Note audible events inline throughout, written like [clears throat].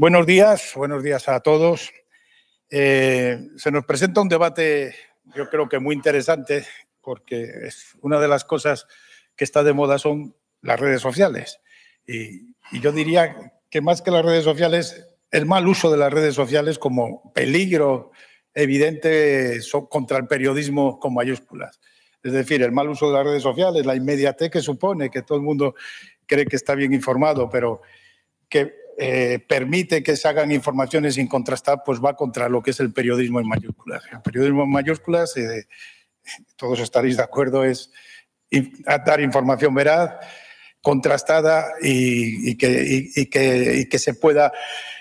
Buenos días, buenos días a todos. Eh, se nos presenta un debate, yo creo que muy interesante, porque es una de las cosas que está de moda son las redes sociales. Y, y yo diría que más que las redes sociales, el mal uso de las redes sociales como peligro evidente contra el periodismo con mayúsculas. Es decir, el mal uso de las redes sociales, la inmediatez que supone que todo el mundo cree que está bien informado, pero que eh, permite que se hagan informaciones sin contrastar, pues va contra lo que es el periodismo en mayúsculas. El periodismo en mayúsculas, eh, todos estaréis de acuerdo, es dar información veraz, contrastada y, que, que, se pueda,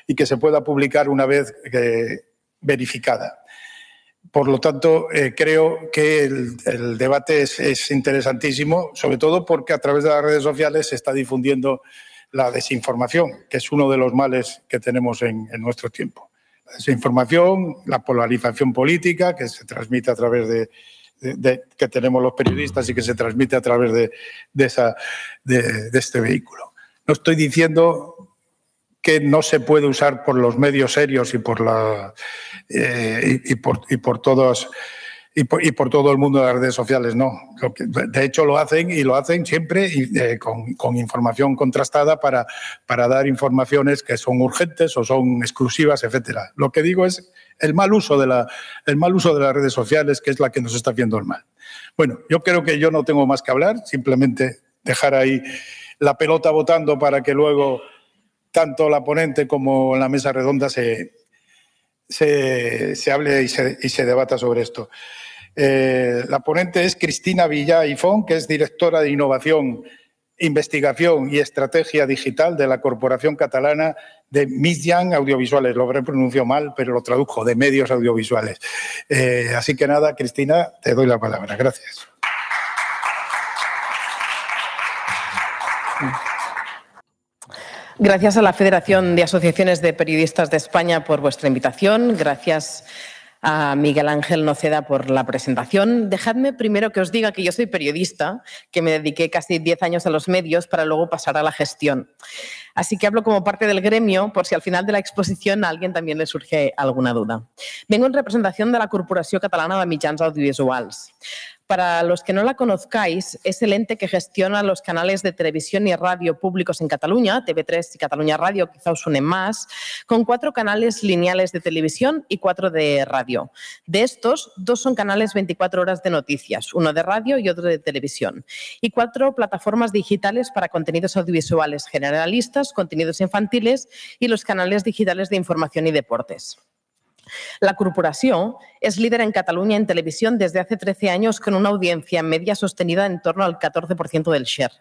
y que se pueda publicar una vez eh, verificada. Por lo tanto, eh, creo que el, debate es, interesantísimo, sobre todo porque a través de las redes sociales se está difundiendo la desinformación, que es uno de los males que tenemos en, nuestro tiempo. La desinformación, la polarización política, que se transmite a través de, que tenemos los periodistas y que se transmite a través de, esa, de este vehículo. No estoy diciendo que no se puede usar por los medios serios y por la eh, y, por, y por todos y por, todo el mundo de las redes sociales, no. De hecho, lo hacen y lo hacen siempre eh, con, información contrastada para, para dar informaciones que son urgentes o son exclusivas, etcétera. Lo que digo es el mal uso de la, el mal uso de las redes sociales, que es la que nos está haciendo el mal. Bueno, yo creo que yo no tengo más que hablar, simplemente dejar ahí la pelota votando para que luego tanto la ponente como la mesa redonda se, se, hable y se, debata sobre esto. Eh, la ponente es Cristina Villa Ifón, que es directora de Innovación, Investigación y Estrategia Digital de la Corporación Catalana de Midjan Audiovisuales. Lo habré pronunciado mal, pero lo tradujo, de medios audiovisuales. Eh, así que nada, Cristina, te doy la palabra. Gracias. Gracias a la Federación de Asociaciones de Periodistas de España por vuestra invitación. Gracias a Miguel Ángel Noceda por la presentación. Dejadme primero que os diga que yo soy periodista, que me dediqué casi 10 años a los medios para luego pasar a la gestión. Así que hablo como parte del gremio por si al final de la exposición a alguien también le surge alguna duda. Vengo en representación de la Corporación Catalana de Mitjans Audiovisuals. Para los que no la conozcáis, es el ente que gestiona los canales de televisión y radio públicos en Cataluña, TV3 y Cataluña Radio, quizá os suenen más, con cuatro canales lineales de televisión y cuatro de radio. De estos, dos son canales 24 horas de noticias, uno de radio y otro de televisión, y cuatro plataformas digitales para contenidos audiovisuales generalistas, contenidos infantiles y los canales digitales de información y deportes. La corporación es líder en Cataluña en televisión desde hace 13 años con una audiencia media sostenida en torno al 14% del share.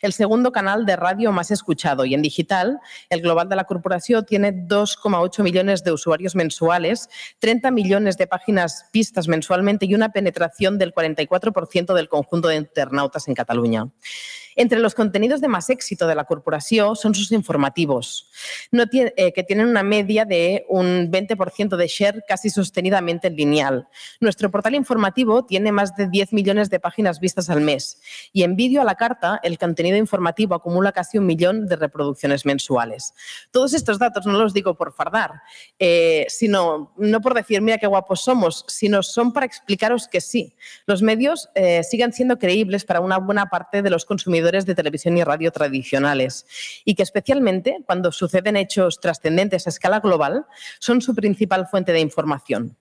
El segundo canal de radio más escuchado y en digital, el global de la corporación tiene 2,8 millones de usuarios mensuales, 30 millones de páginas vistas mensualmente y una penetración del 44% del conjunto de internautas en Cataluña. Entre los contenidos de más éxito de la corporación son sus informativos, eh, que tienen una media de un 20% de share casi sostenidamente lineal. Nuestro portal informativo tiene más de 10 millones de páginas vistas al mes y en vídeo a la carta el contenido informativo acumula casi un millón de reproducciones mensuales. Todos estos datos no los digo por fardar, eh, sino no por decir mira qué guapos somos, sino son para explicaros que sí, los medios eh, sigan siendo creíbles para una buena parte de los consumidores de televisión y radio tradicionales y que especialmente cuando suceden hechos trascendentes a escala global son su principal fuente de información.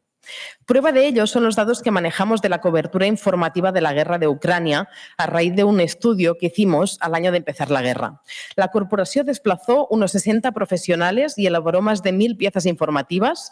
Prueba de ello son los datos que manejamos de la cobertura informativa de la guerra de Ucrania a raíz de un estudio que hicimos al año de empezar la guerra. La corporación desplazó unos 60 profesionales y elaboró más de mil piezas informativas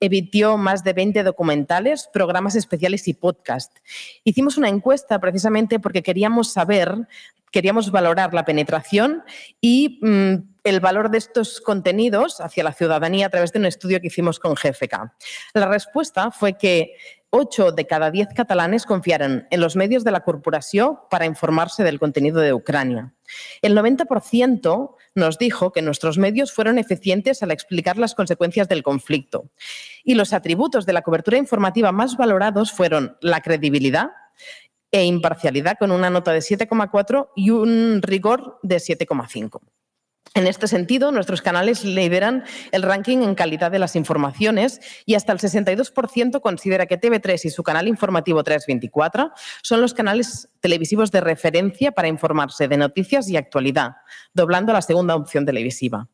emitió más de 20 documentales, programas especiales y podcast. Hicimos una encuesta precisamente porque queríamos saber queríamos valorar la penetración y mm, el valor de estos contenidos hacia la ciudadanía a través de un estudio que hicimos con GFK. La respuesta fue que 8 de cada 10 catalanes confiaron en los medios de la corporación para informarse del contenido de Ucrania. El 90% nos dijo que nuestros medios fueron eficientes al explicar las consecuencias del conflicto. Y los atributos de la cobertura informativa más valorados fueron la credibilidad, e imparcialidad con una nota de 7,4 y un rigor de 7,5. En este sentido, nuestros canales lideran el ranking en calidad de las informaciones y hasta el 62% considera que TV3 y su canal informativo 324 son los canales televisivos de referencia para informarse de noticias y actualidad, doblando la segunda opción televisiva.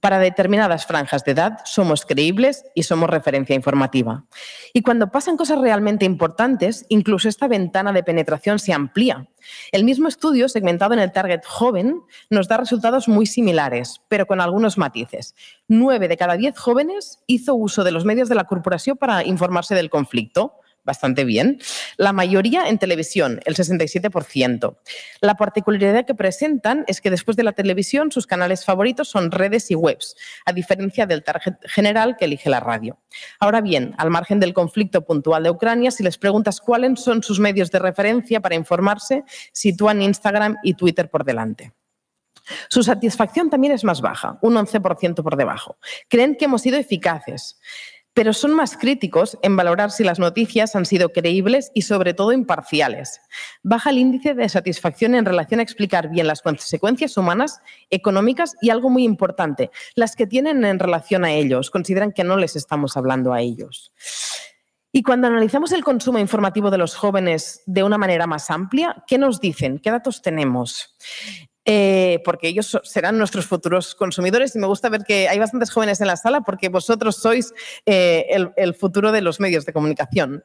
Para determinadas franjas de edad somos creíbles y somos referencia informativa. Y cuando pasan cosas realmente importantes, incluso esta ventana de penetración se amplía. El mismo estudio, segmentado en el target joven, nos da resultados muy similares, pero con algunos matices. Nueve de cada diez jóvenes hizo uso de los medios de la corporación para informarse del conflicto bastante bien. La mayoría en televisión, el 67%. La particularidad que presentan es que después de la televisión sus canales favoritos son redes y webs, a diferencia del target general que elige la radio. Ahora bien, al margen del conflicto puntual de Ucrania, si les preguntas cuáles son sus medios de referencia para informarse, sitúan Instagram y Twitter por delante. Su satisfacción también es más baja, un 11% por debajo. Creen que hemos sido eficaces pero son más críticos en valorar si las noticias han sido creíbles y sobre todo imparciales. Baja el índice de satisfacción en relación a explicar bien las consecuencias humanas, económicas y algo muy importante, las que tienen en relación a ellos. Consideran que no les estamos hablando a ellos. Y cuando analizamos el consumo informativo de los jóvenes de una manera más amplia, ¿qué nos dicen? ¿Qué datos tenemos? Eh, porque ellos serán nuestros futuros consumidores y me gusta ver que hay bastantes jóvenes en la sala porque vosotros sois eh, el, futuro de los medios de comunicación.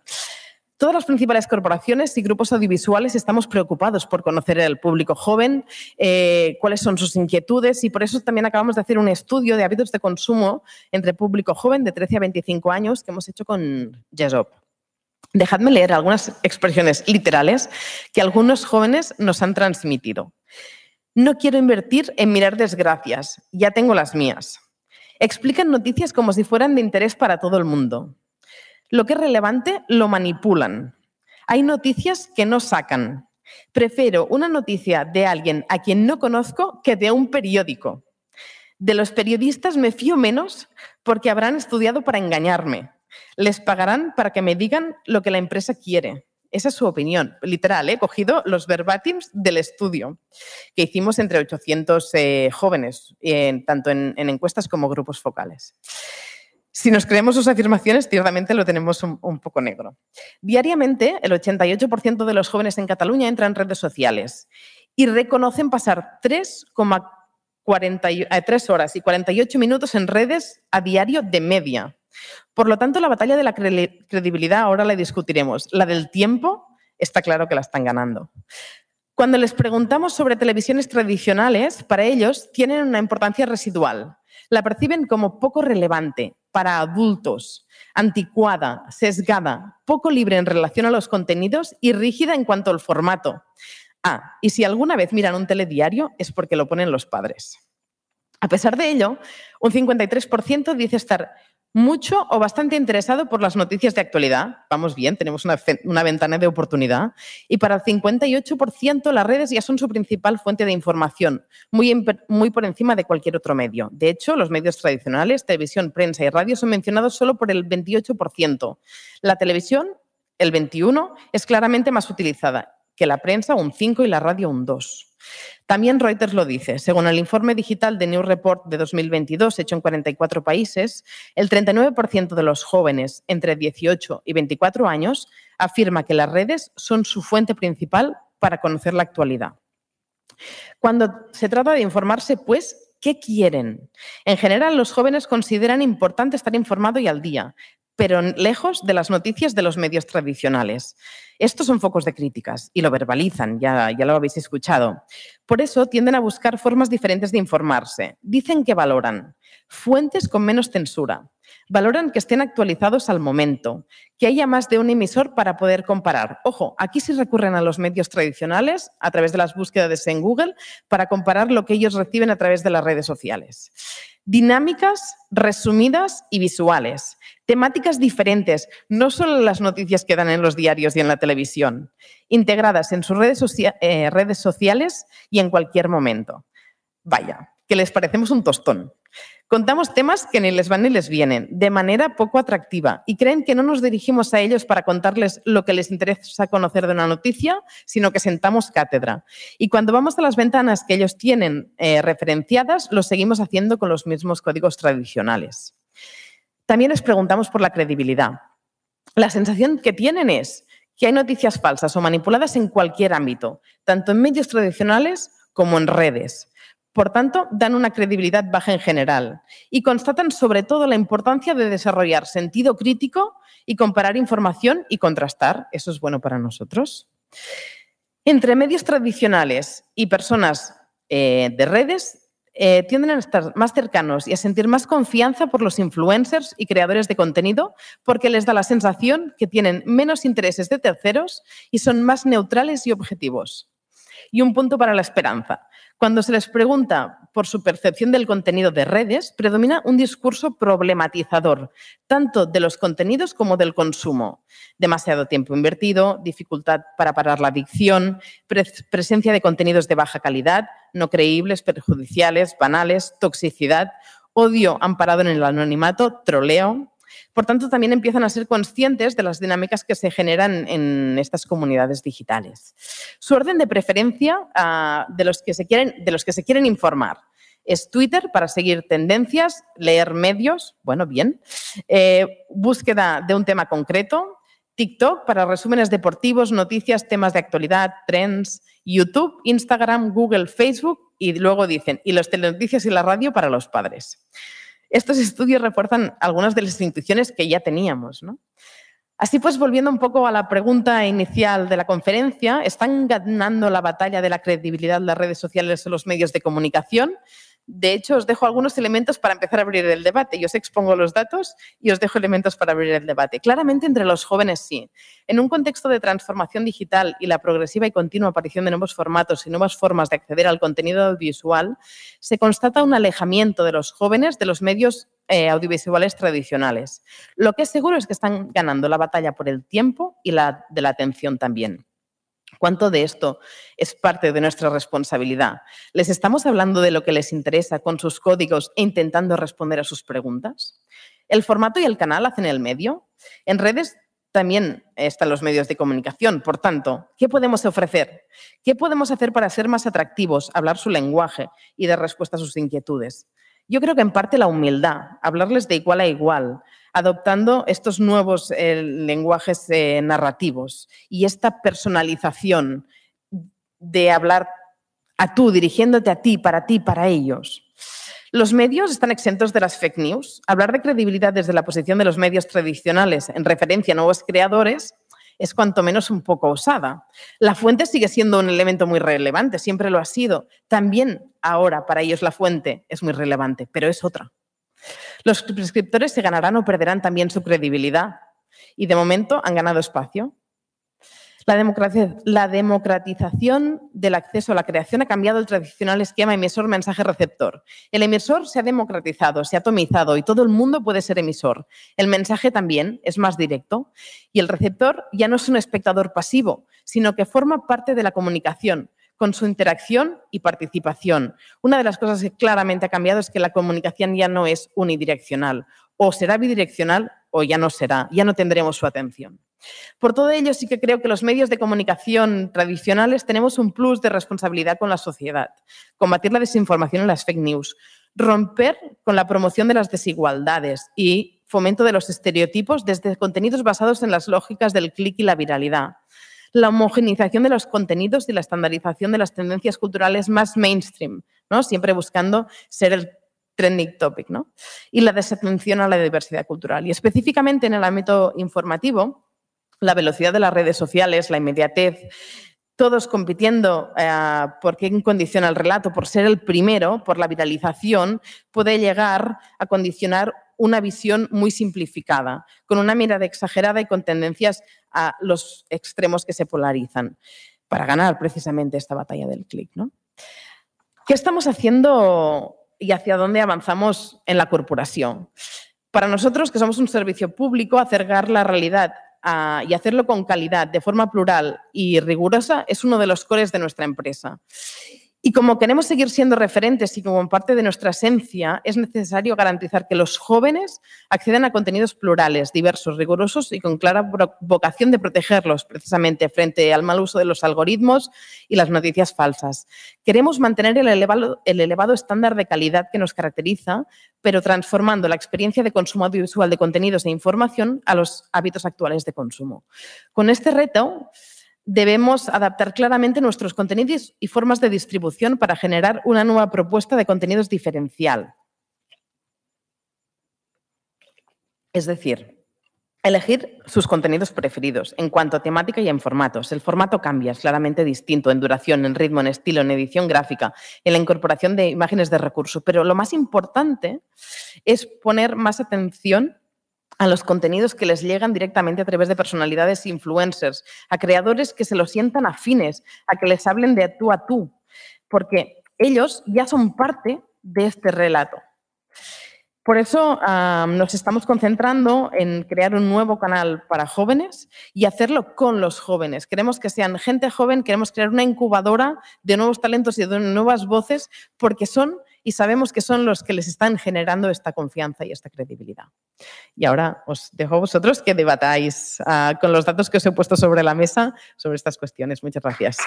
Todas las principales corporaciones y grupos audiovisuales estamos preocupados por conocer al público joven, eh, cuáles son sus inquietudes y por eso también acabamos de hacer un estudio de hábitos de consumo entre público joven de 13 a 25 años que hemos hecho con Yesop. Dejadme leer algunas expresiones literales que algunos jóvenes nos han transmitido. No quiero invertir en mirar desgracias, ya tengo las mías. Explican noticias como si fueran de interés para todo el mundo. Lo que es relevante lo manipulan. Hay noticias que no sacan. Prefiero una noticia de alguien a quien no conozco que de un periódico. De los periodistas me fío menos porque habrán estudiado para engañarme. Les pagarán para que me digan lo que la empresa quiere. Esa es su opinión, literal, he cogido los verbatims del estudio que hicimos entre 800 eh, jóvenes, tanto en, encuestas como grupos focales. Si nos creemos sus afirmaciones, ciertamente lo tenemos un, poco negro. Diariamente, el 88% de los jóvenes en Cataluña entran en redes sociales y reconocen pasar 3,4 3 eh, horas y 48 minutos en redes a diario de media. Por lo tanto, la batalla de la credibilidad ahora la discutiremos. La del tiempo está claro que la están ganando. Cuando les preguntamos sobre televisiones tradicionales, para ellos tienen una importancia residual. La perciben como poco relevante, para adultos, anticuada, sesgada, poco libre en relación a los contenidos y rígida en cuanto al formato. Ah, y si alguna vez miran un telediario es porque lo ponen los padres. A pesar de ello, un 53% dice estar mucho o bastante interesado por las noticias de actualidad. Vamos bien, tenemos una, ventana de oportunidad. Y para el 58% las redes ya son su principal fuente de información, muy, muy por encima de cualquier otro medio. De hecho, los medios tradicionales, televisión, prensa y radio son mencionados solo por el 28%. La televisión, el 21%, es claramente más utilizada que la prensa, un 5% y la radio, un 2%. También Reuters lo dice. Según el informe digital de New Report de 2022, hecho en 44 países, el 39% de los jóvenes entre 18 y 24 años afirma que las redes son su fuente principal para conocer la actualidad. Cuando se trata de informarse, pues, ¿qué quieren? En general, los jóvenes consideran importante estar informado y al día, pero lejos de las noticias de los medios tradicionales. Estos son focos de críticas y lo verbalizan, ya, ya lo habéis escuchado. Por eso tienden a buscar formas diferentes de informarse. Dicen que valoran fuentes con menos censura, valoran que estén actualizados al momento, que haya más de un emisor para poder comparar. Ojo, aquí sí recurren a los medios tradicionales a través de las búsquedas en Google para comparar lo que ellos reciben a través de las redes sociales. Dinámicas, resumidas y visuales. Temáticas diferentes, no solo las noticias que dan en los diarios y en la televisión, integradas en sus redes, eh, redes sociales y en cualquier momento. Vaya, que les parecemos un tostón. Contamos temas que ni les van ni les vienen, de manera poco atractiva, y creen que no nos dirigimos a ellos para contarles lo que les interesa conocer de una noticia, sino que sentamos cátedra. Y cuando vamos a las ventanas que ellos tienen eh, referenciadas, lo seguimos haciendo con los mismos códigos tradicionales. También les preguntamos por la credibilidad. La sensación que tienen es que hay noticias falsas o manipuladas en cualquier ámbito, tanto en medios tradicionales como en redes. Por tanto, dan una credibilidad baja en general y constatan sobre todo la importancia de desarrollar sentido crítico y comparar información y contrastar. Eso es bueno para nosotros. Entre medios tradicionales y personas eh, de redes eh, tienden a estar más cercanos y a sentir más confianza por los influencers y creadores de contenido porque les da la sensación que tienen menos intereses de terceros y son más neutrales y objetivos. Y un punto para la esperanza. Cuando se les pregunta por su percepción del contenido de redes, predomina un discurso problematizador, tanto de los contenidos como del consumo. Demasiado tiempo invertido, dificultad para parar la adicción, presencia de contenidos de baja calidad, no creíbles, perjudiciales, banales, toxicidad, odio amparado en el anonimato, troleo, por tanto, también empiezan a ser conscientes de las dinámicas que se generan en estas comunidades digitales. Su orden de preferencia ah, de, los que se quieren, de los que se quieren informar es Twitter para seguir tendencias, leer medios, bueno, bien, eh, búsqueda de un tema concreto, TikTok para resúmenes deportivos, noticias, temas de actualidad, trends, YouTube, Instagram, Google, Facebook y luego dicen, y los telenoticias y la radio para los padres. Estos estudios refuerzan algunas de las intuiciones que ya teníamos. Así pues, volviendo un poco a la pregunta inicial de la conferencia, ¿están ganando la batalla de la credibilidad las redes sociales o los medios de comunicación? De hecho, os dejo algunos elementos para empezar a abrir el debate. Yo os expongo los datos y os dejo elementos para abrir el debate. Claramente entre los jóvenes sí. En un contexto de transformación digital y la progresiva y continua aparición de nuevos formatos y nuevas formas de acceder al contenido audiovisual, se constata un alejamiento de los jóvenes de los medios eh, audiovisuales tradicionales. Lo que es seguro es que están ganando la batalla por el tiempo y la de la atención también. ¿Cuánto de esto es parte de nuestra responsabilidad? ¿Les estamos hablando de lo que les interesa con sus códigos e intentando responder a sus preguntas? ¿El formato y el canal hacen el medio? En redes también están los medios de comunicación. Por tanto, ¿qué podemos ofrecer? ¿Qué podemos hacer para ser más atractivos, hablar su lenguaje y dar respuesta a sus inquietudes? Yo creo que en parte la humildad, hablarles de igual a igual, adoptando estos nuevos eh, lenguajes eh, narrativos y esta personalización de hablar a tú, dirigiéndote a ti, para ti, para ellos. Los medios están exentos de las fake news. Hablar de credibilidad desde la posición de los medios tradicionales en referencia a nuevos creadores es cuanto menos un poco osada. La fuente sigue siendo un elemento muy relevante, siempre lo ha sido. También ahora para ellos la fuente es muy relevante, pero es otra. Los prescriptores se ganarán o perderán también su credibilidad y de momento han ganado espacio. La, democratización del acceso a la creación ha cambiado el tradicional esquema emisor-mensaje-receptor. El emisor se ha democratizado, se ha atomizado y todo el mundo puede ser emisor. El mensaje también es más directo y el receptor ya no es un espectador pasivo, sino que forma parte de la comunicación, con su interacción y participación. Una de las cosas que claramente ha cambiado es que la comunicación ya no es unidireccional. O será bidireccional o ya no será, ya no tendremos su atención. Por todo ello, sí que creo que los medios de comunicación tradicionales tenemos un plus de responsabilidad con la sociedad. Combatir la desinformación y las fake news. Romper con la promoción de las desigualdades y fomento de los estereotipos desde contenidos basados en las lógicas del clic y la viralidad la homogenización de los contenidos y la estandarización de las tendencias culturales más mainstream, ¿no? siempre buscando ser el trending topic, ¿no? y la desatención a la diversidad cultural. Y específicamente en el ámbito informativo, la velocidad de las redes sociales, la inmediatez, todos compitiendo eh, por condiciona el relato, por ser el primero, por la viralización, puede llegar a condicionar una visión muy simplificada, con una mirada exagerada y con tendencias a los extremos que se polarizan, para ganar precisamente esta batalla del clic. ¿no? ¿Qué estamos haciendo y hacia dónde avanzamos en la corporación? Para nosotros, que somos un servicio público, acercar la realidad y hacerlo con calidad, de forma plural y rigurosa, es uno de los cores de nuestra empresa. Y como queremos seguir siendo referentes y como parte de nuestra esencia, es necesario garantizar que los jóvenes accedan a contenidos plurales, diversos, rigurosos y con clara vocación de protegerlos precisamente frente al mal uso de los algoritmos y las noticias falsas. Queremos mantener el elevado, el elevado estándar de calidad que nos caracteriza, pero transformando la experiencia de consumo audiovisual de contenidos e información a los hábitos actuales de consumo. Con este reto, debemos adaptar claramente nuestros contenidos y formas de distribución para generar una nueva propuesta de contenidos diferencial. Es decir, elegir sus contenidos preferidos en cuanto a temática y en formatos. El formato cambia, es claramente distinto en duración, en ritmo, en estilo, en edición gráfica, en la incorporación de imágenes de recurso. Pero lo más importante es poner más atención a los contenidos que les llegan directamente a través de personalidades influencers, a creadores que se lo sientan afines, a que les hablen de tú a tú, porque ellos ya son parte de este relato. Por eso nos estamos concentrando en crear un nuevo canal para jóvenes y hacerlo con los jóvenes. Queremos que sean gente joven, queremos crear una incubadora de nuevos talentos y de nuevas voces porque son y sabemos que son los que les están generando esta confianza y esta credibilidad. Y ahora os dejo a vosotros que debatáis uh, con los datos que os he puesto sobre la mesa sobre estas cuestiones. Muchas gracias.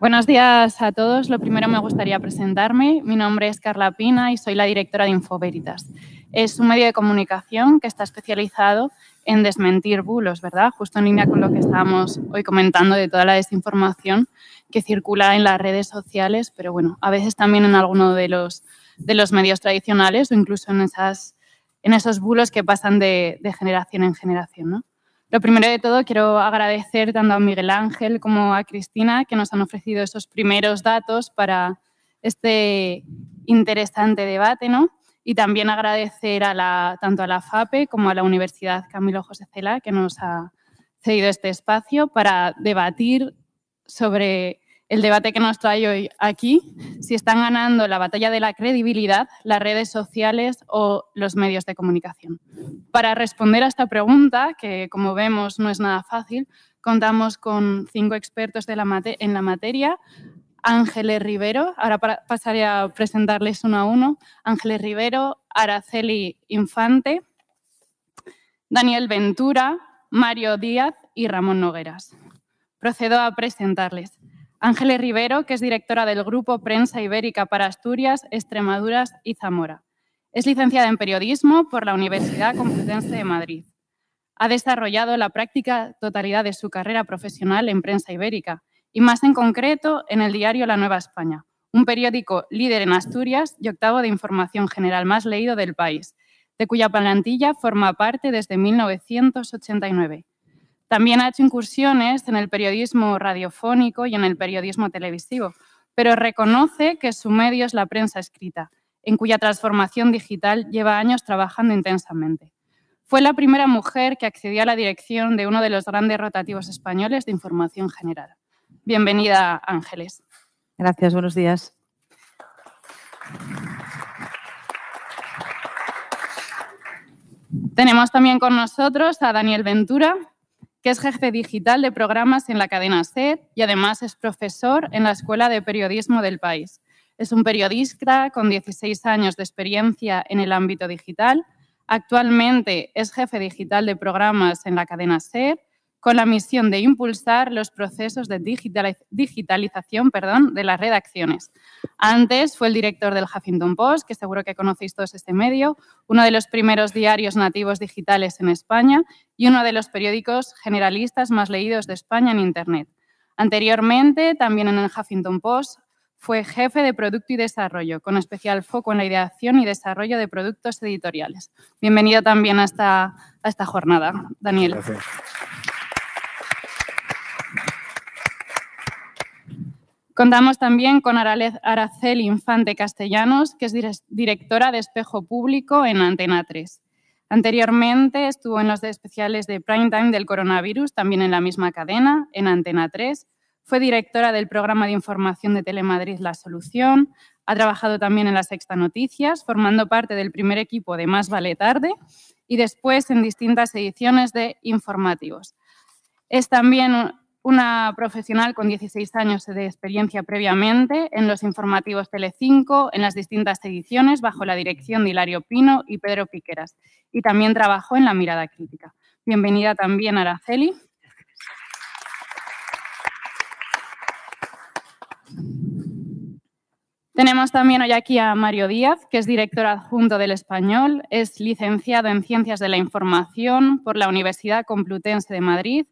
Buenos días a todos. Lo primero me gustaría presentarme. Mi nombre es Carla Pina y soy la directora de Infoveritas. Es un medio de comunicación que está especializado en desmentir bulos, ¿verdad? Justo en línea con lo que estábamos hoy comentando de toda la desinformación que circula en las redes sociales, pero bueno, a veces también en alguno de los, de los medios tradicionales o incluso en, esas, en esos bulos que pasan de, generación en generación, ¿no? Lo primero de todo, quiero agradecer tanto a Miguel Ángel como a Cristina que nos han ofrecido esos primeros datos para este interesante debate, ¿no? Y también agradecer tanto a la FAPE como a la Universidad Camilo José Cela que nos ha cedido este espacio para debatir sobre el debate que nos trae hoy aquí, si están ganando la batalla de la credibilidad las redes sociales o los medios de comunicación. Para responder a esta pregunta, que como vemos no es nada fácil, contamos con cinco expertos de la en la materia, Ángeles Rivero, ahora pasaré a presentarles uno a uno, Ángeles Rivero, Araceli Infante, Daniel Ventura, Mario Díaz y Ramón Nogueras. Procedo a presentarles. Ángeles Rivero, que es directora del Grupo Prensa Ibérica para Asturias, Extremaduras y Zamora. Es licenciada en Periodismo por la Universidad Complutense de Madrid. Ha desarrollado la práctica totalidad de su carrera profesional en prensa ibérica y más en concreto en el diario La Nueva España, un periódico líder en Asturias y octavo de información general más leído del país, de cuya plantilla forma parte desde 1989. También ha hecho incursiones en el periodismo radiofónico y en el periodismo televisivo, pero reconoce que su medio es la prensa escrita, en cuya transformación digital lleva años trabajando intensamente. Fue la primera mujer que accedió a la dirección de uno de los grandes rotativos españoles de información general. Bienvenida, Ángeles. Gracias, buenos días. Tenemos también con nosotros a Daniel Ventura, que es jefe digital de programas en la cadena SED y además es profesor en la Escuela de Periodismo del país. Es un periodista con 16 años de experiencia en el ámbito digital. Actualmente es jefe digital de programas en la cadena SED con la misión de impulsar los procesos de digitalización perdón, de las redacciones. Antes fue el director del Huffington Post, que seguro que conocéis todos este medio, uno de los primeros diarios nativos digitales en España y uno de los periódicos generalistas más leídos de España en Internet. Anteriormente, también en el Huffington Post, fue jefe de producto y desarrollo, con especial foco en la ideación y desarrollo de productos editoriales. Bienvenido también a esta, a esta jornada, Daniel. Gracias. Contamos también con Araceli Infante Castellanos, que es directora de Espejo Público en Antena 3. Anteriormente estuvo en los especiales de Prime Time del coronavirus, también en la misma cadena, en Antena 3. Fue directora del programa de información de Telemadrid La Solución. Ha trabajado también en la Sexta Noticias, formando parte del primer equipo de Más Vale Tarde y después en distintas ediciones de informativos. Es también una profesional con 16 años de experiencia previamente en los informativos Telecinco, en las distintas ediciones, bajo la dirección de Hilario Pino y Pedro Piqueras. Y también trabajó en La Mirada Crítica. Bienvenida también, Araceli. Tenemos también hoy aquí a Mario Díaz, que es director adjunto del Español, es licenciado en Ciencias de la Información por la Universidad Complutense de Madrid,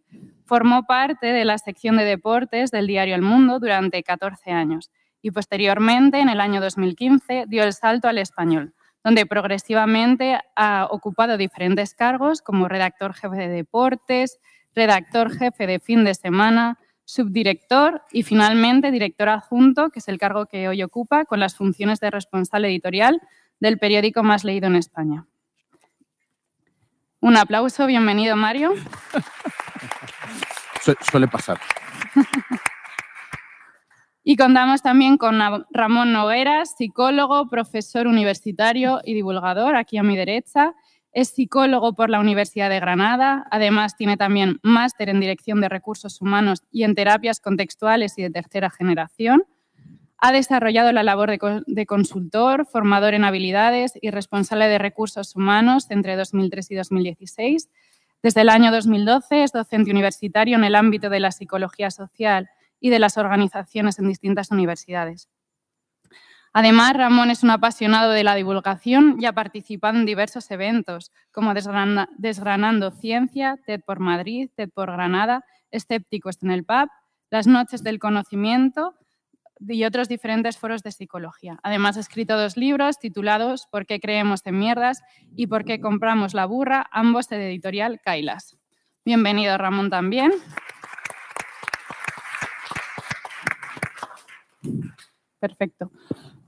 formó parte de la sección de deportes del diario El Mundo durante 14 años y posteriormente, en el año 2015, dio el salto al Español, donde progresivamente ha ocupado diferentes cargos como redactor jefe de deportes, redactor jefe de fin de semana, subdirector y finalmente director adjunto, que es el cargo que hoy ocupa, con las funciones de responsable editorial del periódico más leído en España. Un aplauso, bienvenido Mario. [laughs] suele pasar. [laughs] Y contamos también con Ramón Nogueras, psicólogo, profesor universitario y divulgador, aquí a mi derecha, es psicólogo por la Universidad de Granada, además tiene también máster en Dirección de Recursos Humanos y en Terapias Contextuales y de Tercera Generación. Ha desarrollado la labor de, consultor, formador en habilidades y responsable de recursos humanos entre 2003 y 2016. Desde el año 2012 es docente universitario en el ámbito de la psicología social y de las organizaciones en distintas universidades. Además, Ramón es un apasionado de la divulgación y ha participado en diversos eventos, como Desgranando Ciencia, TED por Madrid, TED por Granada, Escépticos en el PAP, Las Noches del Conocimiento y otros diferentes foros de psicología. Además, ha escrito dos libros titulados ¿Por qué creemos en mierdas? y ¿Por qué compramos la burra? ambos de editorial Kailas. Bienvenido, Ramón, también. Perfecto.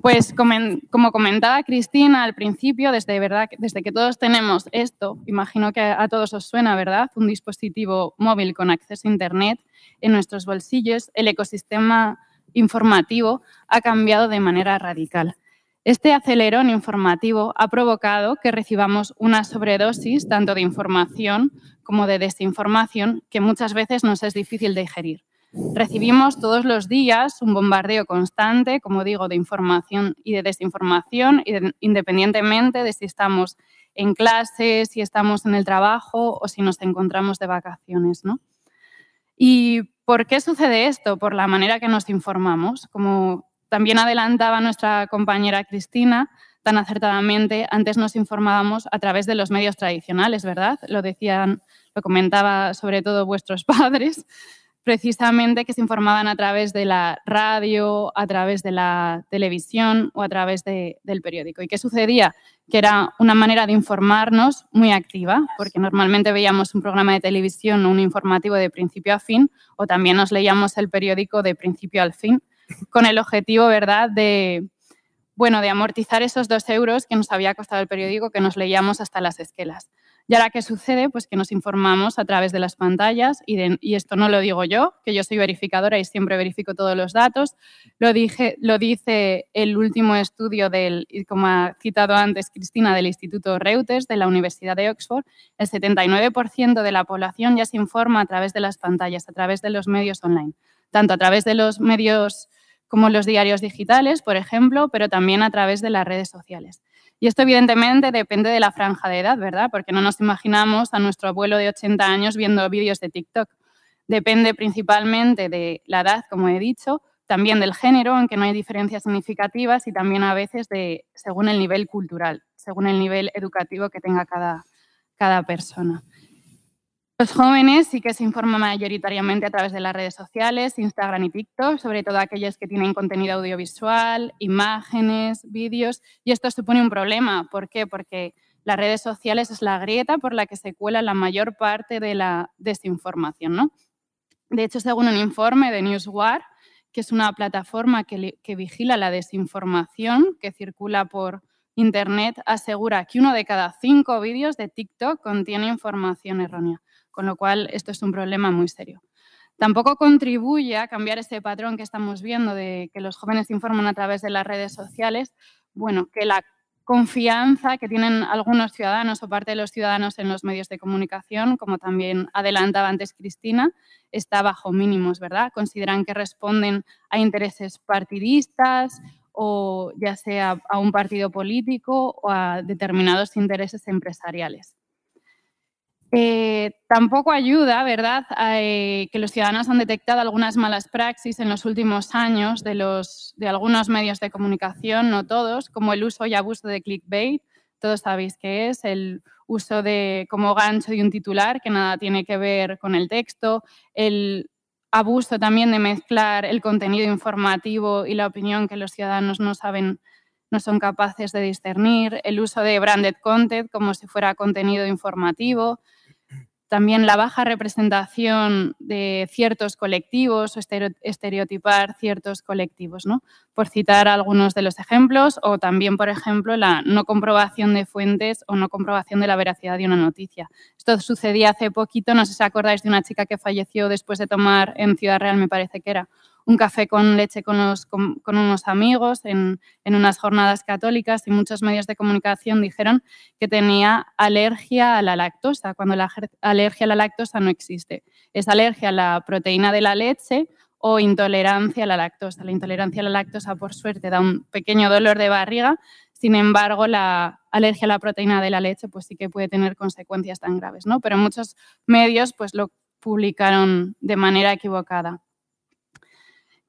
Pues como comentaba Cristina al principio, desde, verdad, desde que todos tenemos esto, imagino que a todos os suena, ¿verdad? Un dispositivo móvil con acceso a Internet en nuestros bolsillos, el ecosistema informativo ha cambiado de manera radical. Este acelerón informativo ha provocado que recibamos una sobredosis tanto de información como de desinformación que muchas veces nos es difícil digerir. Recibimos todos los días un bombardeo constante, como digo, de información y de desinformación, independientemente de si estamos en clase, si estamos en el trabajo o si nos encontramos de vacaciones. ¿no? ¿Y por qué sucede esto? Por la manera que nos informamos. Como también adelantaba nuestra compañera Cristina, tan acertadamente, antes nos informábamos a través de los medios tradicionales, ¿verdad? Lo decían, lo comentaba sobre todo vuestros [laughs] padres precisamente que se informaban a través de la radio, a través de la televisión o a través del periódico. ¿Y qué sucedía? Que era una manera de informarnos muy activa, porque normalmente veíamos un programa de televisión un informativo de principio a fin, o también nos leíamos el periódico de principio al fin, con el objetivo, ¿verdad?, de, bueno, de amortizar esos dos euros que nos había costado el periódico que nos leíamos hasta las esquelas. Y ahora, ¿qué sucede? Pues que nos informamos a través de las pantallas y, esto no lo digo yo, que yo soy verificadora y siempre verifico todos los datos. Lo, dije, lo dice el último estudio del, como ha citado antes Cristina, del Instituto Reuters de la Universidad de Oxford, el 79% de la población ya se informa a través de las pantallas, a través de los medios online, tanto a través de los medios como los diarios digitales, por ejemplo, pero también a través de las redes sociales. Y esto evidentemente depende de la franja de edad, ¿verdad? Porque no nos imaginamos a nuestro abuelo de 80 años viendo vídeos de TikTok. Depende principalmente de la edad, como he dicho, también del género, aunque no hay diferencias significativas, y también a veces de, según el nivel cultural, según el nivel educativo que tenga cada, cada persona. Los jóvenes sí que se informan mayoritariamente a través de las redes sociales, Instagram y TikTok, sobre todo aquellos que tienen contenido audiovisual, imágenes, vídeos, y esto supone un problema. ¿Por qué? Porque las redes sociales es la grieta por la que se cuela la mayor parte de la desinformación. ¿no? De hecho, según un informe de Newswire, que es una plataforma que, que vigila la desinformación que circula por Internet, asegura que uno de cada cinco vídeos de TikTok contiene información errónea con lo cual esto es un problema muy serio. Tampoco contribuye a cambiar ese patrón que estamos viendo de que los jóvenes informan a través de las redes sociales, bueno, que la confianza que tienen algunos ciudadanos o parte de los ciudadanos en los medios de comunicación, como también adelantaba antes Cristina, está bajo mínimos, ¿verdad? Consideran que responden a intereses partidistas o ya sea a un partido político o a determinados intereses empresariales. Eh, tampoco ayuda, ¿verdad?, eh, que los ciudadanos han detectado algunas malas praxis en los últimos años de, de algunos medios de comunicación, no todos, como el uso y abuso de clickbait. Todos sabéis qué es, el uso de como gancho de un titular que nada tiene que ver con el texto, el abuso también de mezclar el contenido informativo y la opinión que los ciudadanos no saben no son capaces de discernir, el uso de branded content como si fuera contenido informativo, también la baja representación de ciertos colectivos o estereotipar ciertos colectivos, ¿no? por citar algunos de los ejemplos, o también, por ejemplo, la no comprobación de fuentes o no comprobación de la veracidad de una noticia. Esto sucedía hace poquito, no sé si acordáis de una chica que falleció después de tomar en Ciudad Real, me parece que era, un café con leche con, unos amigos en, unas jornadas católicas y muchos medios de comunicación dijeron que tenía alergia a la lactosa, cuando la alergia a la lactosa no existe. Es alergia a la proteína de la leche o intolerancia a la lactosa. La intolerancia a la lactosa, por suerte, da un pequeño dolor de barriga, sin embargo, la alergia a la proteína de la leche pues sí que puede tener consecuencias tan graves, ¿no? Pero muchos medios pues lo publicaron de manera equivocada.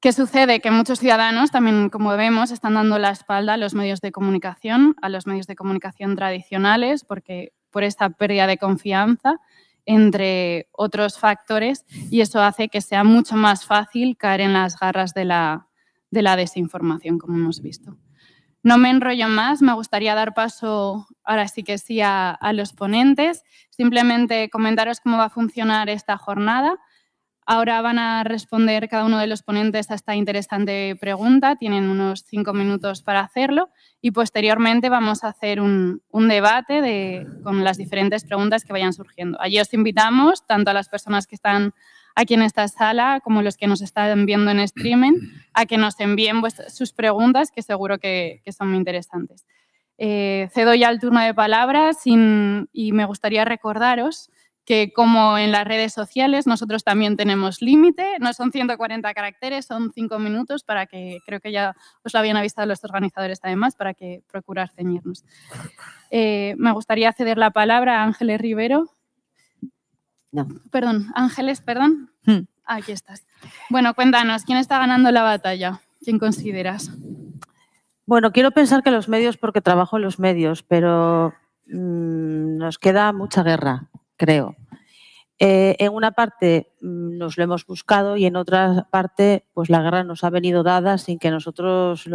¿Qué sucede? Que muchos ciudadanos también, como vemos, están dando la espalda a los medios de comunicación, a los medios de comunicación tradicionales, porque por esta pérdida de confianza, entre otros factores, y eso hace que sea mucho más fácil caer en las garras de la, desinformación, como hemos visto. No me enrollo más, me gustaría dar paso, ahora sí que sí, a los ponentes. Simplemente comentaros cómo va a funcionar esta jornada. Ahora van a responder cada uno de los ponentes a esta interesante pregunta. Tienen unos cinco minutos para hacerlo y posteriormente vamos a hacer un, debate con las diferentes preguntas que vayan surgiendo. Allí os invitamos, tanto a las personas que están aquí en esta sala como los que nos están viendo en streaming, a que nos envíen sus preguntas, que seguro que, son muy interesantes. Eh, cedo ya el turno de palabras y me gustaría recordaros que como en las redes sociales nosotros también tenemos límite, no son 140 caracteres, son 5 minutos para que, creo que ya os lo habían avisado los organizadores además, para que procurar ceñirnos. Eh, me gustaría ceder la palabra a Ángeles Rivero. No. Perdón, Ángeles, perdón. Hmm. Aquí estás. Bueno, cuéntanos, ¿quién está ganando la batalla? ¿Quién consideras? Bueno, quiero pensar que los medios porque trabajo en los medios, pero mm, nos queda mucha guerra creo. Eh, en una parte mm, nos lo hemos buscado y en otra parte, pues la guerra nos ha venido dada sin que nosotros,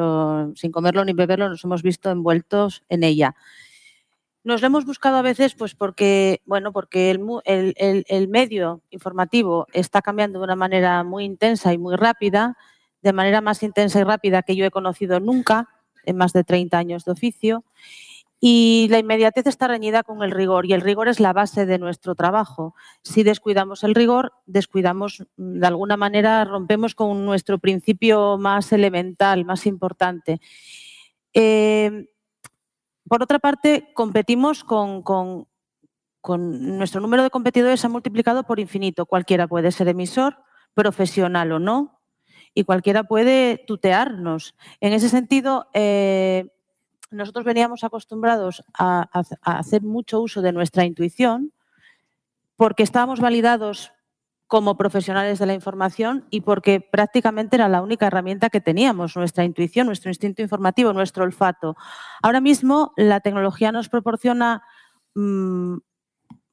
sin comerlo ni beberlo, nos hemos visto envueltos en ella. Nos lo hemos buscado a veces, pues porque, bueno, porque el, medio informativo está cambiando de una manera muy intensa y muy rápida, de manera más intensa y rápida que yo he conocido nunca en más de 30 años de oficio. Y la inmediatez está reñida con el rigor y el rigor es la base de nuestro trabajo. Si descuidamos el rigor, descuidamos, mm, de alguna manera, rompemos con nuestro principio más elemental, más importante. Em, por otra parte, competimos con, con, nuestro número de competidores ha multiplicado por infinito. Cualquiera puede ser emisor, profesional o no, y cualquiera puede tutearnos. En ese sentido, eh, nosotros veníamos acostumbrados a, hacer mucho uso de nuestra intuición porque estábamos validados como profesionales de la información y porque prácticamente era la única herramienta que teníamos, nuestra intuición, nuestro instinto informativo, nuestro olfato. Ahora mismo la tecnología nos proporciona mm,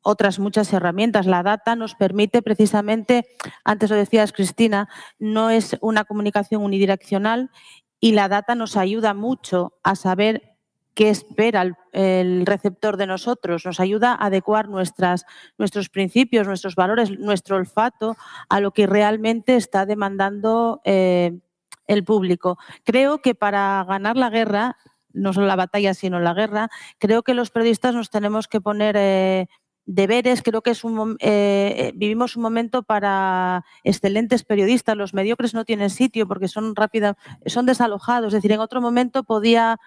otras muchas herramientas. La data nos permite precisamente, antes lo decías Cristina, no es una comunicación unidireccional y la data nos ayuda mucho a saber qué espera el, receptor de nosotros, nos ayuda a adecuar nuestras, nuestros principios, nuestros valores, nuestro olfato a lo que realmente está demandando eh, el público. Creo que para ganar la guerra, no solo la batalla, sino la guerra, creo que los periodistas nos tenemos que poner... Eh, deberes. Creo que es un, eh, eh, vivimos un momento para excelentes periodistas. Los mediocres no tienen sitio porque son rápidos, son desalojados. Es decir, en otro momento podía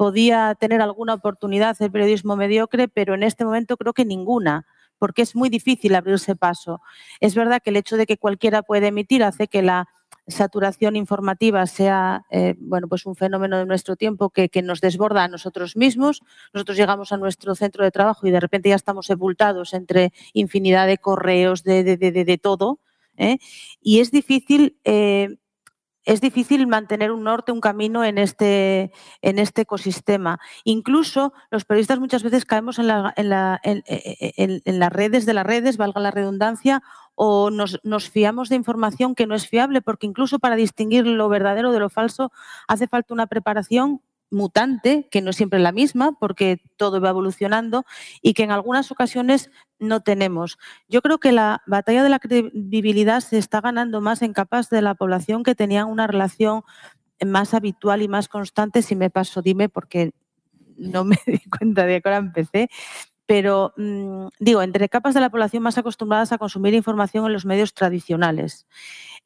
podía tener alguna oportunidad el periodismo mediocre, pero en este momento creo que ninguna porque es muy difícil abrirse paso. Es verdad que el hecho de que cualquiera puede emitir hace que la saturación informativa sea eh, bueno, pues un fenómeno de nuestro tiempo que, nos desborda a nosotros mismos. Nosotros llegamos a nuestro centro de trabajo y de repente ya estamos sepultados entre infinidad de correos, de, de, todo. ¿eh? Y es difícil eh, es difícil mantener un norte, un camino en este, en este ecosistema. Incluso los periodistas muchas veces caemos en, la, en, la, en, en, las redes de las redes, valga la redundancia, o nos, nos, fiamos de información que no es fiable, porque incluso para distinguir lo verdadero de lo falso hace falta una preparación mutante, que no es siempre la misma, porque todo va evolucionando y que en algunas ocasiones no tenemos. Yo creo que la batalla de la credibilidad se está ganando más en capas de la población que tenían una relación más habitual y más constante. Si me paso, dime, porque no me di cuenta de que empecé. Pero mm, digo, entre capas de la población más acostumbradas a consumir información en los medios tradicionales.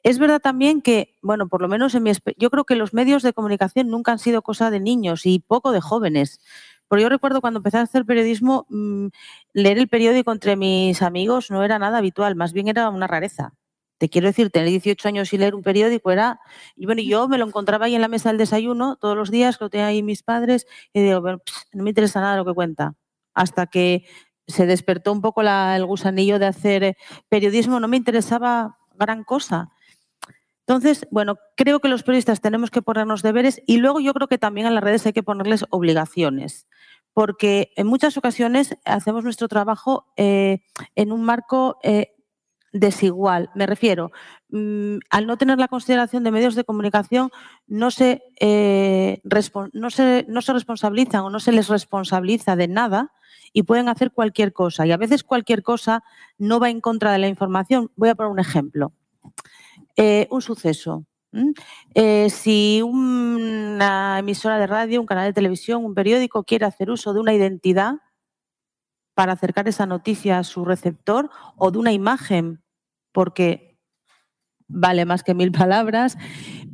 Es verdad también que, bueno, por lo menos en mi yo creo que los medios de comunicación nunca han sido cosa de niños y poco de jóvenes. Porque yo recuerdo cuando empecé a hacer periodismo, mm, leer el periódico entre mis amigos no era nada habitual, más bien era una rareza. Te quiero decir, tener 18 años y leer un periódico era. Y bueno, yo me lo encontraba ahí en la mesa del desayuno todos los días, que lo tenían ahí mis padres, y digo, no me interesa nada lo que cuenta. Hasta que se despertó un poco el gusanillo de hacer eh, periodismo, no me interesaba gran cosa. Entonces, bueno, creo que los periodistas tenemos que ponernos deberes y luego yo creo que también a las redes hay que ponerles obligaciones, porque en muchas ocasiones hacemos nuestro trabajo eh, en un marco eh, desigual. Me refiero, mm, al no tener la consideración de medios de comunicación, no se, no, se, no se responsabilizan o no se les responsabiliza de nada y pueden hacer cualquier cosa. Y a veces cualquier cosa no va en contra de la información. Voy a poner un ejemplo. Eh, un suceso. Eh, si una emisora de radio, un canal de televisión, un periódico quiere hacer uso de una identidad para acercar esa noticia a su receptor o de una imagen, porque vale más que mil palabras,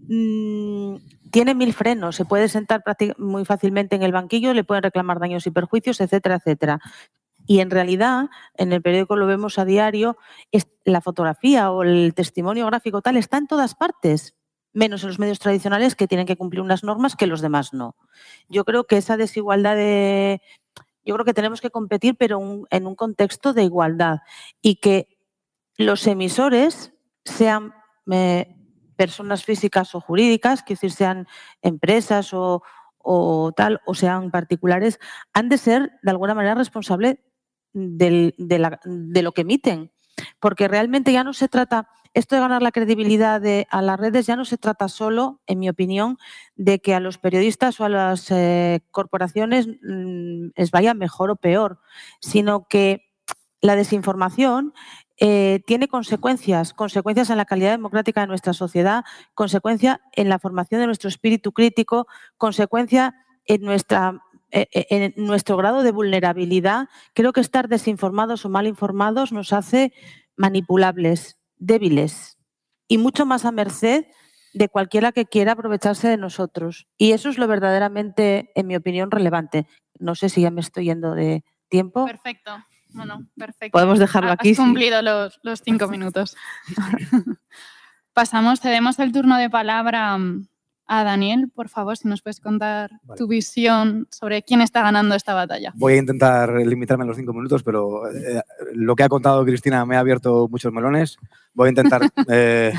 mm, tiene mil frenos, se puede sentar muy fácilmente en el banquillo, le pueden reclamar daños y perjuicios, etcétera, etcétera. Y en realidad, en el periódico lo vemos a diario, la fotografía o el testimonio gráfico tal está en todas partes, menos en los medios tradicionales que tienen que cumplir unas normas que los demás no. Yo creo que esa desigualdad de... Yo creo que tenemos que competir, pero en un contexto de igualdad y que los emisores sean eh, personas físicas o jurídicas, que decir, sean empresas o, tal, o sean particulares, han de ser de alguna manera responsables de, lo que emiten. Porque realmente ya no se trata, esto de ganar la credibilidad a las redes ya no se trata solo, en mi opinión, de que a los periodistas o a las eh, corporaciones mm, les vaya mejor o peor, sino que la desinformación eh, tiene consecuencias, consecuencias en la calidad democrática de nuestra sociedad, consecuencia en la formación de nuestro espíritu crítico, consecuencia en nuestra eh, eh, en nuestro grado de vulnerabilidad, creo que estar desinformados o mal informados nos hace manipulables, débiles y mucho más a merced de cualquiera que quiera aprovecharse de nosotros. Y eso es lo verdaderamente, en mi opinión, relevante. No sé si ya me estoy yendo de tiempo. Perfecto. Bueno, perfecto. Podemos dejarlo aquí. Has cumplido los, los cinco [laughs] minutos. Pasamos, cedemos el turno de palabra mm, a Daniel, por favor, si nos puedes contar tu visión sobre quién está ganando esta batalla. Voy a intentar limitarme a los cinco minutos, pero eh, lo que ha contado Cristina me ha abierto muchos melones. Voy a intentar, [laughs] eh,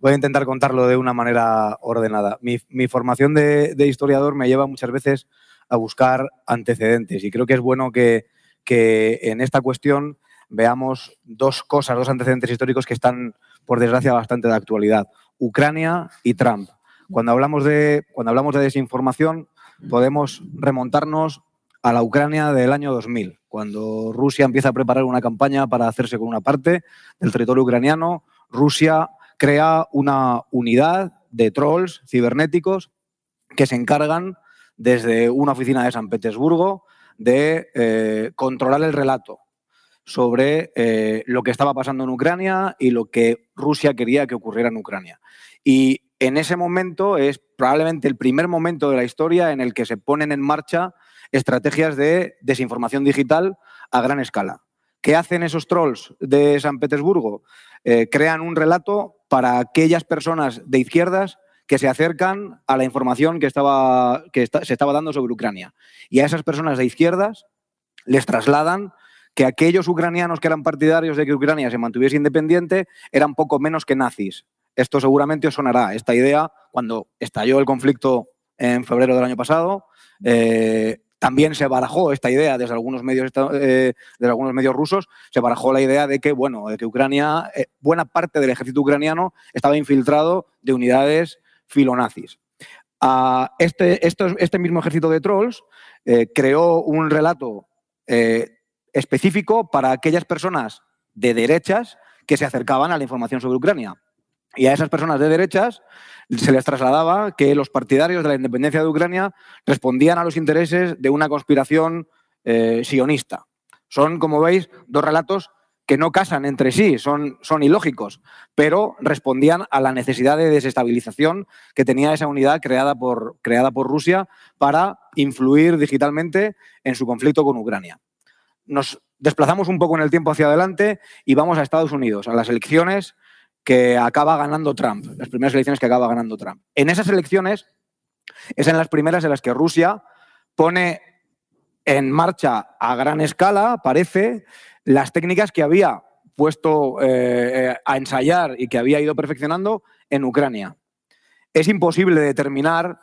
voy a intentar contarlo de una manera ordenada. Mi, formación de, historiador me lleva muchas veces a buscar antecedentes y creo que es bueno que, que en esta cuestión veamos dos cosas, dos antecedentes históricos que están, por desgracia, bastante de actualidad. Ucrania y Trump. Cuando hablamos de, cuando hablamos de desinformación, podemos remontarnos a la Ucrania del año 2000, cuando Rusia empieza a preparar una campaña para hacerse con una parte del territorio ucraniano. Rusia crea una unidad de trolls cibernéticos que se encargan desde una oficina de San Petersburgo de eh, controlar el relato sobre eh, lo que estaba pasando en Ucrania y lo que Rusia quería que ocurriera en Ucrania. Y en ese momento es probablemente el primer momento de la historia en el que se ponen en marcha estrategias de desinformación digital a gran escala. ¿Qué hacen esos trolls de San Petersburgo? Eh, crean un relato para aquellas personas de izquierdas que se acercan a la información que, estaba, que se estaba dando sobre Ucrania. Y a esas personas de izquierdas les trasladan que aquellos ucranianos que eran partidarios de que Ucrania se mantuviese independiente eran poco menos que nazis. Esto seguramente os sonará. Esta idea, cuando estalló el conflicto en febrero del año pasado, eh, también se barajó esta idea desde algunos medios, eh, algunos medios rusos, se barajó la idea de que, bueno, de que Ucrania, eh, buena parte del ejército ucraniano estaba infiltrado de unidades filonazis. Ah, este, este, mismo ejército de trolls eh, creó un relato específico para aquellas personas de derechas que se acercaban a la información sobre Ucrania. Y a esas personas de derechas se les trasladaba que los partidarios de la independencia de Ucrania respondían a los intereses de una conspiración eh, sionista. Son, como veis, dos relatos que no casan entre sí, son, son ilógicos, pero respondían a la necesidad de desestabilización que tenía esa unidad creada por, creada por Rusia para influir digitalmente en su conflicto con Ucrania. Nos desplazamos un poco en el tiempo hacia adelante y vamos a Estados Unidos, a las elecciones que acaba ganando Trump, las primeras elecciones que acaba ganando Trump. En esas elecciones es en las primeras en las que Rusia pone en marcha a gran escala, parece, las técnicas que había puesto eh, a ensayar y que había ido perfeccionando en Ucrania. Es imposible determinar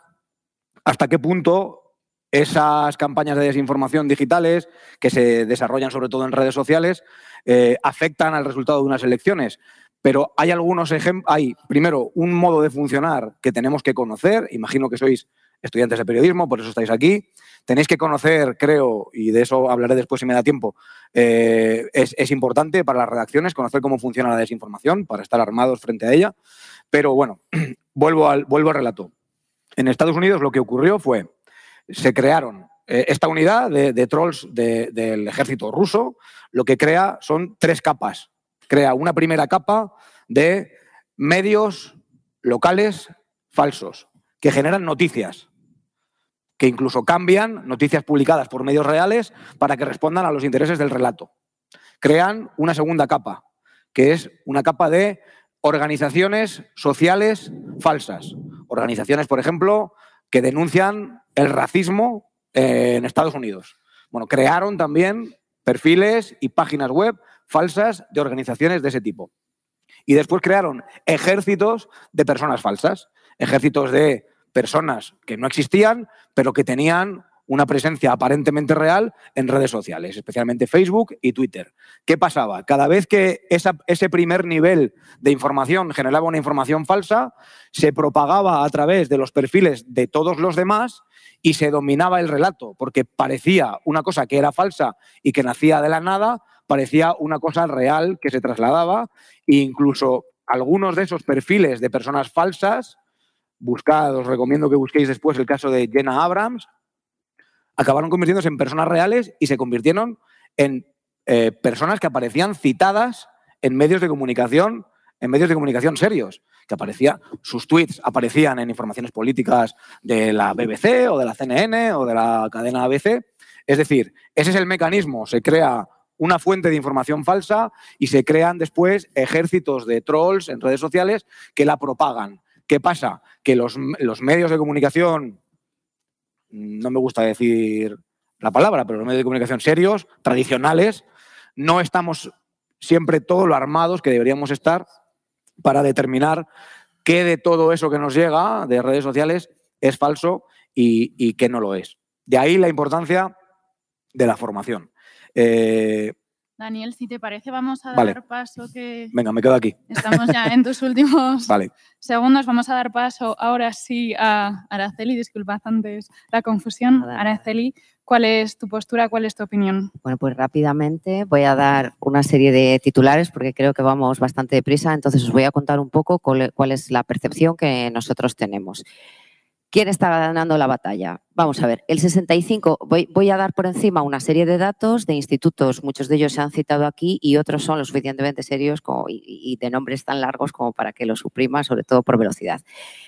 hasta qué punto esas campañas de desinformación digitales que se desarrollan sobre todo en redes sociales eh, afectan al resultado de unas elecciones. Pero hay algunos ejemplos, hay primero un modo de funcionar que tenemos que conocer, imagino que sois estudiantes de periodismo, por eso estáis aquí. Tenéis que conocer, creo, y de eso hablaré después si me da tiempo, eh, es, importante para las redacciones conocer cómo funciona la desinformación, para estar armados frente a ella. Pero bueno, [clears throat] vuelvo al, vuelvo al relato. En Estados Unidos lo que ocurrió fue, se crearon eh, esta unidad de, trolls del ejército ruso, lo que crea son tres capas crea una primera capa de medios locales falsos que generan noticias, que incluso cambian noticias publicadas por medios reales para que respondan a los intereses del relato. Crean una segunda capa, que es una capa de organizaciones sociales falsas. Organizaciones, por ejemplo, que denuncian el racismo en Estados Unidos. Bueno, crearon también perfiles y páginas web falsas de organizaciones de ese tipo. Y después crearon ejércitos de personas falsas, ejércitos de personas que no existían, pero que tenían una presencia aparentemente real en redes sociales, especialmente Facebook y Twitter. ¿Qué pasaba? Cada vez que ese primer nivel de información generaba una información falsa, se propagaba a través de los perfiles de todos los demás y se dominaba el relato, porque parecía una cosa que era falsa y que nacía de la nada, parecía una cosa real que se trasladaba e incluso algunos de esos perfiles de personas falsas, buscad, os recomiendo que busquéis después el caso de Jenna Abrams, acabaron convirtiéndose en personas reales y se convirtieron en eh, personas que aparecían citadas en medios de comunicación, en medios de comunicación serios, que aparecía, sus tweets aparecían en informaciones políticas de la BBC o de la CNN o de la cadena ABC. Es decir, ese es el mecanismo, se crea una fuente de información falsa y se crean después ejércitos de trolls en redes sociales que la propagan. ¿Qué pasa? Que los, medios de comunicación, no me gusta decir la palabra, pero los medios de comunicación serios, tradicionales, no estamos siempre todo lo armados que deberíamos estar para determinar qué de todo eso que nos llega de redes sociales es falso y, qué no lo es. De ahí la importancia de la formación. Eh, Daniel, si te parece, vamos a dar paso que... Venga, me quedo aquí. Estamos ya [laughs] en tus últimos segundos. Vamos a dar paso ahora sí a Araceli. Disculpad antes la confusión. Araceli, ¿cuál es tu postura? ¿Cuál es tu opinión? Bueno, pues rápidamente voy a dar una serie de titulares porque creo que vamos bastante deprisa. Entonces os voy a contar un poco cuál es la percepción que nosotros tenemos. ¿Quién está ganando la batalla? Vamos a ver, el 65, voy, voy, a dar por encima una serie de datos de institutos, muchos de ellos se han citado aquí y otros son lo suficientemente serios y, de nombres tan largos como para que los suprima, sobre todo por velocidad.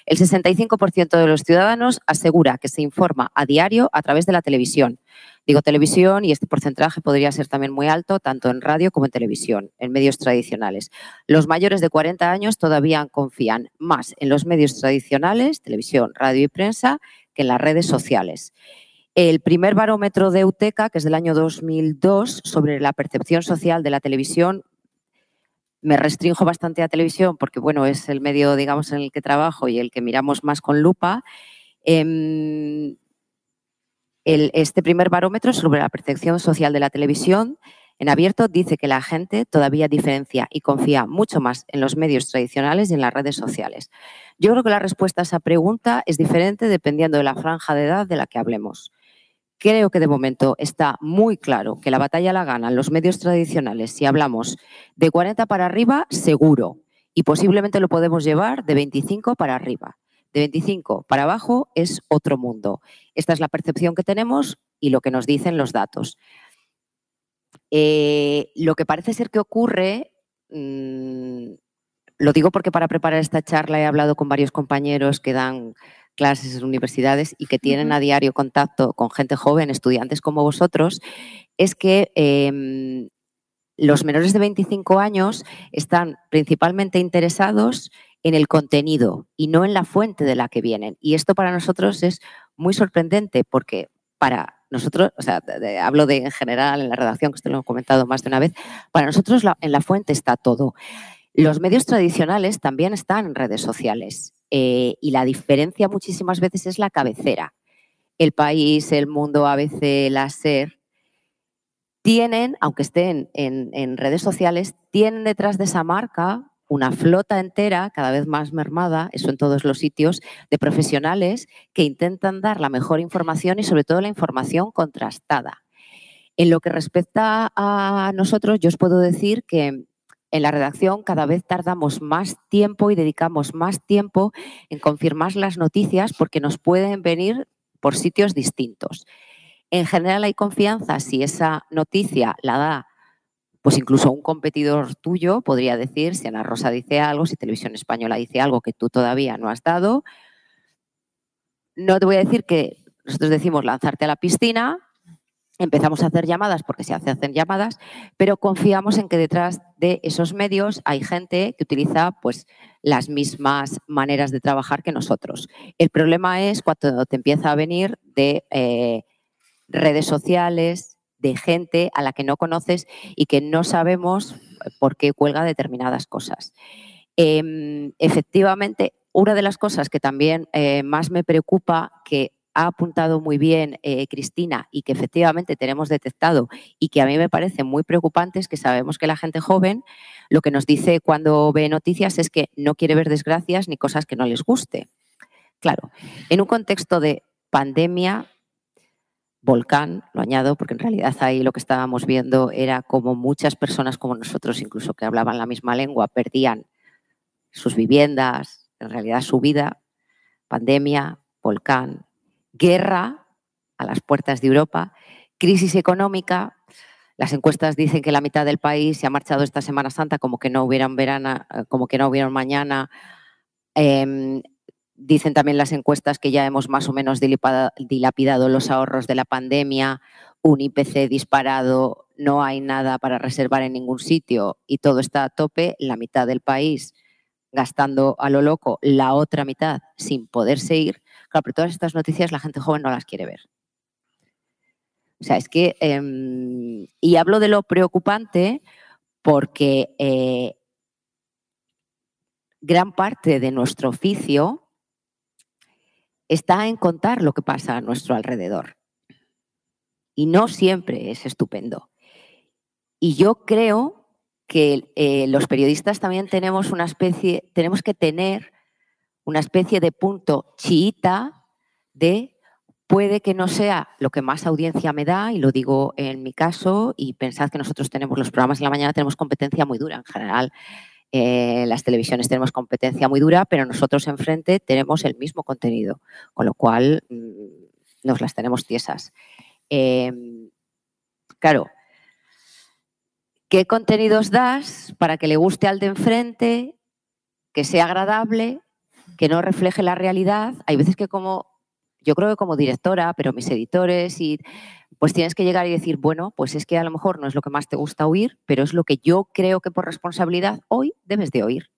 El 65% de los ciudadanos asegura que se informa a diario a través de la televisión. Digo televisión y este porcentaje podría ser también muy alto, tanto en radio como en televisión, en medios tradicionales. Los mayores de 40 años todavía confían más en los medios tradicionales, televisión, radio y prensa, que en las redes sociales. El primer barómetro de UTECA, que es del año 2002, sobre la percepción social de la televisión, me restringo bastante a televisión porque, bueno, es el medio, digamos, en el que trabajo y el que miramos más con lupa. Eh, este primer barómetro sobre la percepción social de la televisión en abierto dice que la gente todavía diferencia y confía mucho más en los medios tradicionales y en las redes sociales. Yo creo que la respuesta a esa pregunta es diferente dependiendo de la franja de edad de la que hablemos. Creo que de momento está muy claro que la batalla la ganan los medios tradicionales. Si hablamos de 40 para arriba, seguro. Y posiblemente lo podemos llevar de 25 para arriba. De 25 para abajo es otro mundo. Esta es la percepción que tenemos y lo que nos dicen los datos. Eh, lo que parece ser que ocurre, mmm, lo digo porque para preparar esta charla he hablado con varios compañeros que dan clases en universidades y que tienen a diario contacto con gente joven, estudiantes como vosotros, es que eh, los menores de 25 años están principalmente interesados en el contenido y no en la fuente de la que vienen. Y esto para nosotros es muy sorprendente porque para nosotros, o sea, hablo de en general en la redacción, que esto lo hemos comentado más de una vez, para nosotros en la fuente está todo. Los medios tradicionales también están en redes sociales eh, y la diferencia muchísimas veces es la cabecera. El país, el mundo, ABC, la SER, tienen, aunque estén en redes sociales, tienen detrás de esa marca una flota entera, cada vez más mermada, eso en todos los sitios, de profesionales que intentan dar la mejor información y sobre todo la información contrastada. En lo que respecta a nosotros, yo os puedo decir que en la redacción cada vez tardamos más tiempo y dedicamos más tiempo en confirmar las noticias porque nos pueden venir por sitios distintos. En general hay confianza si esa noticia la da pues incluso un competidor tuyo podría decir, si Ana Rosa dice algo, si Televisión Española dice algo que tú todavía no has dado, no te voy a decir que nosotros decimos lanzarte a la piscina, empezamos a hacer llamadas porque se hacen llamadas, pero confiamos en que detrás de esos medios hay gente que utiliza pues las mismas maneras de trabajar que nosotros. El problema es cuando te empieza a venir de eh, redes sociales, de gente a la que no conoces y que no sabemos por qué cuelga determinadas cosas. Eh, efectivamente, una de las cosas que también eh, más me preocupa, que ha apuntado muy bien eh, Cristina y que efectivamente tenemos detectado y que a mí me parece muy preocupante es que sabemos que la gente joven lo que nos dice cuando ve noticias es que no quiere ver desgracias ni cosas que no les guste. Claro, en un contexto de pandemia, volcán, lo añado, porque en realidad ahí lo que estábamos viendo era como muchas personas como nosotros, incluso que hablaban la misma lengua, perdían sus viviendas, en realidad su vida, pandemia, volcán, guerra a las puertas de Europa, crisis económica. Las encuestas dicen que la mitad del país se ha marchado esta Semana Santa como que no hubieran verana, como que no hubieran mañana. Eh, Dicen también las encuestas que ya hemos más o menos dilapidado los ahorros de la pandemia, un IPC disparado, no hay nada para reservar en ningún sitio y todo está a tope, la mitad del país gastando a lo loco, la otra mitad sin poderse ir. Claro, pero todas estas noticias la gente joven no las quiere ver. O sea, es que, eh, y hablo de lo preocupante porque eh, gran parte de nuestro oficio está en contar lo que pasa a nuestro alrededor. Y no siempre es estupendo. Y yo creo que eh, los periodistas también tenemos una especie, tenemos que tener una especie de punto chiita de puede que no sea lo que más audiencia me da, y lo digo en mi caso, y pensad que nosotros tenemos los programas en la mañana, tenemos competencia muy dura en general Eh, las televisiones tenemos competencia muy dura, pero nosotros enfrente tenemos el mismo contenido, con lo cual mm, nos las tenemos tiesas. Em, claro, ¿qué contenidos das para que le guste al de enfrente, que sea agradable, que no refleje la realidad? Hay veces que como, yo creo que como directora, pero mis editores y pues tienes que llegar y decir, bueno, pues es que a lo mejor no es lo que más te gusta oír, pero es lo que yo creo que por responsabilidad hoy debes de oír.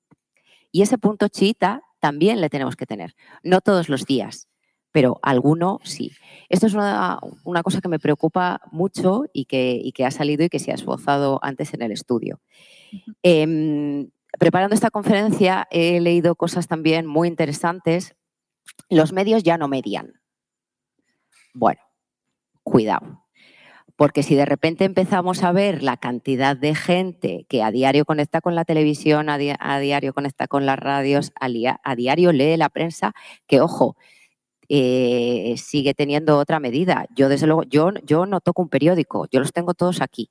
Y ese punto chita también le tenemos que tener, no todos los días, pero alguno sí. Esto es una, cosa que me preocupa mucho y que, que, ha salido y que se ha esbozado antes en el estudio. Em, preparando esta conferencia he leído cosas también muy interesantes. Los medios ya no median. Bueno, cuidado. Porque si de repente empezamos a ver la cantidad de gente que a diario conecta con la televisión, a, diario conecta con las radios, a, diario lee la prensa, que ojo, eh, sigue teniendo otra medida. Yo, desde luego, yo, yo no toco un periódico, yo los tengo todos aquí,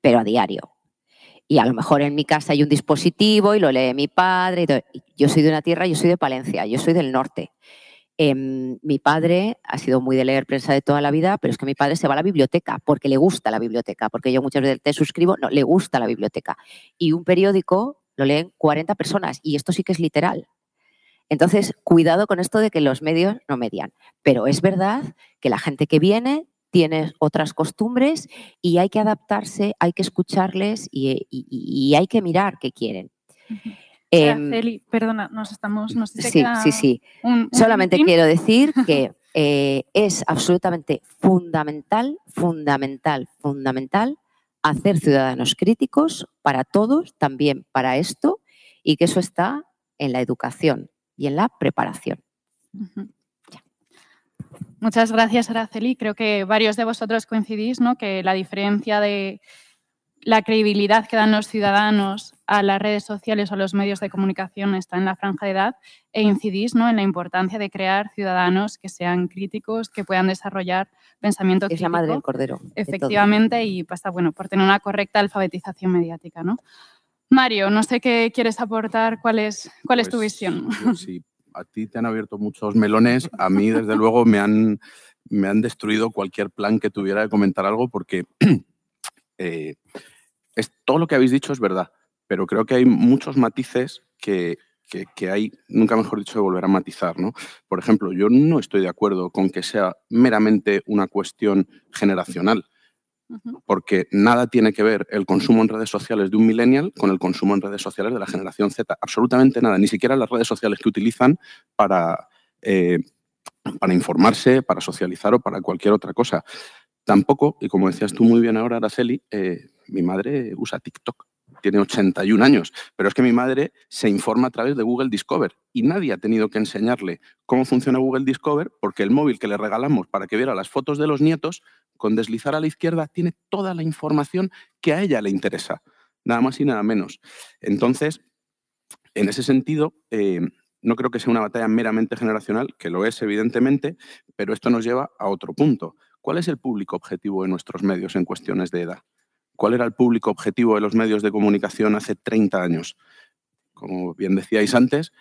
pero a diario. Y a lo mejor en mi casa hay un dispositivo y lo lee mi padre. Yo soy de una tierra, yo soy de Palencia, yo soy del norte. Em, mi padre ha sido muy de leer prensa de toda la vida, pero es que mi padre se va a la biblioteca porque le gusta la biblioteca, porque yo muchas veces te suscribo, no, le gusta la biblioteca. Y un periódico lo leen 40 personas y esto sí que es literal. Entonces, cuidado con esto de que los medios no median. Pero es verdad que la gente que viene tiene otras costumbres y hay que adaptarse, hay que escucharles y, hay que mirar qué quieren. Celi, perdona, nos estamos. sí, sí, sí. Solamente quiero decir [laughs] que eh, es absolutamente fundamental, fundamental, fundamental hacer ciudadanos críticos para todos, también para esto, y que eso está en la educación y en la preparación. Muchas gracias, Araceli. Creo que varios de vosotros coincidís, ¿no? Que la diferencia de la credibilidad que dan los ciudadanos a las redes sociales o a los medios de comunicación está en la franja de edad e incidís ¿no? en la importancia de crear ciudadanos que sean críticos, que puedan desarrollar pensamiento crítico. Es la madre del cordero. Efectivamente, y pasa bueno, por tener una correcta alfabetización mediática. ¿no? Mario, no sé qué quieres aportar, cuál es, cuál es tu pues, visión. Sí, a ti te han abierto muchos melones, a mí desde luego me han, me han destruido cualquier plan que tuviera de comentar algo porque... [clears throat] Eh, todo lo que habéis dicho es verdad, pero creo que hay muchos matices que, hay, nunca mejor dicho, de volver a matizar. ¿no? Por ejemplo, yo no estoy de acuerdo con que sea meramente una cuestión generacional, porque nada tiene que ver el consumo en redes sociales de un millennial con el consumo en redes sociales de la generación Z. Absolutamente nada, ni siquiera las redes sociales que utilizan para, eh, para informarse, para socializar o para cualquier otra cosa. Tampoco, y como decías tú muy bien ahora, Araceli, eh, mi madre usa TikTok, tiene 81 años, pero es que mi madre se informa a través de Google Discover y nadie ha tenido que enseñarle cómo funciona Google Discover porque el móvil que le regalamos para que viera las fotos de los nietos, con deslizar a la izquierda, tiene toda la información que a ella le interesa, nada más y nada menos. Entonces, en ese sentido, eh, no creo que sea una batalla meramente generacional, que lo es evidentemente, pero esto nos lleva a otro punto. ¿Cuál es el público objetivo de nuestros medios en cuestiones de edad? ¿Cuál era el público objetivo de los medios de comunicación hace 30 años? Como bien decíais antes,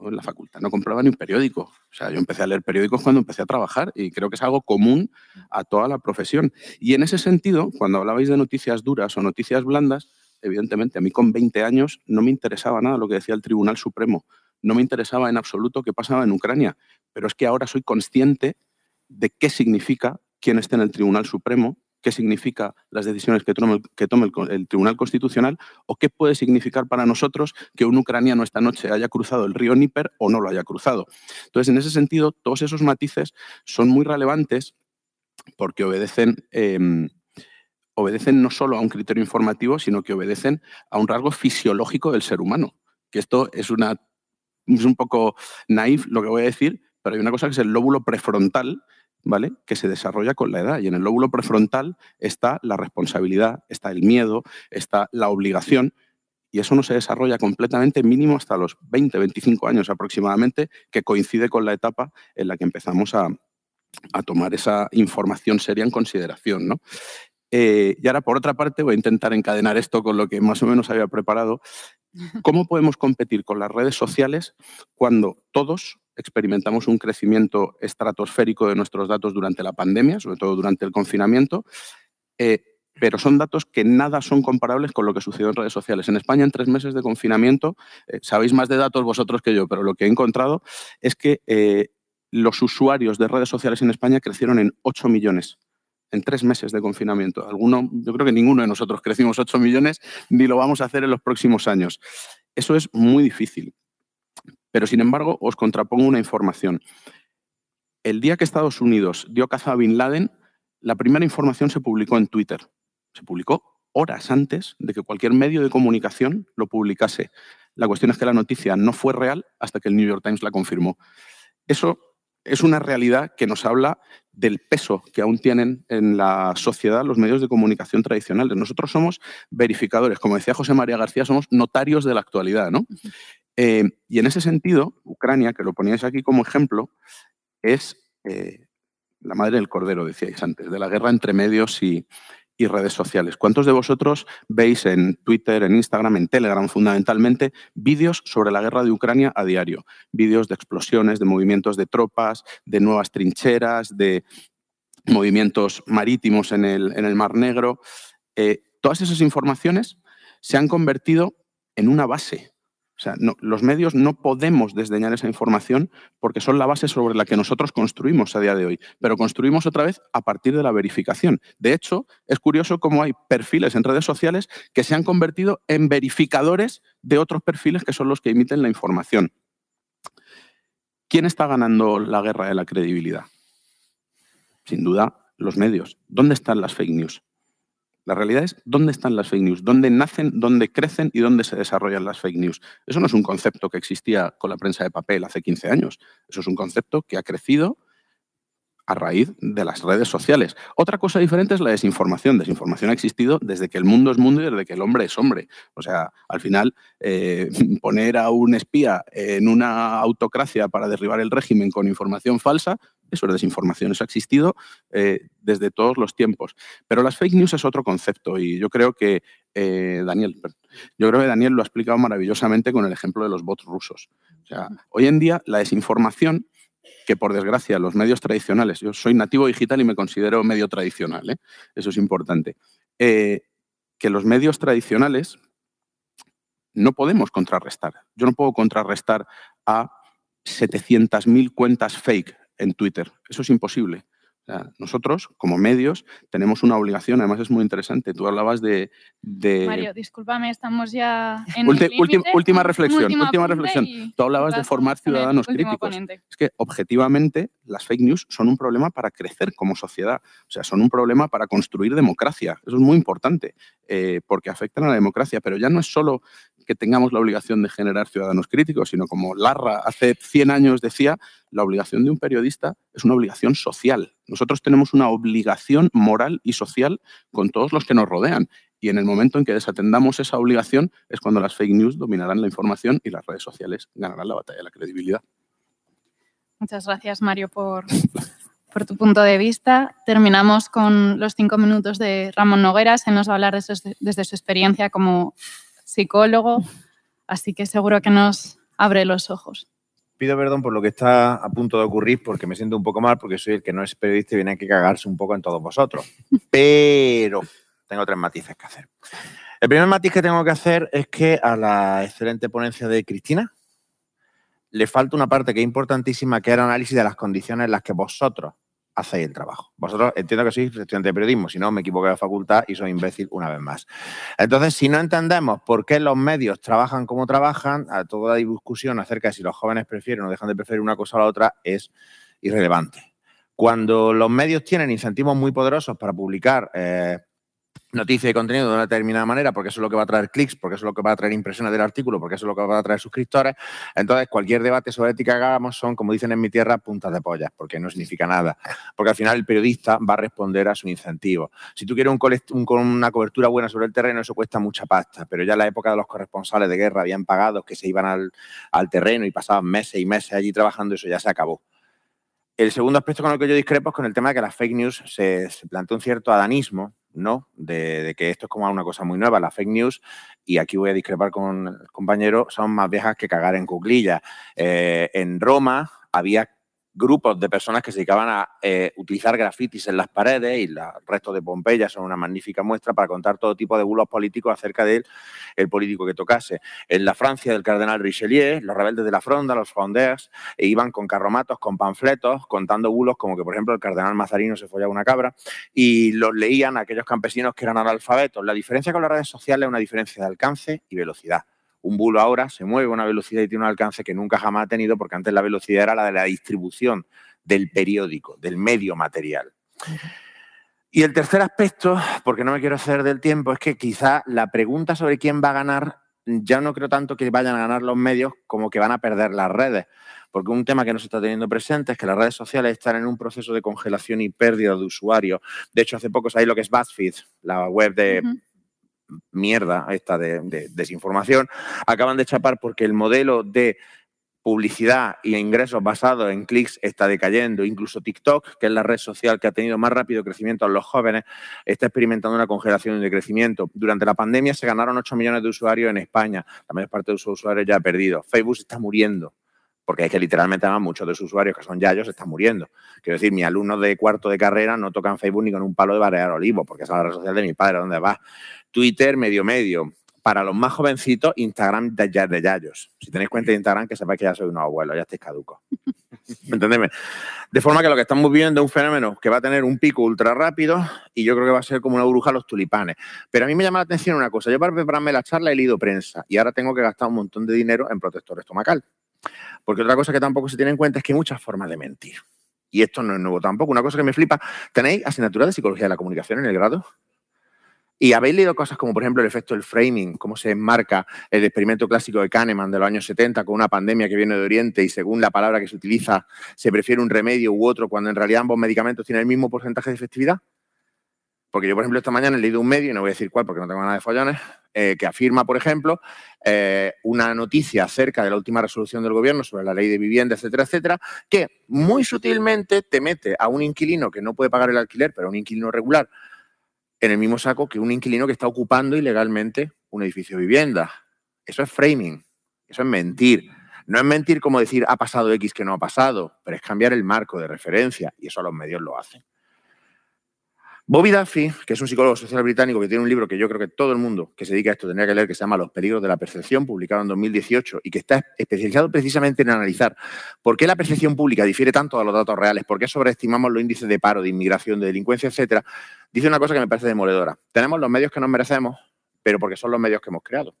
la facultad no compraba ni un periódico. O sea, yo empecé a leer periódicos cuando empecé a trabajar y creo que es algo común a toda la profesión. Y en ese sentido, cuando hablabais de noticias duras o noticias blandas, evidentemente a mí con 20 años no me interesaba nada lo que decía el Tribunal Supremo. No me interesaba en absoluto qué pasaba en Ucrania. Pero es que ahora soy consciente de qué significa quién esté en el Tribunal Supremo qué significa las decisiones que tome, que tome el, Tribunal Constitucional o qué puede significar para nosotros que un ucraniano esta noche haya cruzado el río Níper o no lo haya cruzado. Entonces, en ese sentido, todos esos matices son muy relevantes porque obedecen, em, obedecen no solo a un criterio informativo, sino que obedecen a un rasgo fisiológico del ser humano. Que esto es, una, es un poco naif lo que voy a decir, pero hay una cosa que es el lóbulo prefrontal, ¿vale? que se desarrolla con la edad. Y en el lóbulo prefrontal está la responsabilidad, está el miedo, está la obligación. Y eso no se desarrolla completamente mínimo hasta los 20, 25 años aproximadamente, que coincide con la etapa en la que empezamos a, tomar esa información seria en consideración. Eh, y ahora, por otra parte, voy a intentar encadenar esto con lo que más o menos había preparado. ¿Cómo podemos competir con las redes sociales cuando todos experimentamos un crecimiento estratosférico de nuestros datos durante la pandemia, sobre todo durante el confinamiento? Eh, pero son datos que nada son comparables con lo que sucedió en redes sociales. En España, en tres meses de confinamiento, eh, sabéis más de datos vosotros que yo, pero lo que he encontrado es que eh, los usuarios de redes sociales en España crecieron en 8 millones en tres meses de confinamiento. Alguno, yo creo que ninguno de nosotros crecimos 8 millones, ni lo vamos a hacer en los próximos años. Eso es muy difícil. Pero, sin embargo, os contrapongo una información. El día que Estados Unidos dio caza a Bin Laden, la primera información se publicó en Twitter se publicó horas antes de que cualquier medio de comunicación lo publicase. La cuestión es que la noticia no fue real hasta que el New York Times la confirmó. Eso es una realidad que nos habla del peso que aún tienen en la sociedad los medios de comunicación tradicionales. Nosotros somos verificadores, como decía José María García, somos notarios de la actualidad. ¿no? Eh, y en ese sentido, Ucrania, que lo poníais aquí como ejemplo, es eh, la madre del cordero, decíais antes, de la guerra entre medios y, redes sociales. ¿Cuántos de vosotros veis en Twitter, en Instagram, en Telegram fundamentalmente vídeos sobre la guerra de Ucrania a diario? Vídeos de explosiones, de movimientos de tropas, de nuevas trincheras, de movimientos marítimos en el, en el Mar Negro. Eh, todas esas informaciones se han convertido en una base sea, los medios no podemos desdeñar esa información porque son la base sobre la que nosotros construimos a día de hoy, pero construimos otra vez a partir de la verificación. De hecho, es curioso cómo hay perfiles en redes sociales que se han convertido en verificadores de otros perfiles que son los que emiten la información. ¿Quién está ganando la guerra de la credibilidad? Sin duda, los medios. ¿Dónde están las fake news? La realidad es dónde están las fake news, dónde nacen, dónde crecen y dónde se desarrollan las fake news. Eso no es un concepto que existía con la prensa de papel hace 15 años. Eso es un concepto que ha crecido a raíz de las redes sociales. Otra cosa diferente es la desinformación. Desinformación ha existido desde que el mundo es mundo y desde que el hombre es hombre. O sea, al final, eh, [laughs] poner a un espía en una autocracia para derribar el régimen con información falsa eso es desinformación, eso ha existido eh, desde todos los tiempos. Pero las fake news es otro concepto y yo creo que eh, Daniel, yo creo que Daniel lo ha explicado maravillosamente con el ejemplo de los bots rusos. O sea, hoy en día la desinformación que por desgracia los medios tradicionales, yo soy nativo digital y me considero medio tradicional, ¿eh? eso es importante, que los medios tradicionales no podemos contrarrestar. Yo no puedo contrarrestar a 700.000 cuentas fake en Twitter. Eso es imposible. nosotros, como medios, tenemos una obligación, además es muy interesante. Tú hablabas de. Mario, discúlpame, estamos ya en. última reflexión, última reflexión. Tú hablabas de formar ciudadanos críticos. Es que, objetivamente, las fake news son un problema para crecer como sociedad. O sea, son un problema para construir democracia. Eso es muy importante, eh, porque afectan a la democracia. Pero ya no es solo que tengamos la obligación de generar ciudadanos críticos, sino como Larra hace 100 años decía, la obligación de un periodista es una obligación social. Nosotros tenemos una obligación moral y social con todos los que nos rodean. Y en el momento en que desatendamos esa obligación es cuando las fake news dominarán la información y las redes sociales ganarán la batalla de la credibilidad. Muchas gracias, Mario, por, por tu punto de vista. Terminamos con los cinco minutos de Ramón Noguera. Se nos va a hablar desde su experiencia como psicólogo, así que seguro que nos abre los ojos. Pido perdón por lo que está a punto de ocurrir porque me siento un poco mal porque soy el que no es periodista y viene que cagarse un poco en todos vosotros. [laughs] Pero tengo tres matices que hacer. El primer matiz que tengo que hacer es que a la excelente ponencia de Cristina le falta una parte que es importantísima, que es el análisis de las condiciones en las que vosotros hacéis el trabajo. Vosotros entiendo que sois estudiante de periodismo, si no me equivoqué de facultad y soy imbécil una vez más. Entonces, si no entendemos por qué los medios trabajan como trabajan, a toda la discusión acerca de si los jóvenes prefieren o dejan de preferir una cosa a la otra es irrelevante. Cuando los medios tienen incentivos muy poderosos para publicar eh, noticia y contenido de una determinada manera, porque eso es lo que va a traer clics, porque eso es lo que va a traer impresiones del artículo, porque eso es lo que va a traer suscriptores. Entonces, cualquier debate sobre ética que hagamos son, como dicen en mi tierra, puntas de pollas, porque no significa nada. Porque al final el periodista va a responder a su incentivo. Si tú quieres una cobertura buena sobre el terreno, eso cuesta mucha pasta, pero ya en la época de los corresponsales de guerra habían pagado que se iban al, al terreno y pasaban meses y meses allí trabajando, eso ya se acabó. El segundo aspecto con el que yo discrepo es con el tema de que las fake news se, se plantea un cierto adanismo ¿no? De, de, que esto es como una cosa muy nueva, la fake news, y aquí voy a discrepar con el compañero, son más viejas que cagar en cuclillas. Eh, en Roma había grupos de personas que se dedicaban a eh, utilizar grafitis en las paredes y los restos de Pompeya son una magnífica muestra para contar todo tipo de bulos políticos acerca de él, el político que tocase. En la Francia del cardenal Richelieu, los rebeldes de la Fronda, los frondeurs, e iban con carromatos, con panfletos, contando bulos como que, por ejemplo, el cardenal Mazarino se follaba una cabra y los leían aquellos campesinos que eran analfabetos. La diferencia con las redes sociales es una diferencia de alcance y velocidad un bulo ahora se mueve a una velocidad y tiene un alcance que nunca jamás ha tenido, porque antes la velocidad era la de la distribución del periódico, del medio material. Y el tercer aspecto, porque no me quiero hacer del tiempo, es que quizá la pregunta sobre quién va a ganar, ya no creo tanto que vayan a ganar los medios como que van a perder las redes. Porque un tema que no se está teniendo presente es que las redes sociales están en un proceso de congelación y pérdida de usuarios. De hecho, hace poco sabéis lo que es BuzzFeed, la web de, mierda esta de, desinformación, acaban de chapar porque el modelo de publicidad y ingresos basados en clics está decayendo. Incluso TikTok, que es la red social que ha tenido más rápido crecimiento en los jóvenes, está experimentando una congelación de crecimiento. Durante la pandemia se ganaron 8 millones de usuarios en España. La mayor parte de sus usuarios ya ha perdido. Facebook está muriendo. Porque es que literalmente además muchos de sus usuarios que son yayos están muriendo. Quiero decir, mis alumnos de cuarto de carrera no tocan Facebook ni con un palo de barrear olivo, porque esa es la red social de mi padre, ¿dónde va? Twitter medio medio. Para los más jovencitos, Instagram de, de Yayos. Si tenéis cuenta de Instagram, que sepáis que ya soy un abuelo, ya estáis caducos. [laughs] ¿Entendéis? De forma que lo que estamos viviendo es un fenómeno que va a tener un pico ultra rápido y yo creo que va a ser como una bruja los tulipanes. Pero a mí me llama la atención una cosa. Yo para prepararme la charla he leído prensa y ahora tengo que gastar un montón de dinero en protector estomacal. Porque otra cosa que tampoco se tiene en cuenta es que hay muchas formas de mentir. Y esto no es nuevo tampoco. Una cosa que me flipa, ¿tenéis asignatura de psicología de la comunicación en el grado? Y habéis leído cosas como, por ejemplo, el efecto del framing, cómo se enmarca el experimento clásico de Kahneman de los años 70 con una pandemia que viene de Oriente y según la palabra que se utiliza se prefiere un remedio u otro cuando en realidad ambos medicamentos tienen el mismo porcentaje de efectividad. Porque yo, por ejemplo, esta mañana he leído un medio, y no voy a decir cuál porque no tengo nada de follones, eh, que afirma, por ejemplo, eh, una noticia acerca de la última resolución del gobierno sobre la ley de vivienda, etcétera, etcétera, que muy sutilmente te mete a un inquilino que no puede pagar el alquiler, pero a un inquilino regular, en el mismo saco que un inquilino que está ocupando ilegalmente un edificio de vivienda. Eso es framing, eso es mentir. No es mentir como decir ha pasado X que no ha pasado, pero es cambiar el marco de referencia y eso los medios lo hacen. Bobby Duffy, que es un psicólogo social británico que tiene un libro que yo creo que todo el mundo que se dedica a esto tendría que leer, que se llama Los peligros de la percepción, publicado en 2018 y que está especializado precisamente en analizar por qué la percepción pública difiere tanto a los datos reales, por qué sobreestimamos los índices de paro, de inmigración, de delincuencia, etcétera, dice una cosa que me parece demoledora. Tenemos los medios que nos merecemos, pero porque son los medios que hemos creado.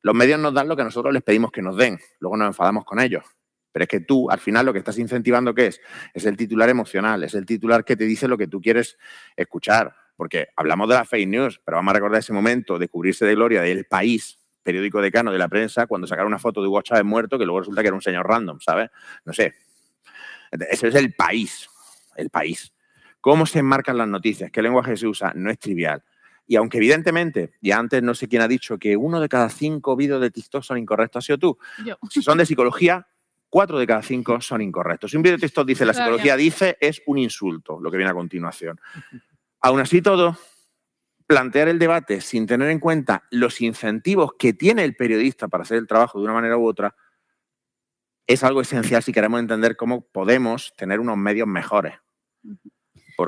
Los medios nos dan lo que nosotros les pedimos que nos den, luego nos enfadamos con ellos. Pero es que tú, al final, lo que estás incentivando, ¿qué es? Es el titular emocional, es el titular que te dice lo que tú quieres escuchar. Porque hablamos de la fake news, pero vamos a recordar ese momento de cubrirse de gloria del país, periódico decano de la prensa, cuando sacaron una foto de Hugo Chávez muerto, que luego resulta que era un señor random, ¿sabes? No sé. Ese es el país, el país. ¿Cómo se enmarcan las noticias? ¿Qué lenguaje se usa? No es trivial. Y aunque evidentemente, y antes no sé quién ha dicho que uno de cada cinco vídeos de TikTok son incorrectos, ha sido tú. Si son de psicología, cuatro de cada cinco son incorrectos. Si un TikTok dice la psicología dice, es un insulto lo que viene a continuación. Aún así todo, plantear el debate sin tener en cuenta los incentivos que tiene el periodista para hacer el trabajo de una manera u otra, es algo esencial si queremos entender cómo podemos tener unos medios mejores.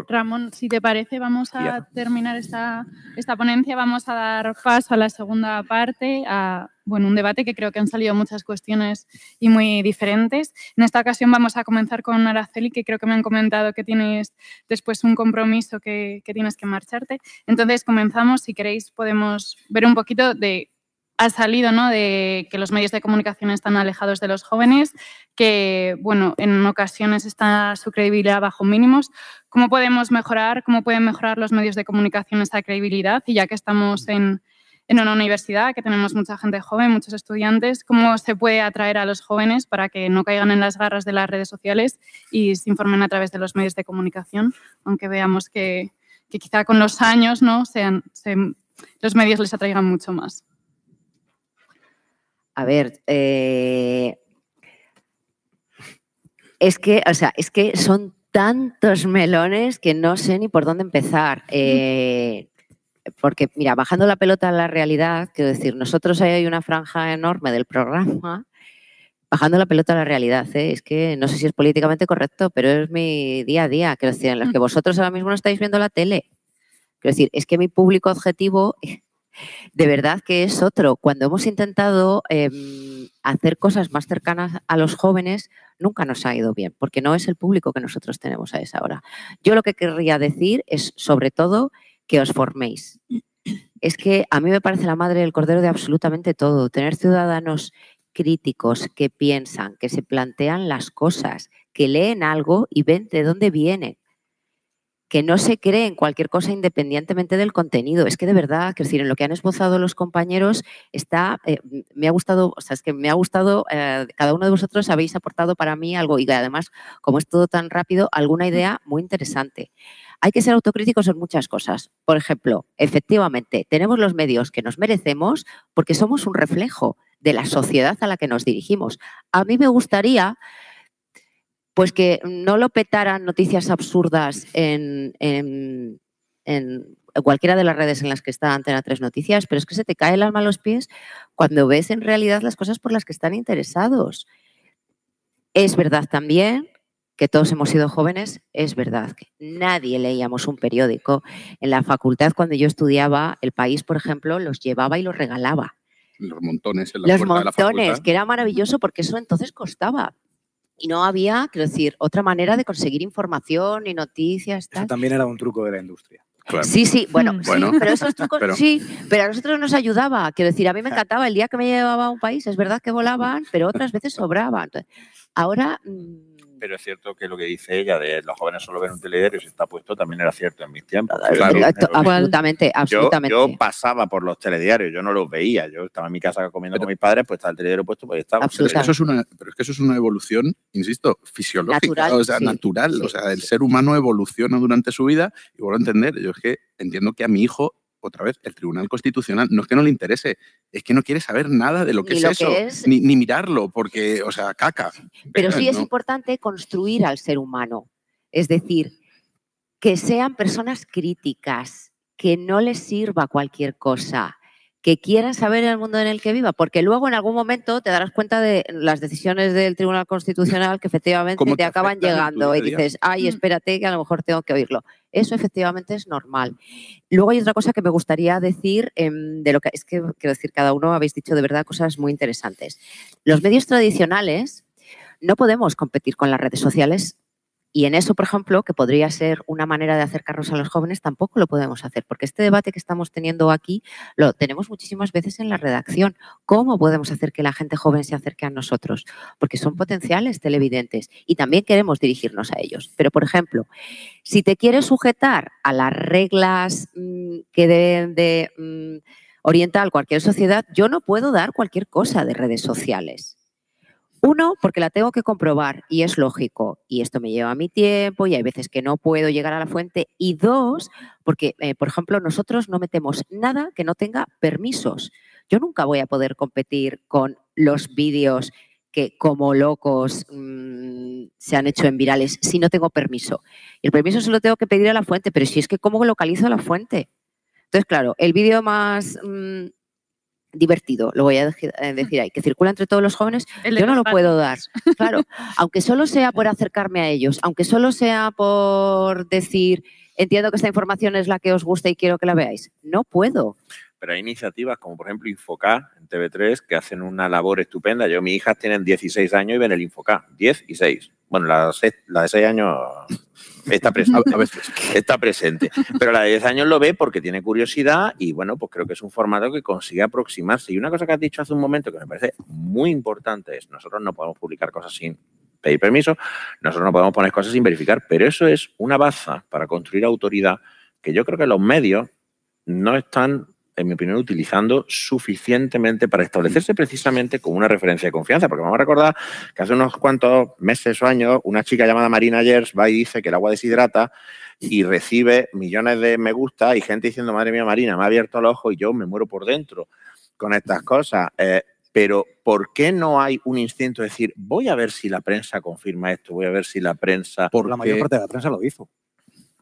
Ramón, si te parece, vamos a terminar esta, esta ponencia, vamos a dar paso a la segunda parte, a bueno, un debate que creo que han salido muchas cuestiones y muy diferentes. En esta ocasión vamos a comenzar con Araceli, que creo que me han comentado que tienes después un compromiso que, tienes que marcharte. Entonces comenzamos, si queréis podemos ver un poquito de ha salido ¿no? de que los medios de comunicación están alejados de los jóvenes, que bueno, en ocasiones está su credibilidad bajo mínimos. ¿Cómo podemos mejorar, cómo pueden mejorar los medios de comunicación esa credibilidad? Y ya que estamos en, en una universidad, que tenemos mucha gente joven, muchos estudiantes, ¿cómo se puede atraer a los jóvenes para que no caigan en las garras de las redes sociales y se informen a través de los medios de comunicación? Aunque veamos que, que quizá con los años ¿no? Sean, los medios les atraigan mucho más. A ver, eh, es que, o sea, es que son tantos melones que no sé ni por dónde empezar. Eh, porque, mira, bajando la pelota a la realidad, quiero decir, nosotros ahí hay una franja enorme del programa, bajando la pelota a la realidad, ¿eh? es que no sé si es políticamente correcto, pero es mi día a día, quiero decir, en los que vosotros ahora mismo no estáis viendo la tele. Quiero decir, es que mi público objetivo de verdad que es otro. Cuando hemos intentado em, hacer cosas más cercanas a los jóvenes, nunca nos ha ido bien, porque no es el público que nosotros tenemos a esa hora. Yo lo que querría decir es, sobre todo, que os forméis. Es que a mí me parece la madre del cordero de absolutamente todo. Tener ciudadanos críticos que piensan, que se plantean las cosas, que leen algo y ven de dónde vienen que no se creen cualquier cosa independientemente del contenido. Es que de verdad, que decir, en lo que han esbozado los compañeros está, eh, me ha gustado, o sea, es que me ha gustado, eh, cada uno de vosotros habéis aportado para mí algo y además, como es todo tan rápido, alguna idea muy interesante. Hay que ser autocríticos en muchas cosas. Por ejemplo, efectivamente, tenemos los medios que nos merecemos porque somos un reflejo de la sociedad a la que nos dirigimos. A mí me gustaría pues que no lo petaran noticias absurdas en, cualquiera de las redes en las que está Antena 3 Noticias, pero es que se te cae el alma a los pies cuando ves en realidad las cosas por las que están interesados. Es verdad también que todos hemos sido jóvenes, es verdad que nadie leíamos un periódico. En la facultad, cuando yo estudiaba, el país, por ejemplo, los llevaba y los regalaba. Los montones en la Los montones, que era maravilloso porque eso entonces costaba y no había, quiero decir, otra manera de conseguir información y noticias. Eso también era un truco de la industria. Sí, sí, bueno, mm. pero esos trucos, sí, pero a nosotros nos ayudaba. Quiero decir, a mí me encantaba el día que me llevaba a un país, es verdad que volaban, pero otras veces sobraban. Ahora mm, pero es cierto que lo que dice ella de los jóvenes solo ven un telediario si está puesto también era cierto en mis tiempos. absolutamente, absolutamente. Yo, pasaba por los telediarios, yo no los veía. Yo estaba en mi casa comiendo con mis padres, pues estaba el telediario puesto, pues estaba. Pero eso, es una, pero es que eso es una evolución, insisto, fisiológica, natural, o sea, natural. O sea, el ser humano evoluciona durante su vida y vuelvo a entender, yo es que entiendo que a mi hijo otra vez, el Tribunal Constitucional no es que no le interese, es que no quiere saber nada de lo que es eso, Ni, mirarlo, porque, o sea, caca. Pero sí es importante construir al ser humano, es decir, que sean personas críticas, que no les sirva cualquier cosa, que quieran saber el mundo en el que viva, porque luego en algún momento te darás cuenta de las decisiones del Tribunal Constitucional que efectivamente te, acaban llegando y dices, ay, mm. espérate que a lo mejor tengo que oírlo. Eso efectivamente es normal. Luego hay otra cosa que me gustaría decir, em, de lo que es que quiero decir, cada uno habéis dicho de verdad cosas muy interesantes. Los medios tradicionales no podemos competir con las redes sociales y en eso, por ejemplo, que podría ser una manera de acercarnos a los jóvenes, tampoco lo podemos hacer, porque este debate que estamos teniendo aquí lo tenemos muchísimas veces en la redacción. ¿Cómo podemos hacer que la gente joven se acerque a nosotros? Porque son potenciales televidentes y también queremos dirigirnos a ellos. Pero, por ejemplo, si te quieres sujetar a las reglas mm, que deben de mm, orientar cualquier sociedad, yo no puedo dar cualquier cosa de redes sociales. Uno, porque la tengo que comprobar y es lógico y esto me lleva mi tiempo y hay veces que no puedo llegar a la fuente. Y dos, porque, eh, por ejemplo, nosotros no metemos nada que no tenga permisos. Yo nunca voy a poder competir con los vídeos que como locos mm, se han hecho en virales si no tengo permiso. Y el permiso se lo tengo que pedir a la fuente, pero si es que ¿cómo localizo la fuente? Entonces, claro, el vídeo más mm, divertido, lo voy a eh, decir ahí, que circula entre todos los jóvenes, yo no lo puedo dar. Claro, [laughs] aunque solo sea por acercarme a ellos, aunque solo sea por decir, entiendo que esta información es la que os gusta y quiero que la veáis, no puedo. Pero hay iniciativas como por ejemplo Infoca en TV3 que hacen una labor estupenda. Yo, mis hijas tienen 16 años y ven el Infoca, 10 y 6. Bueno, la, la de 6 años está, presente, a. Pero la de 10 años lo ve porque tiene curiosidad y bueno, pues creo que es un formato que consigue aproximarse. Y una cosa que has dicho hace un momento que me parece muy importante es, nosotros no podemos publicar cosas sin pedir permiso, nosotros no podemos poner cosas sin verificar, pero eso es una baza para construir autoridad que yo creo que los medios no están en mi opinión, utilizando suficientemente para establecerse precisamente como una referencia de confianza. Porque vamos a recordar que hace unos cuantos meses o años, una chica llamada Marina Yers va y dice que el agua deshidrata y recibe millones de me gusta y gente diciendo, madre mía, Marina, me ha abierto el ojo y yo me muero por dentro con estas cosas. Eh, Pero ¿por qué no hay un instinto de decir, voy a ver si la prensa confirma esto, voy a ver si la prensa... Por la mayor parte de la prensa lo hizo.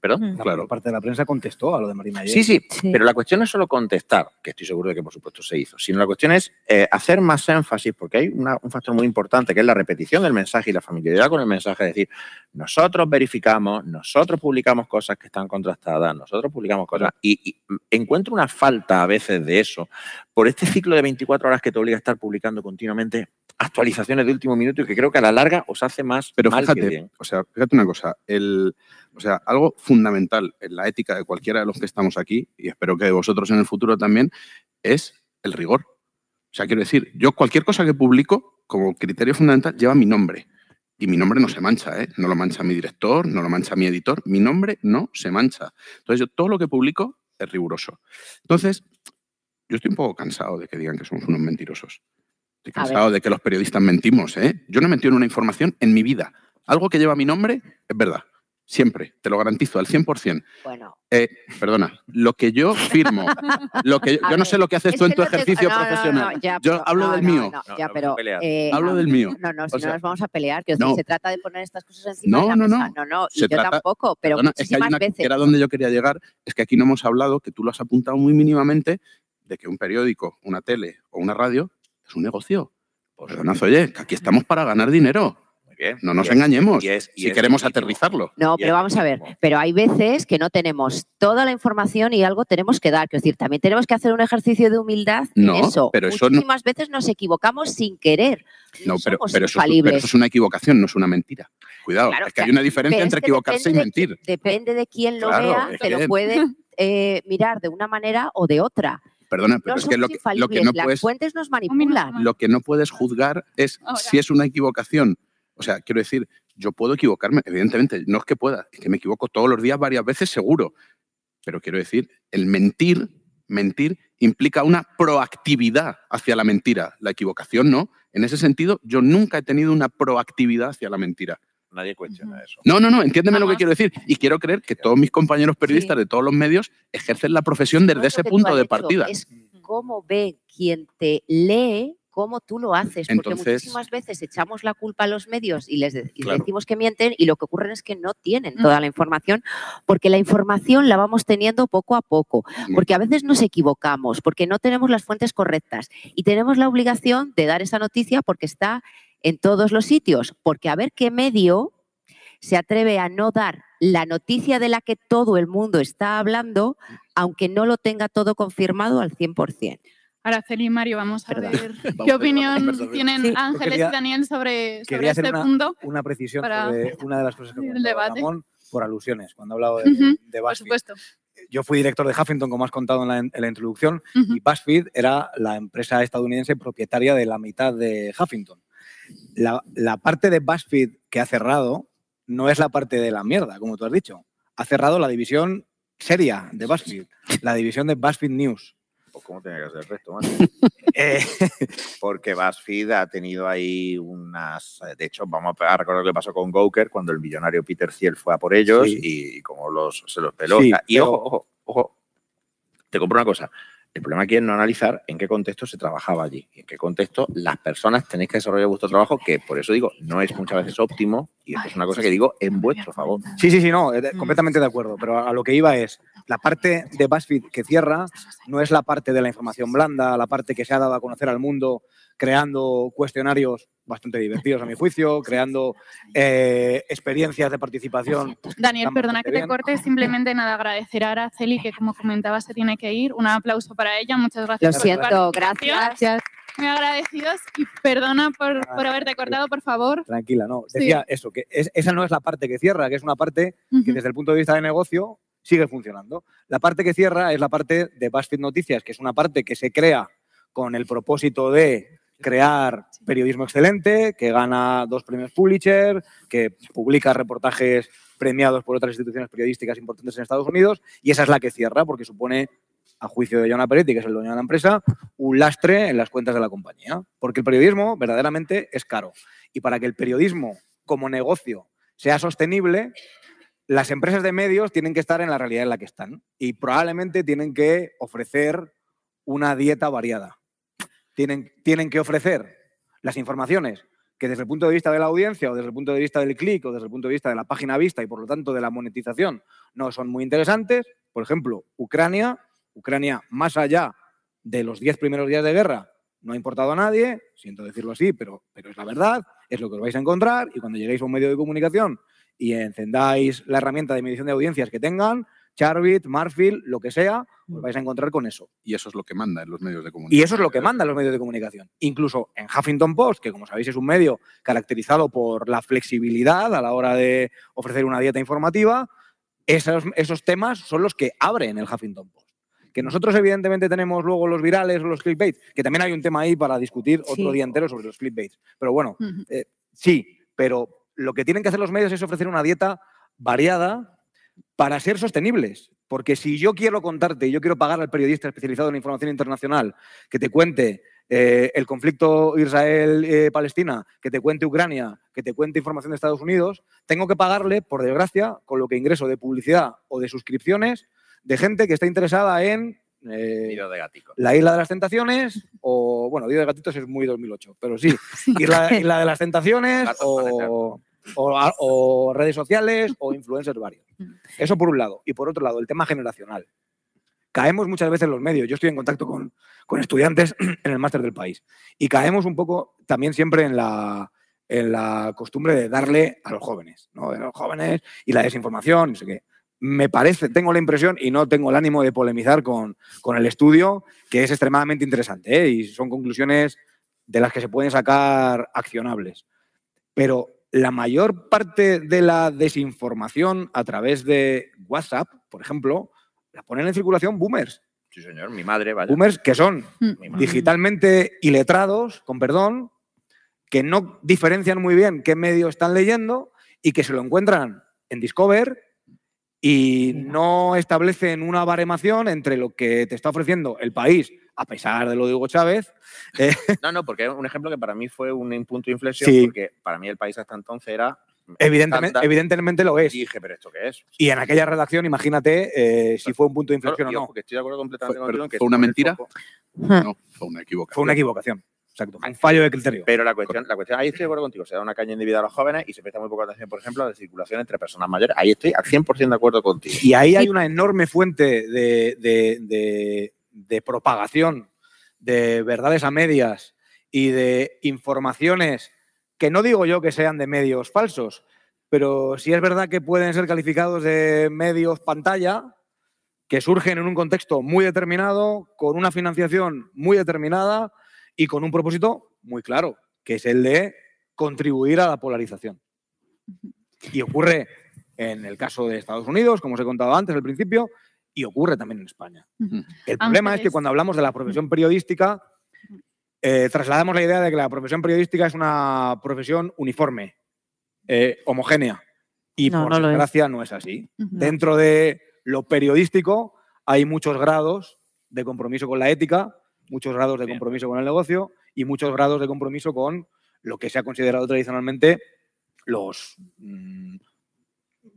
¿Perdón? La mayor parte de la prensa contestó a lo de Marina ayer. Sí, sí, pero la cuestión no es solo contestar, que estoy seguro de que por supuesto se hizo, sino la cuestión es eh, hacer más énfasis, porque hay una- un factor muy importante que es la repetición del mensaje y la familiaridad con el mensaje, es decir, nosotros verificamos, nosotros publicamos cosas que están contrastadas, nosotros publicamos cosas, y, y encuentro una falta a veces de eso, por este ciclo de 24 horas que te obliga a estar publicando continuamente actualizaciones de último minuto y que creo que a la larga os hace más Pero mal que fíjate, bien. o sea, fíjate una cosa, el, o sea, algo fundamental en la ética de cualquiera de los que estamos aquí, y espero que de vosotros en el futuro también, es el rigor. O sea, quiero decir, yo cualquier cosa que publico como criterio fundamental lleva mi nombre. Y mi nombre no se mancha, ¿eh? No lo mancha mi director, no lo mancha mi editor, mi nombre no se mancha. Entonces, yo todo lo que publico es riguroso. Entonces, yo estoy un poco cansado de que digan que somos unos mentirosos. Estoy cansado de que los periodistas mentimos, ¿eh? Yo no he mentido en una información en mi vida. Algo que lleva mi nombre es verdad. Siempre, te lo garantizo, al 100%. Bueno, Eh, perdona, lo que yo firmo, lo que yo no sé lo que haces es tú en tu ejercicio no, no, no, profesional. no, ya, yo pero- hablo no, del mío. no, No, ya, no, pero, eh, Hablo no, del mío. No, no, si O no nos vamos a pelear, que se trata de poner estas cosas encima No, de la no, no. mesa. No, no, y Se yo trata- tampoco, pero Perdona, es que una que veces. era donde yo quería llegar, es que aquí no hemos hablado, que tú lo has apuntado muy mínimamente, de que un periódico, una tele o una radio es un negocio. Perdona, oye, que aquí estamos para ganar dinero. Bien. No nos Y es- engañemos. y es- y si es queremos legítimo. aterrizarlo. No, Y pero vamos a ver, pero hay veces que no tenemos toda la información y algo tenemos que dar. Quiero decir, también tenemos que hacer un ejercicio de humildad No, en eso. pero eso no- Muchísimas veces nos equivocamos sin querer. No, pero, somos pero eso, pero eso es una equivocación, no es una mentira. Cuidado, Claro, es que hay una diferencia Pero entre equivocarse y de mentir. depende de quién lo Claro, vea, te que- lo puede [laughs] eh, mirar de una manera o de otra. Perdona, pero No es que lo que, lo que no las puedes, fuentes nos manipulan. lo que no puedes juzgar es Ahora. si es una equivocación. O sea, quiero decir, yo puedo equivocarme, evidentemente, no es que pueda, es que me equivoco todos los días varias veces seguro. Pero quiero decir, el mentir, mentir implica una proactividad hacia la mentira. La equivocación no. En ese sentido, yo nunca he tenido una proactividad hacia la mentira. Nadie cuestiona eso. No, no, no, entiéndeme lo que quiero decir. Y quiero creer que todos mis compañeros periodistas de todos los medios ejercen la profesión desde ese punto de partida. Es cómo ve quien te lee cómo tú lo haces. Porque muchísimas veces echamos la culpa a los medios y les, y Claro. decimos que mienten y lo que ocurre es que no tienen Mm. toda la información porque la información la vamos teniendo poco a poco. Muy Porque a veces nos equivocamos, porque no tenemos las fuentes correctas y tenemos la obligación de dar esa noticia porque está en todos los sitios. Porque a ver qué medio se atreve a no dar la noticia de la que todo el mundo está hablando, aunque no lo tenga todo confirmado al 100%. Araceli y Mario, vamos a Perdón. ver [laughs] Vamos qué a ver la opinión tienen Sí, Ángeles quería- y Daniel sobre, sobre este una- punto. Una precisión Para sobre [laughs] una de las cosas que el debate. Ramón por alusiones, cuando ha hablado de, Ujú, de Por supuesto. Yo fui director de Huffington, como has contado en la, en la introducción, y BuzzFeed era la empresa estadounidense propietaria de la mitad de Huffington. La, la parte de BuzzFeed que ha cerrado no es la parte de la mierda, como tú has dicho. Ha cerrado la división seria de BuzzFeed, la división de BuzzFeed News. Pues ¿Cómo tiene que ser el resto? [laughs] Eh, Porque BuzzFeed ha tenido ahí unas. De hecho, vamos a recordar lo que pasó con Gawker cuando el millonario Peter Thiel fue a por ellos Sí. y como los, se los peló. Sí, y ojo, ojo, ojo. Te compro una cosa. El problema aquí es no analizar en qué contexto se trabajaba allí y en qué contexto las personas tenéis que desarrollar vuestro trabajo, que por eso digo, no es muchas veces óptimo y esto es una cosa que digo en vuestro favor. Sí, sí, sí, no, eh, de- completamente de acuerdo. Pero a lo que iba es, la parte de BuzzFeed que cierra no es la parte de la información blanda, la parte que se ha dado a conocer al mundo creando cuestionarios bastante divertidos a mi juicio, creando eh, experiencias de participación. Daniel, perdona que te bien. corte, simplemente nada, agradecer a Araceli que como comentaba se tiene que ir. Un aplauso para ella, muchas gracias. Lo siento, participación. gracias. Muy agradecidos y perdona por, por haberte cortado, por favor. Tranquila, no. Sí. Decía eso, que es- esa no es la parte que cierra, que es una parte que desde el punto de vista de negocio sigue funcionando. La parte que cierra es la parte de BuzzFeed Noticias, que es una parte que se crea con el propósito de crear periodismo excelente, que gana dos premios Pulitzer, que publica reportajes premiados por otras instituciones periodísticas importantes en Estados Unidos, y esa es la que cierra, porque supone, a juicio de John Peretti, que es el dueño de la empresa, un lastre en las cuentas de la compañía. Porque el periodismo verdaderamente es caro. Y para que el periodismo como negocio sea sostenible, las empresas de medios tienen que estar en la realidad en la que están y probablemente tienen que ofrecer una dieta variada. Tienen, que ofrecer las informaciones que desde el punto de vista de la audiencia o desde el punto de vista del clic o desde el punto de vista de la página vista y por lo tanto de la monetización no son muy interesantes. Por ejemplo, Ucrania, Ucrania más allá de los 10 primeros días de guerra no ha importado a nadie, siento decirlo así, pero, pero es la verdad, es lo que os vais a encontrar y cuando lleguéis a un medio de comunicación y encendáis la herramienta de medición de audiencias que tengan, Charbit, Marfil, lo que sea, os vais a encontrar con eso. Y eso es lo que manda en los medios de comunicación. Y eso es lo que manda en los medios de comunicación. Incluso en Huffington Post, que como sabéis es un medio caracterizado por la flexibilidad a la hora de ofrecer una dieta informativa, esos, esos temas son los que abren el Huffington Post. Que nosotros evidentemente tenemos luego los virales o los clickbait, que también hay un tema ahí para discutir otro Sí. día entero sobre los clickbaits. Pero bueno, eh, sí, pero lo que tienen que hacer los medios es ofrecer una dieta variada para ser sostenibles. Porque si yo quiero contarte, yo quiero pagar al periodista especializado en información internacional que te cuente eh, el conflicto Israel-Palestina, que te cuente Ucrania, que te cuente información de Estados Unidos, tengo que pagarle, por desgracia, con lo que ingreso de publicidad o de suscripciones de gente que está interesada en eh, Nido de gatico. la Isla de las Tentaciones o, bueno, de Gatitos es muy 2008, pero [laughs] sí, Isla, Isla de las Tentaciones Gatos o, o- redes sociales o influencers varios. Eso por un lado. Y por otro lado, el tema generacional. Caemos muchas veces los medios. Yo estoy en contacto con, con estudiantes [clears throat] en el máster del país y caemos un poco también siempre en la, en la costumbre de darle a los jóvenes, ¿no? De los jóvenes y la desinformación, no sé qué. Me parece, tengo la impresión y no tengo el ánimo de polemizar con, con el estudio, que es extremadamente interesante ¿eh? y son conclusiones de las que se pueden sacar accionables. Pero la mayor parte de la desinformación a través de WhatsApp, por ejemplo, la ponen en circulación boomers. Sí, señor, mi madre, vaya. Boomers que son madre. digitalmente iletrados, con perdón, que no diferencian muy bien qué medio están leyendo y que se lo encuentran en Discover y no establecen una baremación entre lo que te está ofreciendo el país, a pesar de lo de Hugo Chávez. eh, [laughs] No, no, porque es un ejemplo que para mí fue un punto de inflexión, Sí. porque para mí el país hasta entonces era. evidentemente, evidentemente lo es. Y dije, pero ¿esto qué es? Y en aquella redacción, imagínate eh, si fue un punto de inflexión o ojo, no. que estoy de acuerdo completamente Fue- en que ¿fue una mentira? No, fue una equivocación. Fue una equivocación. Exacto. Un fallo de criterio. Pero la cuestión, la cuestión, ahí estoy de acuerdo contigo, se da una caña individual a los jóvenes y se presta muy poca atención, por ejemplo, a la circulación entre personas mayores. Ahí estoy al 100% de acuerdo contigo. Y ahí hay una enorme fuente de, de- de- de propagación de verdades a medias y de informaciones que no digo yo que sean de medios falsos, pero sí es verdad que pueden ser calificados de medios pantalla que surgen en un contexto muy determinado, con una financiación muy determinada y con un propósito muy claro, que es el de contribuir a la polarización. Y ocurre en el caso de Estados Unidos, como os he contado antes al principio, y ocurre también en España. El problema es que cuando hablamos de la profesión periodística, eh, trasladamos la idea de que la profesión periodística es una profesión uniforme, eh, homogénea. Y No, por no desgracia no es así. Dentro de lo periodístico hay muchos grados de compromiso con la ética, muchos grados de Bien. compromiso con el negocio y muchos grados de compromiso con lo que se ha considerado tradicionalmente los mm,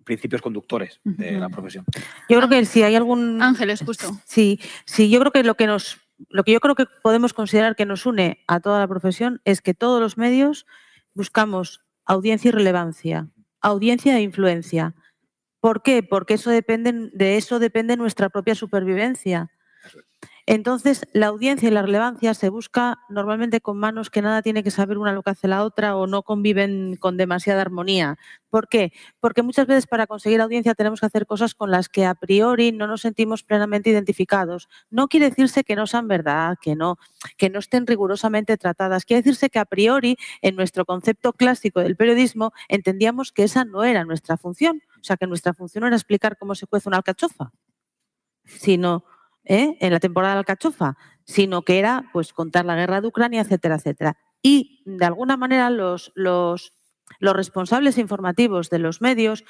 principios conductores de la profesión. Yo creo que si hay algún... Ángeles, justo. Sí, sí, yo creo que lo que nos, lo que yo creo que podemos considerar que nos une a toda la profesión es que todos los medios buscamos audiencia y relevancia, audiencia e influencia. ¿Por qué? Porque eso depende, de eso depende nuestra propia supervivencia. Entonces, la audiencia y la relevancia se busca normalmente con manos que nada tiene que saber una lo que hace la otra o no conviven con demasiada armonía. ¿Por qué? Porque muchas veces para conseguir audiencia tenemos que hacer cosas con las que a priori no nos sentimos plenamente identificados. No quiere decirse que no sean verdad, que no, que no estén rigurosamente tratadas. Quiere decirse que a priori, en nuestro concepto clásico del periodismo, entendíamos que esa no era nuestra función. O sea, que nuestra función era explicar cómo se cuece una alcachofa, sino ¿eh? en la temporada de alcachofa, sino que era pues contar la guerra de Ucrania, etcétera, etcétera. Y de alguna manera los, los, los responsables informativos de los medios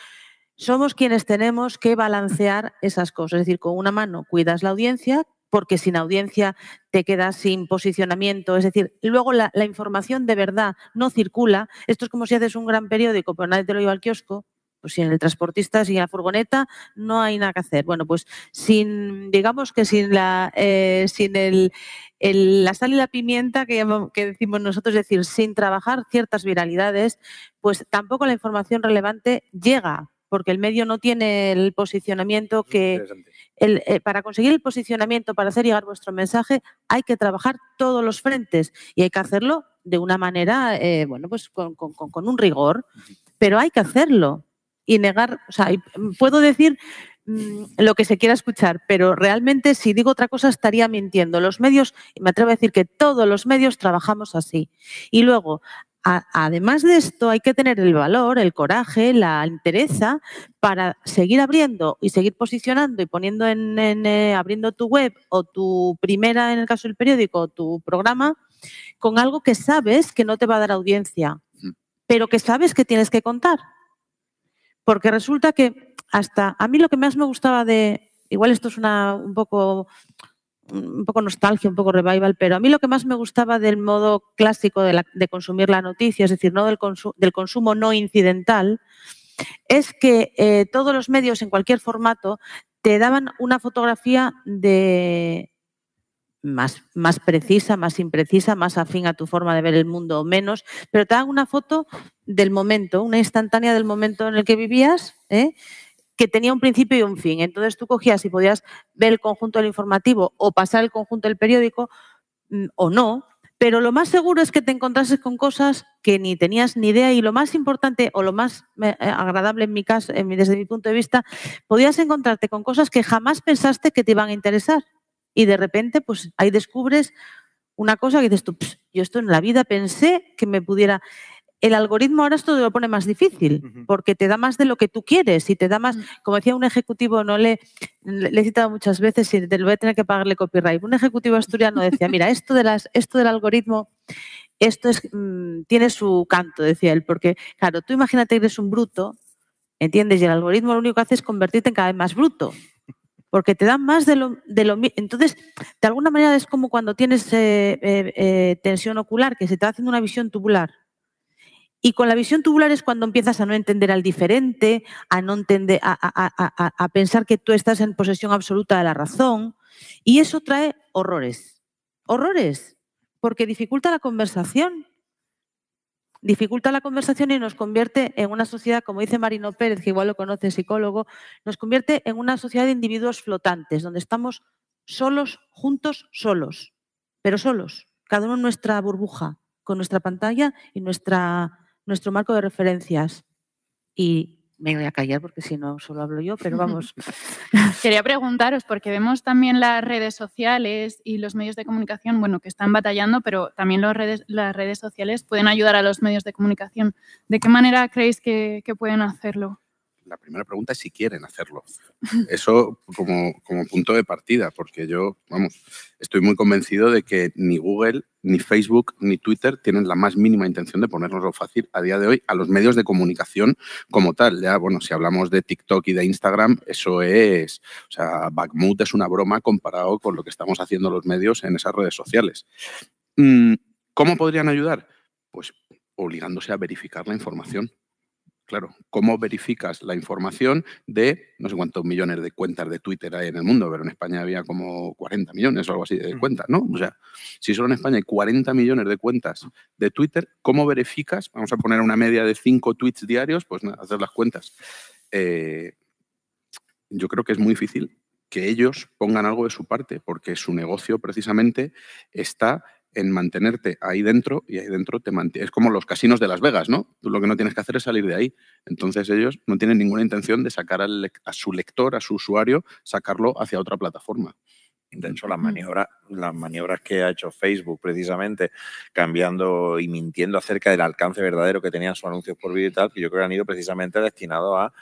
somos quienes tenemos que balancear esas cosas. Es decir, con una mano cuidas la audiencia, porque sin audiencia te quedas sin posicionamiento. Es decir, luego la, la información de verdad no circula. Esto es como si haces un gran periódico, pero nadie te lo lleva al kiosco. Pues si en el transportista, si en la furgoneta, no hay nada que hacer. Bueno, pues sin, digamos que sin la, eh, sin el, el- la sal y la pimienta que, decimos nosotros, es decir, sin trabajar ciertas viralidades, pues tampoco la información relevante llega, porque el medio no tiene el posicionamiento que, el, eh, para conseguir el posicionamiento, para hacer llegar vuestro mensaje, hay que trabajar todos los frentes y hay que hacerlo de una manera, eh, bueno, pues con, con- con- con un rigor, pero hay que hacerlo y negar, o sea, mm, puedo decir mm, lo que se quiera escuchar, pero realmente si digo otra cosa estaría mintiendo. Los medios, me atrevo a decir que todos los medios trabajamos así. Y luego, a- además de esto, hay que tener el valor, el coraje, la entereza para seguir abriendo y seguir posicionando y poniendo en, en, eh, abriendo tu web o tu primera, en el caso del periódico, o tu programa, con algo que sabes que no te va a dar audiencia, pero que sabes que tienes que contar. Porque resulta que hasta a mí lo que más me gustaba de, igual esto es una, un poco un poco nostalgia, un poco revival, pero a mí lo que más me gustaba del modo clásico de, consumir la noticia, es decir, no del, del consumo no incidental, es que eh, todos los medios en cualquier formato te daban una fotografía de más, más precisa, más imprecisa, más afín a tu forma de ver el mundo o menos, pero te dan una foto del momento, una instantánea del momento en el que vivías, ¿eh? que tenía un principio y un fin. Entonces tú cogías y podías ver el conjunto del informativo o pasar el conjunto del periódico mm, o no, pero lo más seguro es que te encontrases con cosas que ni tenías ni idea y lo más importante o lo más eh, agradable en mi caso, desde mi punto de vista, podías encontrarte con cosas que jamás pensaste que te iban a interesar y de repente pues ahí descubres una cosa que dices tú, "Ps, yo esto en la vida pensé que me pudiera... El algoritmo ahora esto te lo pone más difícil porque te da más de lo que tú quieres y te da más, Mm. como decía un ejecutivo, no le, le le he citado muchas veces y te lo voy a tener que pagarle copyright. Un ejecutivo asturiano decía, mira, esto, de las, esto del algoritmo, esto es, mm, tiene su canto, decía él, porque claro, tú imagínate que eres un bruto, ¿entiendes? Y el algoritmo lo único que hace es convertirte en cada vez más bruto. Porque te dan más de lo, de lo Entonces, de alguna manera es como cuando tienes eh, eh, eh, tensión ocular, que se te va haciendo una visión tubular. Y con la visión tubular es cuando empiezas a no entender al diferente, a no entender, a- a pensar que tú estás en posesión absoluta de la razón. Y eso trae horrores. Horrores. Porque dificulta la conversación. Dificulta la conversación y nos convierte en una sociedad, como dice Marino Pérez, que igual lo conoce, psicólogo, nos convierte en una sociedad de individuos flotantes, donde estamos solos, juntos, solos, pero solos, cada uno en nuestra burbuja, con nuestra pantalla y nuestra, nuestro marco de referencias. Y me voy a callar porque si no solo hablo yo, pero vamos. [laughs] Quería preguntaros, porque vemos también las redes sociales y los medios de comunicación, bueno, que están batallando, pero también las redes sociales pueden ayudar a los medios de comunicación. ¿De qué manera creéis que pueden hacerlo? La primera pregunta es si quieren hacerlo. Eso como, como punto de partida, porque yo, vamos, estoy muy convencido de que ni Google, ni Facebook, ni Twitter tienen la más mínima intención de ponernoslo fácil a día de hoy a los medios de comunicación como tal. Ya, bueno, si hablamos de TikTok y de Instagram, eso es, o sea, Backmoot es una broma comparado con lo que estamos haciendo los medios en esas redes sociales. Mm, ¿Cómo podrían ayudar? Pues obligándose a verificar la información. Claro, ¿cómo verificas la información de no sé cuántos millones de cuentas de Twitter hay en el mundo? Pero en España había como 40 millones o algo así de Mm. cuentas, ¿no? O sea, si solo en España hay 40 millones de cuentas de Twitter, ¿cómo verificas? Vamos a poner una media de 5 tweets diarios, pues nada, hacer las cuentas. Eh, yo creo que es muy difícil que ellos pongan algo de su parte, porque su negocio precisamente está en mantenerte ahí dentro y ahí dentro te mantiene. Es como los casinos de Las Vegas, ¿no? Tú lo que no tienes que hacer es salir de ahí. Entonces ellos no tienen ninguna intención de sacar al a su lector, a su usuario, sacarlo hacia otra plataforma. De hecho, las maniobras, las maniobras que ha hecho Facebook precisamente cambiando y mintiendo acerca del alcance verdadero que tenían sus anuncios por vídeo y tal, que yo creo que han ido precisamente destinados a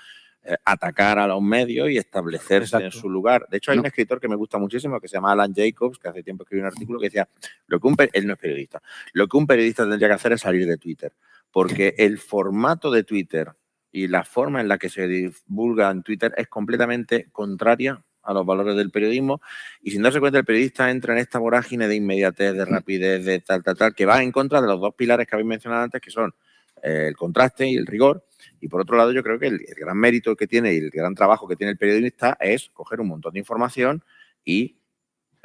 atacar a los medios y establecerse en su lugar. De hecho, hay No. un escritor que me gusta muchísimo que se llama Alan Jacobs, que hace tiempo escribió un artículo que decía, lo que un él no es periodista, lo que un periodista tendría que hacer es salir de Twitter, porque [laughs] el formato de Twitter y la forma en la que se divulga en Twitter es completamente contraria a los valores del periodismo y sin darse cuenta el periodista entra en esta vorágine de inmediatez, de rapidez, de tal, tal, tal, que va en contra de los dos pilares que habéis mencionado antes, que son eh, el contraste y el rigor. Y por otro lado, yo creo que el, el gran mérito que tiene y el gran trabajo que tiene el periodista es coger un montón de información y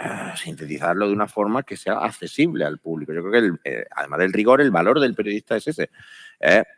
eh, sintetizarlo de una forma que sea accesible al público. Yo creo que, el, eh, además del rigor, el valor del periodista es ese.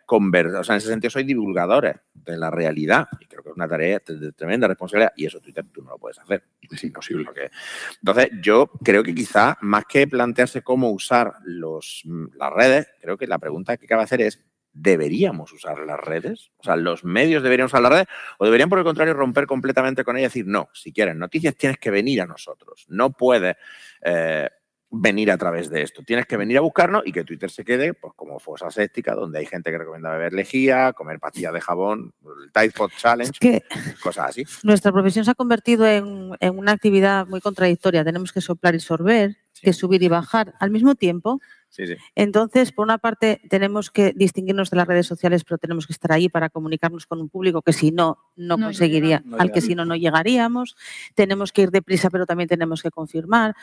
O sea, en ese sentido, soy divulgadores de la realidad. Y creo que es una tarea de tremenda responsabilidad. Y eso Twitter tú no lo puedes hacer. Es imposible. Porque- entonces, yo creo que quizá, más que plantearse cómo usar los, las redes, creo que la pregunta que cabe hacer es, ¿deberíamos usar las redes? O sea, ¿los medios deberían usar las redes? ¿O deberían, por el contrario, romper completamente con ellas y decir, no, si quieres noticias tienes que venir a nosotros. No puedes eh, venir a través de esto. Tienes que venir a buscarnos y que Twitter se quede pues, como fosa séptica, donde hay gente que recomienda beber lejía, comer pastillas de jabón, el Tide Pod Challenge, Es que cosas así. nuestra profesión se ha convertido en, en una actividad muy contradictoria. Tenemos que soplar y sorber, Sí. que subir y bajar al mismo tiempo. Sí, sí. Entonces, por una parte, tenemos que distinguirnos de las redes sociales, pero tenemos que estar ahí para comunicarnos con un público que si no, no, No conseguiría. No al que si no, no llegaríamos. Tenemos que ir deprisa, pero también tenemos que confirmar.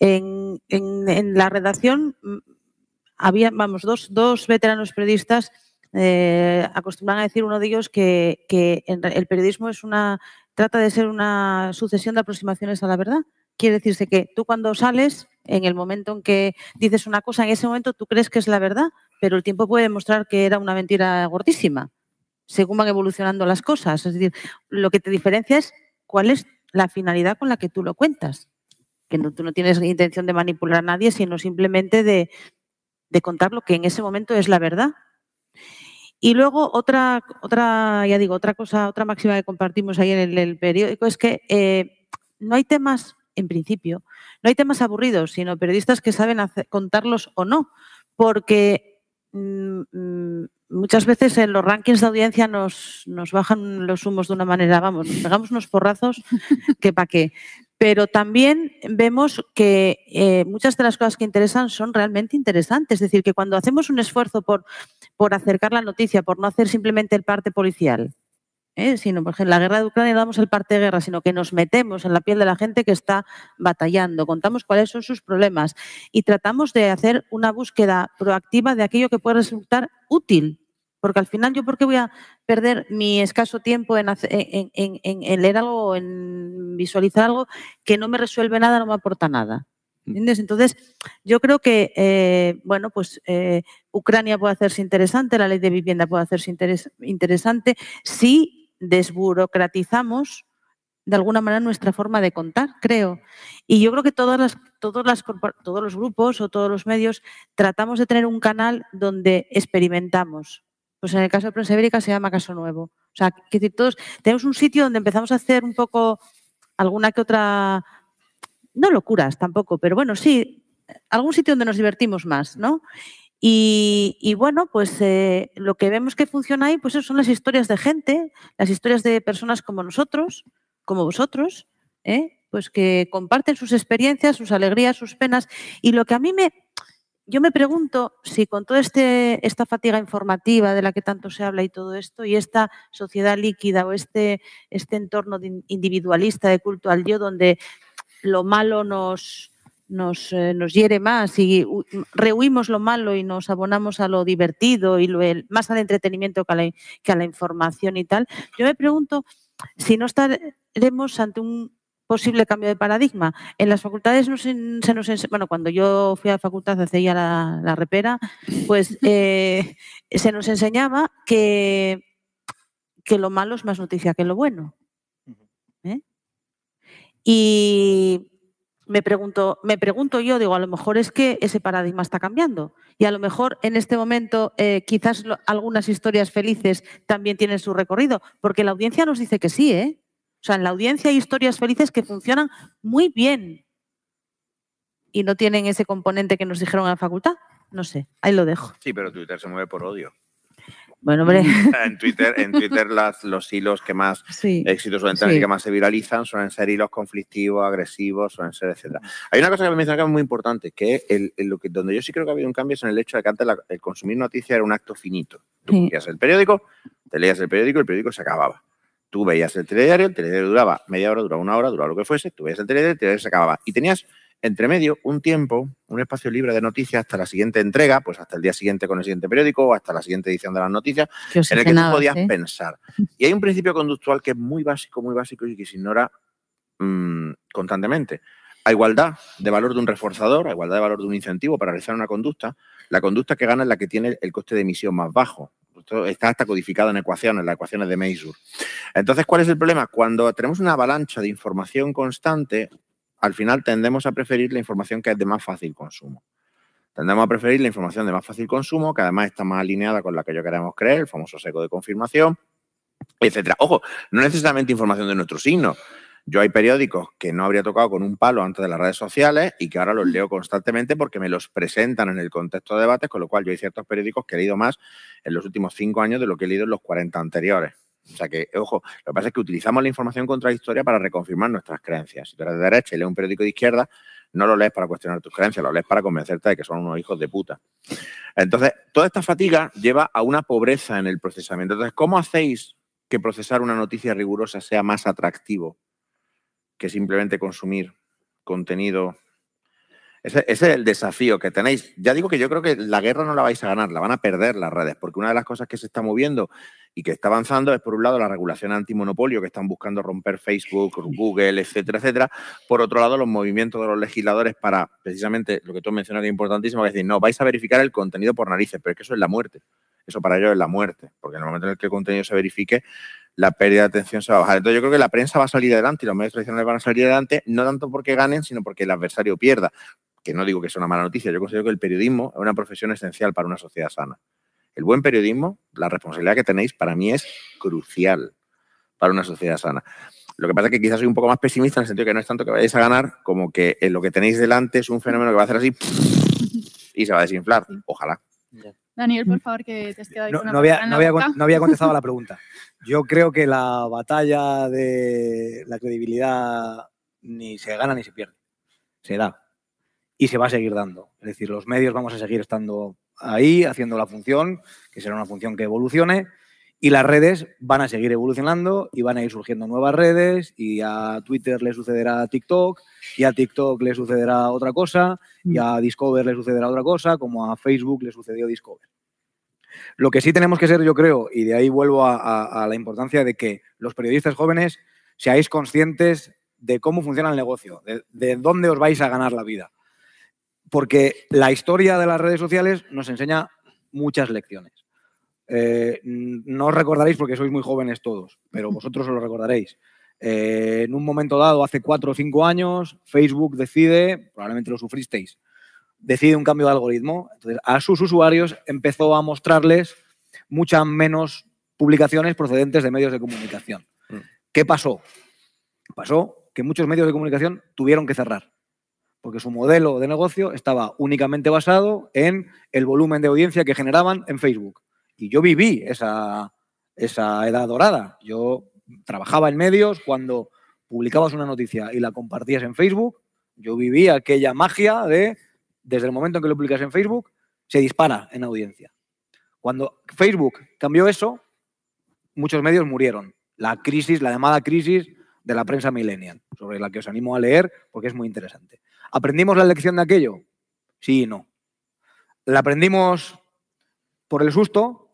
En, en- en la redacción mm, había, vamos, dos, dos veteranos periodistas eh, acostumbran a decir uno de ellos que, que el periodismo es una, trata de ser una sucesión de aproximaciones a la verdad. Quiere decirse que tú cuando sales, en el momento en que dices una cosa, en ese momento tú crees que es la verdad, pero el tiempo puede demostrar que era una mentira gordísima, según van evolucionando las cosas. Es decir, lo que te diferencia es cuál es la finalidad con la que tú lo cuentas. Que tú no tienes intención de manipular a nadie, sino simplemente de, de contar lo que en ese momento es la verdad. Y luego otra, otra, ya digo, otra cosa, otra máxima que compartimos ahí en el, el periódico es que eh, no hay temas, en principio, no hay temas aburridos, sino periodistas que saben hacer- contarlos o no, porque mm, mm, muchas veces en los rankings de audiencia nos, nos bajan los humos de una manera, vamos, nos pegamos unos porrazos [laughs] que para qué. Pero también vemos que eh, muchas de las cosas que interesan son realmente interesantes. Es decir, que cuando hacemos un esfuerzo por, por acercar la noticia, por no hacer simplemente el parte policial, ¿eh? sino, por ejemplo, en la guerra de Ucrania no damos el parte de guerra, sino que nos metemos en la piel de la gente que está batallando, contamos cuáles son sus problemas y tratamos de hacer una búsqueda proactiva de aquello que puede resultar útil. Porque al final, ¿yo por qué voy a perder mi escaso tiempo en, hace- en- en- en- en leer algo o en visualizar algo que no me resuelve nada, no me aporta nada? ¿Entiendes? Entonces, yo creo que, eh, bueno, pues eh, Ucrania puede hacerse interesante, la ley de vivienda puede hacerse interes- interesante si desburocratizamos de alguna manera nuestra forma de contar, creo. Y yo creo que todas las, las, todos los grupos o todos los medios tratamos de tener un canal donde experimentamos. Pues en el caso de Prensa Ibérica se llama Caso Nuevo. O sea, que decir, todos tenemos un sitio donde empezamos a hacer un poco alguna que otra, no locuras tampoco, pero bueno, sí, algún sitio donde nos divertimos más, ¿no? Y, bueno, pues eh, lo que vemos que funciona ahí, pues son las historias de gente, las historias de personas como nosotros, como vosotros, ¿eh? pues que comparten sus experiencias, sus alegrías, sus penas. Y lo que a mí me, yo me pregunto si con toda este, esta fatiga informativa de la que tanto se habla y todo esto, y esta sociedad líquida o este, este entorno individualista de culto al yo, donde lo malo nos, nos, eh, nos hiere más y hu- rehuimos lo malo y nos abonamos a lo divertido y lo, el- más al entretenimiento que a, la, que a la información y tal, yo me pregunto si no estaremos ante un posible cambio de paradigma. En las facultades se nos bueno, cuando yo fui a la facultad hace ya la, la repera, pues [laughs] eh, se nos enseñaba que, que lo malo es más noticia que lo bueno. ¿eh? Y me pregunto, me pregunto yo, digo, a lo mejor es que ese paradigma está cambiando. Y a lo mejor en este momento eh, quizás algunas historias felices también tienen su recorrido, porque la audiencia nos dice que sí, ¿eh? O sea, en la audiencia hay historias felices que funcionan muy bien y no tienen ese componente que nos dijeron en la facultad. No sé, ahí lo dejo. Sí, pero Twitter se mueve por odio. Bueno, hombre, [laughs] En Twitter, en Twitter las, los hilos que más sí. éxitos suelen tener y que más se viralizan suelen ser hilos conflictivos, agresivos, suelen ser, etcétera. Hay una cosa que me mencionaba que es muy importante, que el, el- lo que, donde yo sí creo que ha habido un cambio es en el hecho de que antes la- el consumir noticias era un acto finito. Tú Sí. cogías el periódico, te leías el periódico, el periódico se acababa. Tú veías el telediario, el telediario duraba media hora, duraba una hora, duraba lo que fuese, tú veías el telediario, el telediario se acababa. Y tenías entre medio un tiempo, un espacio libre de noticias hasta la siguiente entrega, pues hasta el día siguiente con el siguiente periódico o hasta la siguiente edición de las noticias, en el que tú podías ¿eh? pensar. Y hay un principio conductual que es muy básico, muy básico y que se ignora mm, constantemente. a igualdad de valor de un reforzador, a igualdad de valor de un incentivo para realizar una conducta, la conducta que gana es la que tiene el coste de emisión más bajo. Esto está hasta codificado en ecuaciones, en las ecuaciones de Meisur. Entonces, ¿cuál es el problema? Cuando tenemos una avalancha de información constante, al final tendemos a preferir la información que es de más fácil consumo. Tendemos a preferir la información de más fácil consumo, que además está más alineada con la que yo queremos creer, el famoso seco de confirmación, etcétera. Ojo, no necesariamente información de nuestro signo. Yo hay periódicos que no habría tocado con un palo antes de las redes sociales y que ahora los leo constantemente porque me los presentan en el contexto de debates, con lo cual yo hay ciertos periódicos que he leído más en los últimos cinco años de lo que he leído en los 40 anteriores. O sea que, ojo, lo que pasa es que utilizamos la información contradictoria para reconfirmar nuestras creencias. Si tú eres de derecha y lees un periódico de izquierda, no lo lees para cuestionar tus creencias, lo lees para convencerte de que son unos hijos de puta. Entonces, toda esta fatiga lleva a una pobreza en el procesamiento. Entonces, ¿cómo hacéis que procesar una noticia rigurosa sea más atractivo que simplemente consumir contenido. Ese, es el desafío que tenéis. Ya digo que yo creo que la guerra no la vais a ganar, la van a perder las redes, porque una de las cosas que se está moviendo y que está avanzando es, por un lado, la regulación antimonopolio, que están buscando romper Facebook, Google, etcétera, etcétera. Por otro lado, los movimientos de los legisladores para, precisamente, lo que tú mencionas que es importantísimo, que es decir, no, vais a verificar el contenido por narices, pero es que eso es la muerte. Eso para ellos es la muerte, porque en el momento en el que el contenido se verifique, la pérdida de atención se va a bajar. Entonces yo creo que la prensa va a salir adelante y los medios tradicionales van a salir adelante, no tanto porque ganen, sino porque el adversario pierda. Que no digo que sea una mala noticia, yo considero que el periodismo es una profesión esencial para una sociedad sana. El buen periodismo, la responsabilidad que tenéis, para mí es crucial para una sociedad sana. Lo que pasa es que quizás soy un poco más pesimista en el sentido que no es tanto que vayáis a ganar como que lo que tenéis delante es un fenómeno que va a hacer así [laughs] y se va a desinflar. Ojalá. Daniel, por favor, que te has quedado no, con una no había, no, había, no había contestado a la [laughs] pregunta. Yo creo que la batalla de la credibilidad ni se gana ni se pierde. Se da. Y se va a seguir dando. Es decir, los medios vamos a seguir estando ahí, haciendo la función, que será una función que evolucione, y las redes van a seguir evolucionando y van a ir surgiendo nuevas redes y a Twitter le sucederá TikTok y a TikTok le sucederá otra cosa y a Discover le sucederá otra cosa, como a Facebook le sucedió Discover. Lo que sí tenemos que ser, yo creo, y de ahí vuelvo a, la importancia de que los periodistas jóvenes seáis conscientes de cómo funciona el negocio, de dónde os vais a ganar la vida. Porque la historia de las redes sociales nos enseña muchas lecciones. Eh, no os recordaréis porque sois muy jóvenes todos, pero [laughs] vosotros os lo recordaréis. Eh, en un momento dado, hace cuatro o cinco años, Facebook decide, probablemente lo sufristeis, decide un cambio de algoritmo. Entonces, a sus usuarios empezó a mostrarles muchas menos publicaciones procedentes de medios de comunicación. Mm. ¿Qué pasó? Pasó que muchos medios de comunicación tuvieron que cerrar, porque su modelo de negocio estaba únicamente basado en el volumen de audiencia que generaban en Facebook. Y yo viví esa, esa edad dorada. Yo trabajaba en medios cuando publicabas una noticia y la compartías en Facebook. Yo viví aquella magia de, desde el momento en que lo publicas en Facebook, se dispara en audiencia. Cuando Facebook cambió eso, muchos medios murieron. La crisis, la llamada crisis de la prensa millennial, sobre la que os animo a leer porque es muy interesante. ¿Aprendimos la lección de aquello? Sí y no. La aprendimos por el susto,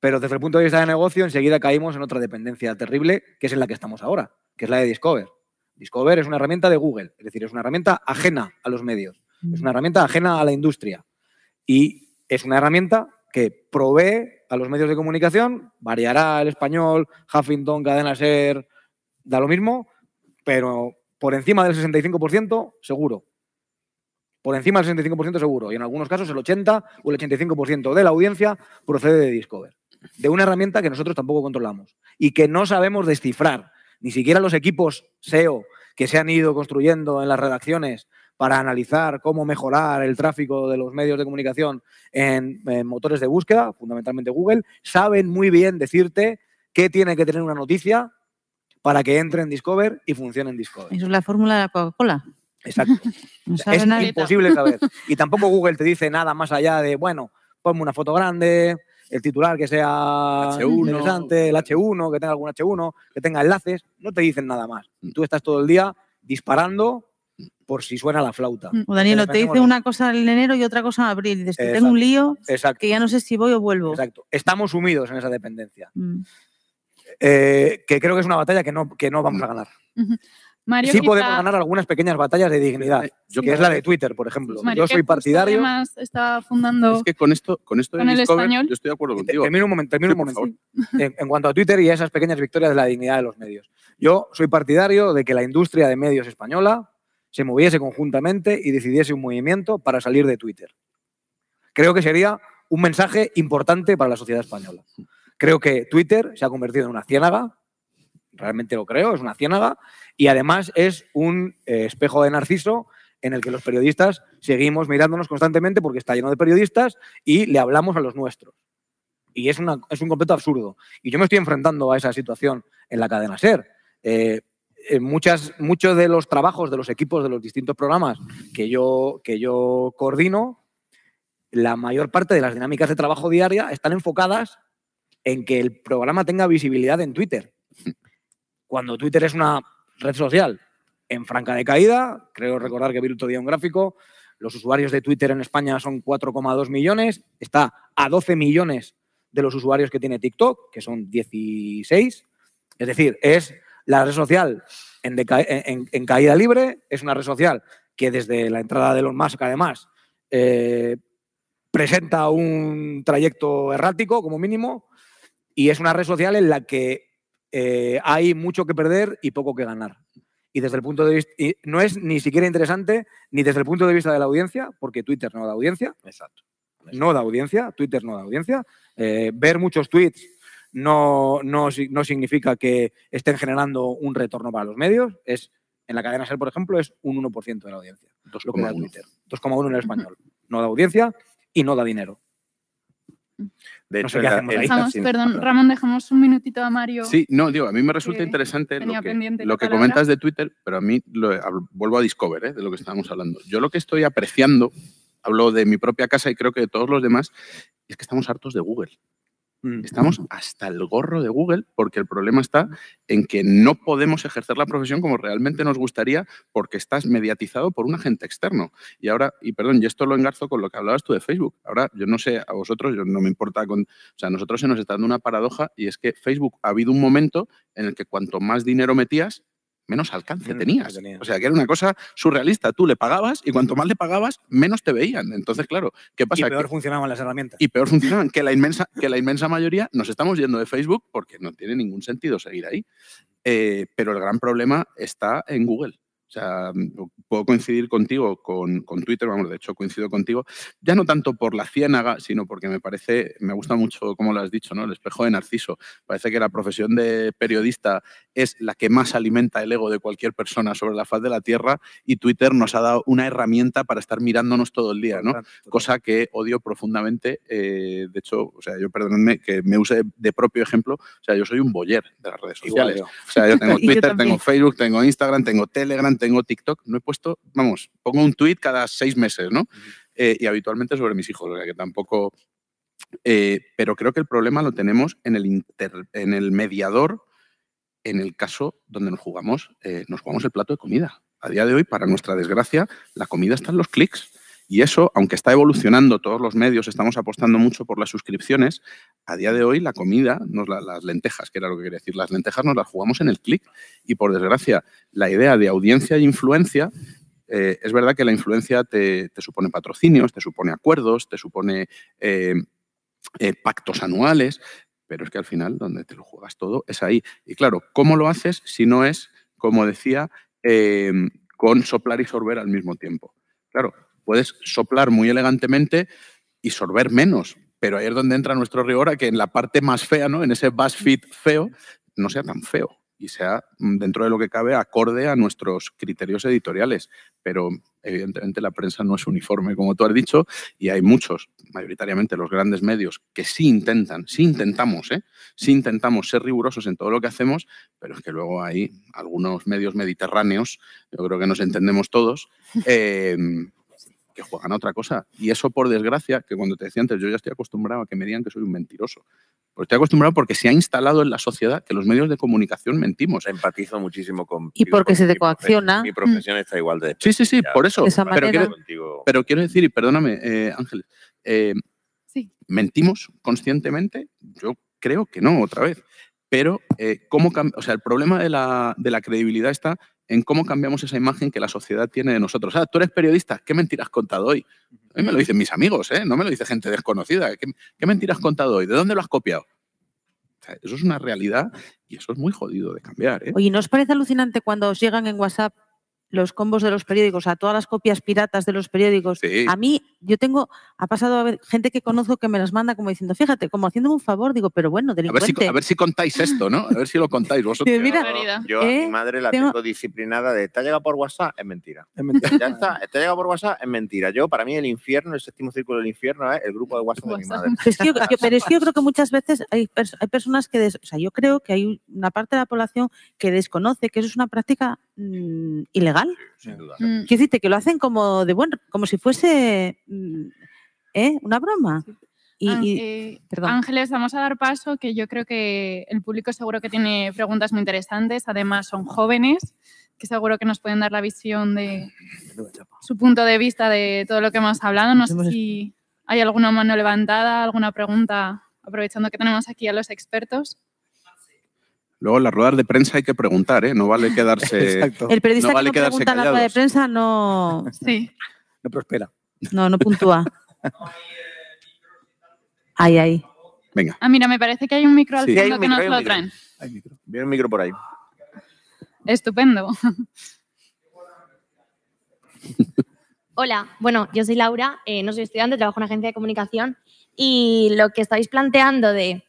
pero desde el punto de vista de negocio enseguida caímos en otra dependencia terrible, que es en la que estamos ahora, que es la de Discover. Discover es una herramienta de Google, es decir, es una herramienta ajena a los medios, es una herramienta ajena a la industria y es una herramienta que provee a los medios de comunicación, variará el español, Huffington, Cadena Ser, da lo mismo, pero por encima del 65% seguro. Por encima del 65% seguro. Y en algunos casos el 80 o el 85% de la audiencia procede de Discover. De una herramienta que nosotros tampoco controlamos y que no sabemos descifrar. Ni siquiera los equipos SEO que se han ido construyendo en las redacciones para analizar cómo mejorar el tráfico de los medios de comunicación en, motores de búsqueda, fundamentalmente Google, saben muy bien decirte qué tiene que tener una noticia para que entre en Discover y funcione en Discover. Eso es la fórmula de la Coca-Cola. Exacto. [laughs] No es imposible saber. Y tampoco Google te dice nada más allá de, bueno, ponme una foto grande, el titular que sea H1. interesante, el H1, que tenga algún H1, que tenga enlaces, no te dicen nada más. Y tú estás todo el día disparando por si suena la flauta. O Danielo, te dice una cosa en enero y otra cosa en abril. Dices, que Exacto. tengo un lío Exacto, que ya no sé si voy o vuelvo. exacto. Estamos sumidos en esa dependencia. Mm. Eh, que creo que es una batalla que no, que no vamos a ganar. Mario sí quizá- podemos ganar algunas pequeñas batallas de dignidad, Yo que es la de Twitter, por ejemplo. Mario, Yo soy partidario. Además, está fundando. Es que con esto, con esto de Con el Discover, español. yo estoy de acuerdo contigo. Termino un momento, termino Sí, un momento. En, en cuanto a Twitter y a esas pequeñas victorias de la dignidad de los medios. Yo soy partidario de que la industria de medios española se moviese conjuntamente y decidiese un movimiento para salir de Twitter. Creo que sería un mensaje importante para la sociedad española. Creo que Twitter se ha convertido en una ciénaga, realmente lo creo, es una ciénaga, y además es un eh, espejo de Narciso en el que los periodistas seguimos mirándonos constantemente porque está lleno de periodistas y le hablamos a los nuestros. Y es, una- es un completo absurdo. Y yo me estoy enfrentando a esa situación en la cadena SER. Eh, eh, muchas, muchos de los trabajos de los equipos de los distintos programas que yo, que yo coordino, la mayor parte de las dinámicas de trabajo diaria están enfocadas en que el programa tenga visibilidad en Twitter. Cuando Twitter es una red social en franca decaída, creo recordar que vi otro día un gráfico, los usuarios de Twitter en España son 4,2 millones, está a 12 millones de los usuarios que tiene TikTok, que son 16. Es decir, es la red social en- en caída libre, es una red social que desde la entrada de Elon Musk, además, eh, presenta un trayecto errático, como mínimo, y es una red social en la que eh, hay mucho que perder y poco que ganar. Y desde el punto de vista, y no es ni siquiera interesante ni desde el punto de vista de la audiencia, porque Twitter no da audiencia. Exacto. No da audiencia, Twitter no da audiencia. Eh, ver muchos tweets no, no, no significa que estén generando un retorno para los medios. Es, en la cadena SER, por ejemplo, es un 1% de la audiencia. Lo que da 2,1. Twitter. 2,1 en el español. No da audiencia y no da dinero. De No hecho, sé qué en la- hacemos en- ahí. Dejamos, sí. perdón, Ramón, dejamos un minutito a Mario. Sí, no, digo, a mí me resulta que interesante lo que, lo comentas de Twitter, pero a mí lo- vuelvo a Discover, ¿eh? de lo que estábamos hablando. Yo lo que estoy apreciando, hablo de mi propia casa y creo que de todos los demás, es que estamos hartos de Google. Mm. Estamos hasta el gorro de Google porque el problema está en que no podemos ejercer la profesión como realmente nos gustaría porque estás mediatizado por un agente externo. Y ahora, y perdón, y esto lo engarzo con lo que hablabas tú de Facebook. Ahora, yo no sé, a vosotros, yo no me importa con... O sea, a nosotros se nos está dando una paradoja y es que Facebook ha habido un momento en el que cuanto más dinero metías, menos alcance Menos tenías. O sea, que era una cosa surrealista. Tú le pagabas y cuanto más le pagabas, menos te veían. Entonces, claro, ¿qué Y pasa? peor Que- funcionaban las herramientas. y peor funcionaban, que la inmensa, que la inmensa mayoría nos estamos yendo de Facebook porque no tiene ningún sentido seguir ahí. Eh, pero el gran problema está en Google. O sea, mm, puedo coincidir contigo con, con Twitter, vamos, de hecho coincido contigo, ya no tanto por la ciénaga, sino porque me parece, me gusta mucho, como lo has dicho, ¿no? El espejo de Narciso. Parece que la profesión de periodista es la que más alimenta el ego de cualquier persona sobre la faz de la Tierra y Twitter nos ha dado una herramienta para estar mirándonos todo el día, ¿no? Cosa que odio profundamente. eh, de hecho, o sea, yo perdónenme que me use de propio ejemplo, o sea, yo soy un boyer de las redes sociales. yo. O sea, yo tengo [laughs] yo Twitter, también. tengo Facebook, tengo Instagram, tengo Telegram, tengo TikTok. No he puesto, vamos, pongo un tweet cada seis meses, ¿no? Eh, y habitualmente sobre mis hijos, o sea, que tampoco... eh, pero creo que el problema lo tenemos en el, inter- en el mediador, en el caso donde nos jugamos, eh, nos jugamos el plato de comida. A día de hoy, para nuestra desgracia, la comida está en los clics. Y eso, aunque está evolucionando todos los medios, estamos apostando mucho por las suscripciones, a día de hoy la comida, nos la- las lentejas, que era lo que quería decir, las lentejas nos las jugamos en el clic. Y por desgracia, la idea de audiencia e influencia, eh, es verdad que la influencia te, te supone patrocinios, te supone acuerdos, te supone eh, eh, pactos anuales, pero es que al final donde te lo juegas todo es ahí. Y claro, ¿cómo lo haces si no es, como decía, con soplar y sorber al mismo tiempo? Claro, puedes soplar muy elegantemente y sorber menos, pero ahí es donde entra nuestro rigor a que en la parte más fea, ¿no? en ese BuzzFeed feo, no sea tan feo y sea, mm, dentro de lo que cabe, acorde a nuestros criterios editoriales. Pero evidentemente la prensa no es uniforme, como tú has dicho, y hay muchos, mayoritariamente los grandes medios, que sí intentan, sí intentamos, ¿eh? sí intentamos ser rigurosos en todo lo que hacemos, pero es que luego hay algunos medios mediterráneos, yo creo que nos entendemos todos, [laughs] eh, que juegan a otra cosa. Y eso, por desgracia, que cuando te decía antes, yo ya estoy acostumbrado a que me digan que soy un mentiroso. Pues estoy acostumbrado porque se ha instalado en la sociedad que los medios de comunicación mentimos. Empatizo muchísimo con. Y porque se te coacciona. Mi profesión está igual de. Sí, sí, sí, por eso. De esa Pero quiero, Contigo- pero quiero decir, y perdóname, eh, Ángeles, eh, Sí. ¿mentimos conscientemente? Yo creo que no, otra vez. Pero eh, cómo o sea, el problema de la, de la credibilidad está en cómo cambiamos esa imagen que la sociedad tiene de nosotros. Ah, tú eres periodista, ¿qué mentiras has contado hoy? A mí me lo dicen mis amigos, ¿eh? no me lo dice gente desconocida. ¿Qué, qué mentiras has contado hoy? ¿De dónde lo has copiado? O sea, eso es una realidad y eso es muy jodido de cambiar. ¿eh? Oye, ¿no os parece alucinante cuando os llegan en WhatsApp los combos de los periódicos, a todas las copias piratas de los periódicos? Sí. A mí, yo tengo, ha pasado a ver gente que conozco que me las manda como diciendo, fíjate, como haciéndome un favor, digo, pero bueno, A ver, si, delincuente. a ver si contáis esto, ¿no? A ver si lo contáis [laughs] vosotros. Mira. Yo a ¿Eh? mi madre la Tengo- tengo, disciplinada de, ¿te ha llegado por WhatsApp? Es mentira. Es mentira. Ya está, ¿te ha llegado por WhatsApp? Es mentira. Yo, para mí, el infierno, el séptimo círculo del infierno es el grupo de WhatsApp de mi madre. Pero es, que yo, yo- pero es que yo creo que muchas veces hay, pers- hay personas que, des- o sea, yo creo que hay una parte de la población que desconoce que eso es una práctica mm, ilegal. Sin duda. Mm, Quiero decirte que lo hacen como de buen, como si fuese ¿eh? una broma. Y, Án- y- eh, perdón. Ángeles, vamos a dar paso, que yo creo que el público seguro que tiene preguntas muy interesantes. Además, son jóvenes, que seguro que nos pueden dar la visión de su punto de vista de todo lo que hemos hablado. No sé si hay alguna mano levantada, alguna pregunta, aprovechando que tenemos aquí a los expertos. Luego en las ruedas de prensa hay que preguntar, ¿eh? No vale quedarse... [laughs] Exacto. el periodista no vale que no pregunta en la rueda de prensa no, Sí. No prospera. No, no puntúa. Ay, ay. Venga. Ah, mira, me parece que hay un micro al Sí. Fondo un que micro, nos lo traen. Hay micro. Viene un micro por ahí. Estupendo. [laughs] Hola, bueno, yo soy Laura, eh, no soy estudiante, trabajo en una agencia de comunicación y lo que estáis planteando de,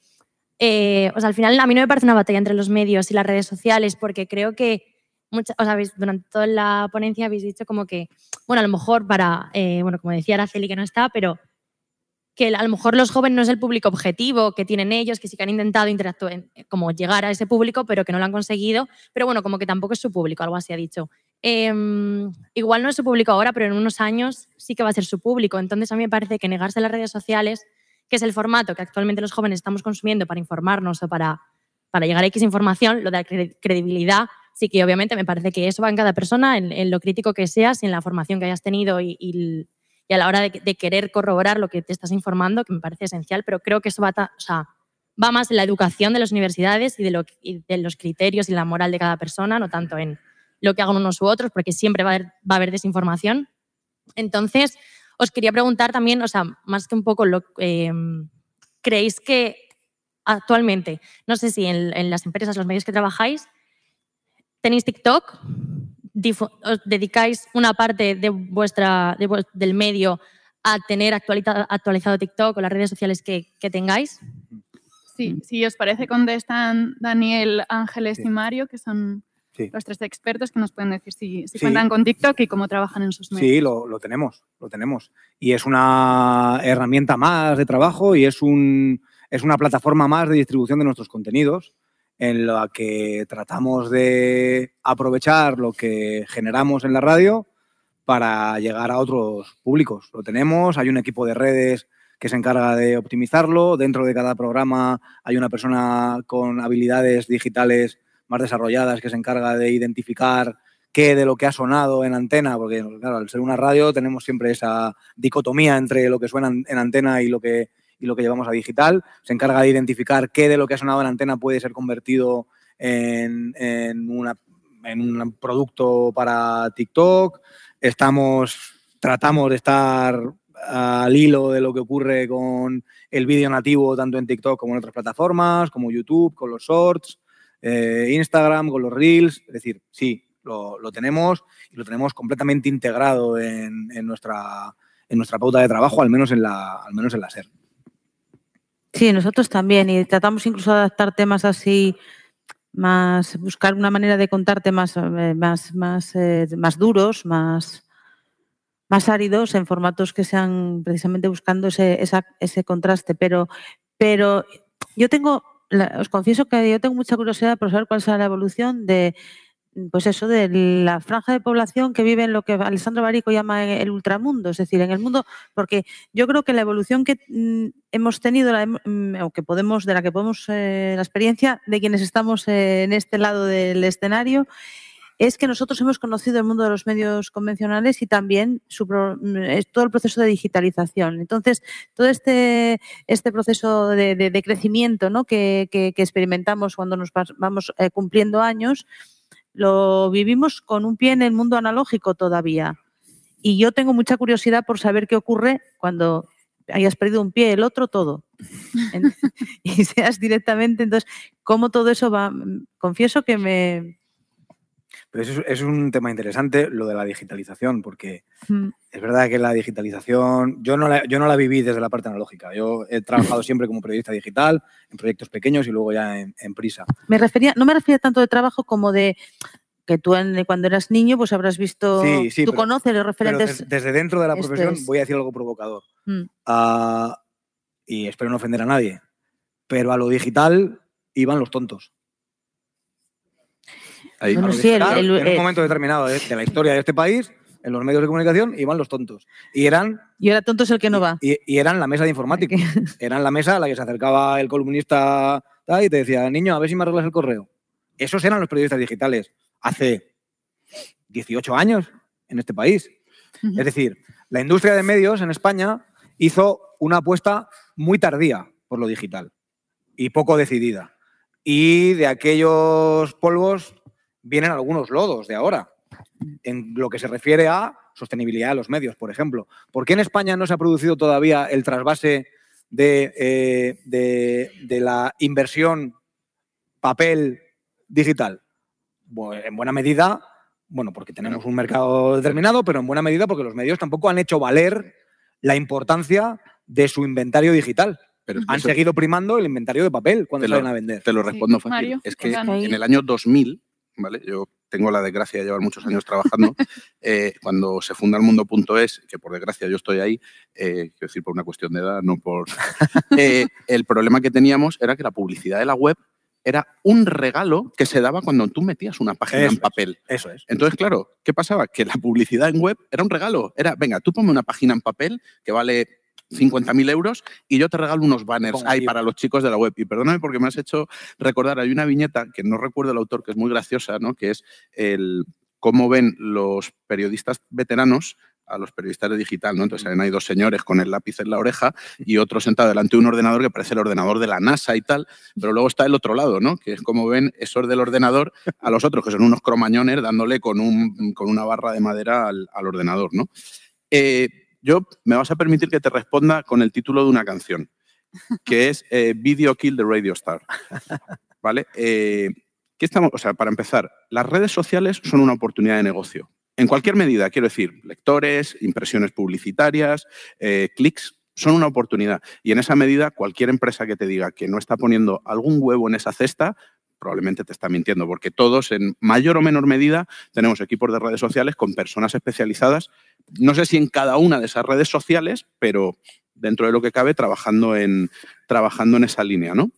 eh, o sea, al final a mí no me parece una batalla entre los medios y las redes sociales porque creo que, o sea, durante toda la ponencia habéis dicho como que, bueno, a lo mejor para, eh, bueno, como decía Araceli que no está, pero que a lo mejor los jóvenes no es el público objetivo que tienen ellos, que sí que han intentado interactuar, como llegar a ese público, pero que no lo han conseguido, pero bueno, como que tampoco es su público, algo así ha dicho. Em, igual no es su público ahora, pero en unos años sí que va a ser su público. Entonces a mí me parece que negarse a las redes sociales, que es el formato que actualmente los jóvenes estamos consumiendo para informarnos o para, para llegar a X información, lo de la cre- credibilidad, sí que obviamente me parece que eso va en cada persona, en, lo crítico que seas y en la formación que hayas tenido y, a la hora de, querer corroborar lo que te estás informando, que me parece esencial, pero creo que eso va, más en la educación de las universidades y de, los criterios y la moral de cada persona, no tanto en lo que hagan unos u otros, porque siempre va a haber, va a haber desinformación. Entonces, os quería preguntar también, o sea, más que un poco lo eh, creéis que actualmente, no sé si en, en las empresas, los medios que trabajáis, tenéis TikTok, os dedicáis una parte de vuestra, de vues- del medio a tener actualiza- actualizado TikTok o las redes sociales que, que tengáis. Sí, si os parece, contestan Daniel, Ángeles Sí. y Mario, que son Sí. los tres expertos que nos pueden decir si, si Sí. cuentan con TikTok y cómo trabajan en sus medios. Sí, lo, lo tenemos, lo tenemos. Y es una herramienta más de trabajo y es, un, es una plataforma más de distribución de nuestros contenidos en la que tratamos de aprovechar lo que generamos en la radio para llegar a otros públicos. Lo tenemos, hay un equipo de redes que se encarga de optimizarlo. Dentro de cada programa hay una persona con habilidades digitales más desarrolladas que se encarga de identificar qué de lo que ha sonado en antena, porque claro, al ser una radio tenemos siempre esa dicotomía entre lo que suena en en antena y lo que, y lo que llevamos a digital. Se encarga de identificar qué de lo que ha sonado en antena puede ser convertido en, un producto para TikTok. Estamos, tratamos de estar al hilo de lo que ocurre con el vídeo nativo tanto en TikTok como en otras plataformas, como YouTube, con los shorts, eh, Instagram, con los reels. Es decir, sí, lo, tenemos y lo tenemos completamente integrado en, en nuestra, en nuestra pauta de trabajo, al menos en la, al menos en la SER. Sí, nosotros también. Y tratamos incluso de adaptar temas así, más, buscar una manera de contar temas eh, más, más, eh, más duros, más, más áridos, en formatos que sean precisamente buscando ese, esa- ese contraste. Pero, pero yo tengo, os confieso que yo tengo mucha curiosidad por saber cuál será la evolución de, pues eso, de la franja de población que vive en lo que Alessandro Barico llama el ultramundo, es decir, en el mundo, porque yo creo que la evolución que mm, hemos tenido, mm, o que podemos, de la que podemos, eh, la experiencia de quienes estamos eh, en este lado del escenario, es que nosotros hemos conocido el mundo de los medios convencionales y también su todo el proceso de digitalización. Entonces, todo este, este proceso de, crecimiento ¿no? que, experimentamos cuando nos vamos eh, cumpliendo años, lo vivimos con un pie en el mundo analógico todavía. Y yo tengo mucha curiosidad por saber qué ocurre cuando hayas perdido un pie, el otro, todo. [laughs] Y seas directamente, entonces, cómo todo eso va. Confieso que me. Pero eso es, un tema interesante, lo de la digitalización, porque mm, es verdad que la digitalización, yo no la, yo no la viví desde la parte analógica. Yo he trabajado [laughs] siempre como periodista digital, en proyectos pequeños y luego ya en, en prisa. Me refería, no me refería tanto de trabajo como de que tú en- cuando eras niño pues habrás visto, Sí, sí, tú pero- conoces los referentes. des- desde dentro de la profesión es. voy a decir algo provocador. Mm. Ah, y espero no ofender a nadie. Pero a lo digital iban los tontos. Ahí. Sí, el- el- en un momento determinado de, de la historia de este país, en los medios de comunicación iban los tontos. Y eran, Y ahora tonto es el que no va. y, y eran la mesa de informáticos. [laughs] Eran la mesa a la que se acercaba el columnista y te decía, niño, a ver si me arreglas el correo. Esos eran los periodistas digitales hace 18 años en este país. Es decir, la industria de medios en España hizo una apuesta muy tardía por lo digital y poco decidida. Y de aquellos polvos vienen algunos lodos de ahora, en lo que se refiere a sostenibilidad de los medios, por ejemplo. ¿Por qué en España no se ha producido todavía el trasvase de, eh, de- de la inversión papel digital? En buena medida, bueno, porque tenemos un mercado determinado, pero en buena medida porque los medios tampoco han hecho valer la importancia de su inventario digital. Pero es que Han eso- seguido primando el inventario de papel cuando lo- salen a vender. Te lo Sí, respondo fácil. Mario, es que en el año 2000, ¿vale? Yo tengo la desgracia de llevar muchos años trabajando. [laughs] eh, cuando se funda el mundo.es, que por desgracia yo estoy ahí, eh, quiero decir por una cuestión de edad, no por. [laughs] eh, el problema que teníamos era que la publicidad de la web era un regalo que se daba cuando tú metías una página Eso en es. papel. Eso es. Entonces, claro, ¿qué pasaba? Que la publicidad en web era un regalo. Era, venga, tú ponme una página en papel que vale 50.000 euros y yo te regalo unos banners ahí para los chicos de la web. Y perdóname porque me has hecho recordar, hay una viñeta que no recuerdo el autor, que es muy graciosa, ¿no? que es el cómo ven los periodistas veteranos a los periodistas de digital, ¿no? Entonces ahí dos señores con el lápiz en la oreja y otro sentado delante de un ordenador que parece el ordenador de la NASA y tal, pero luego está el otro lado, ¿no? Que es como ven esos del ordenador a los otros, que son unos cromañones dándole con, un, con una barra de madera al, al ordenador, ¿no? Eh, yo me vas a permitir que te responda con el título de una canción, que es eh, Video Kill the Radio Star. ¿Vale? Eh, ¿qué estamos, o sea, para empezar, las redes sociales son una oportunidad de negocio. En cualquier medida, quiero decir, lectores, impresiones publicitarias, eh, clics, son una oportunidad. Y en esa medida, cualquier empresa que te diga que no está poniendo algún huevo en esa cesta, probablemente te está mintiendo, porque todos, en mayor o menor medida, tenemos equipos de redes sociales con personas especializadas, no sé si en cada una de esas redes sociales, pero dentro de lo que cabe, trabajando en, trabajando en esa línea, ¿no?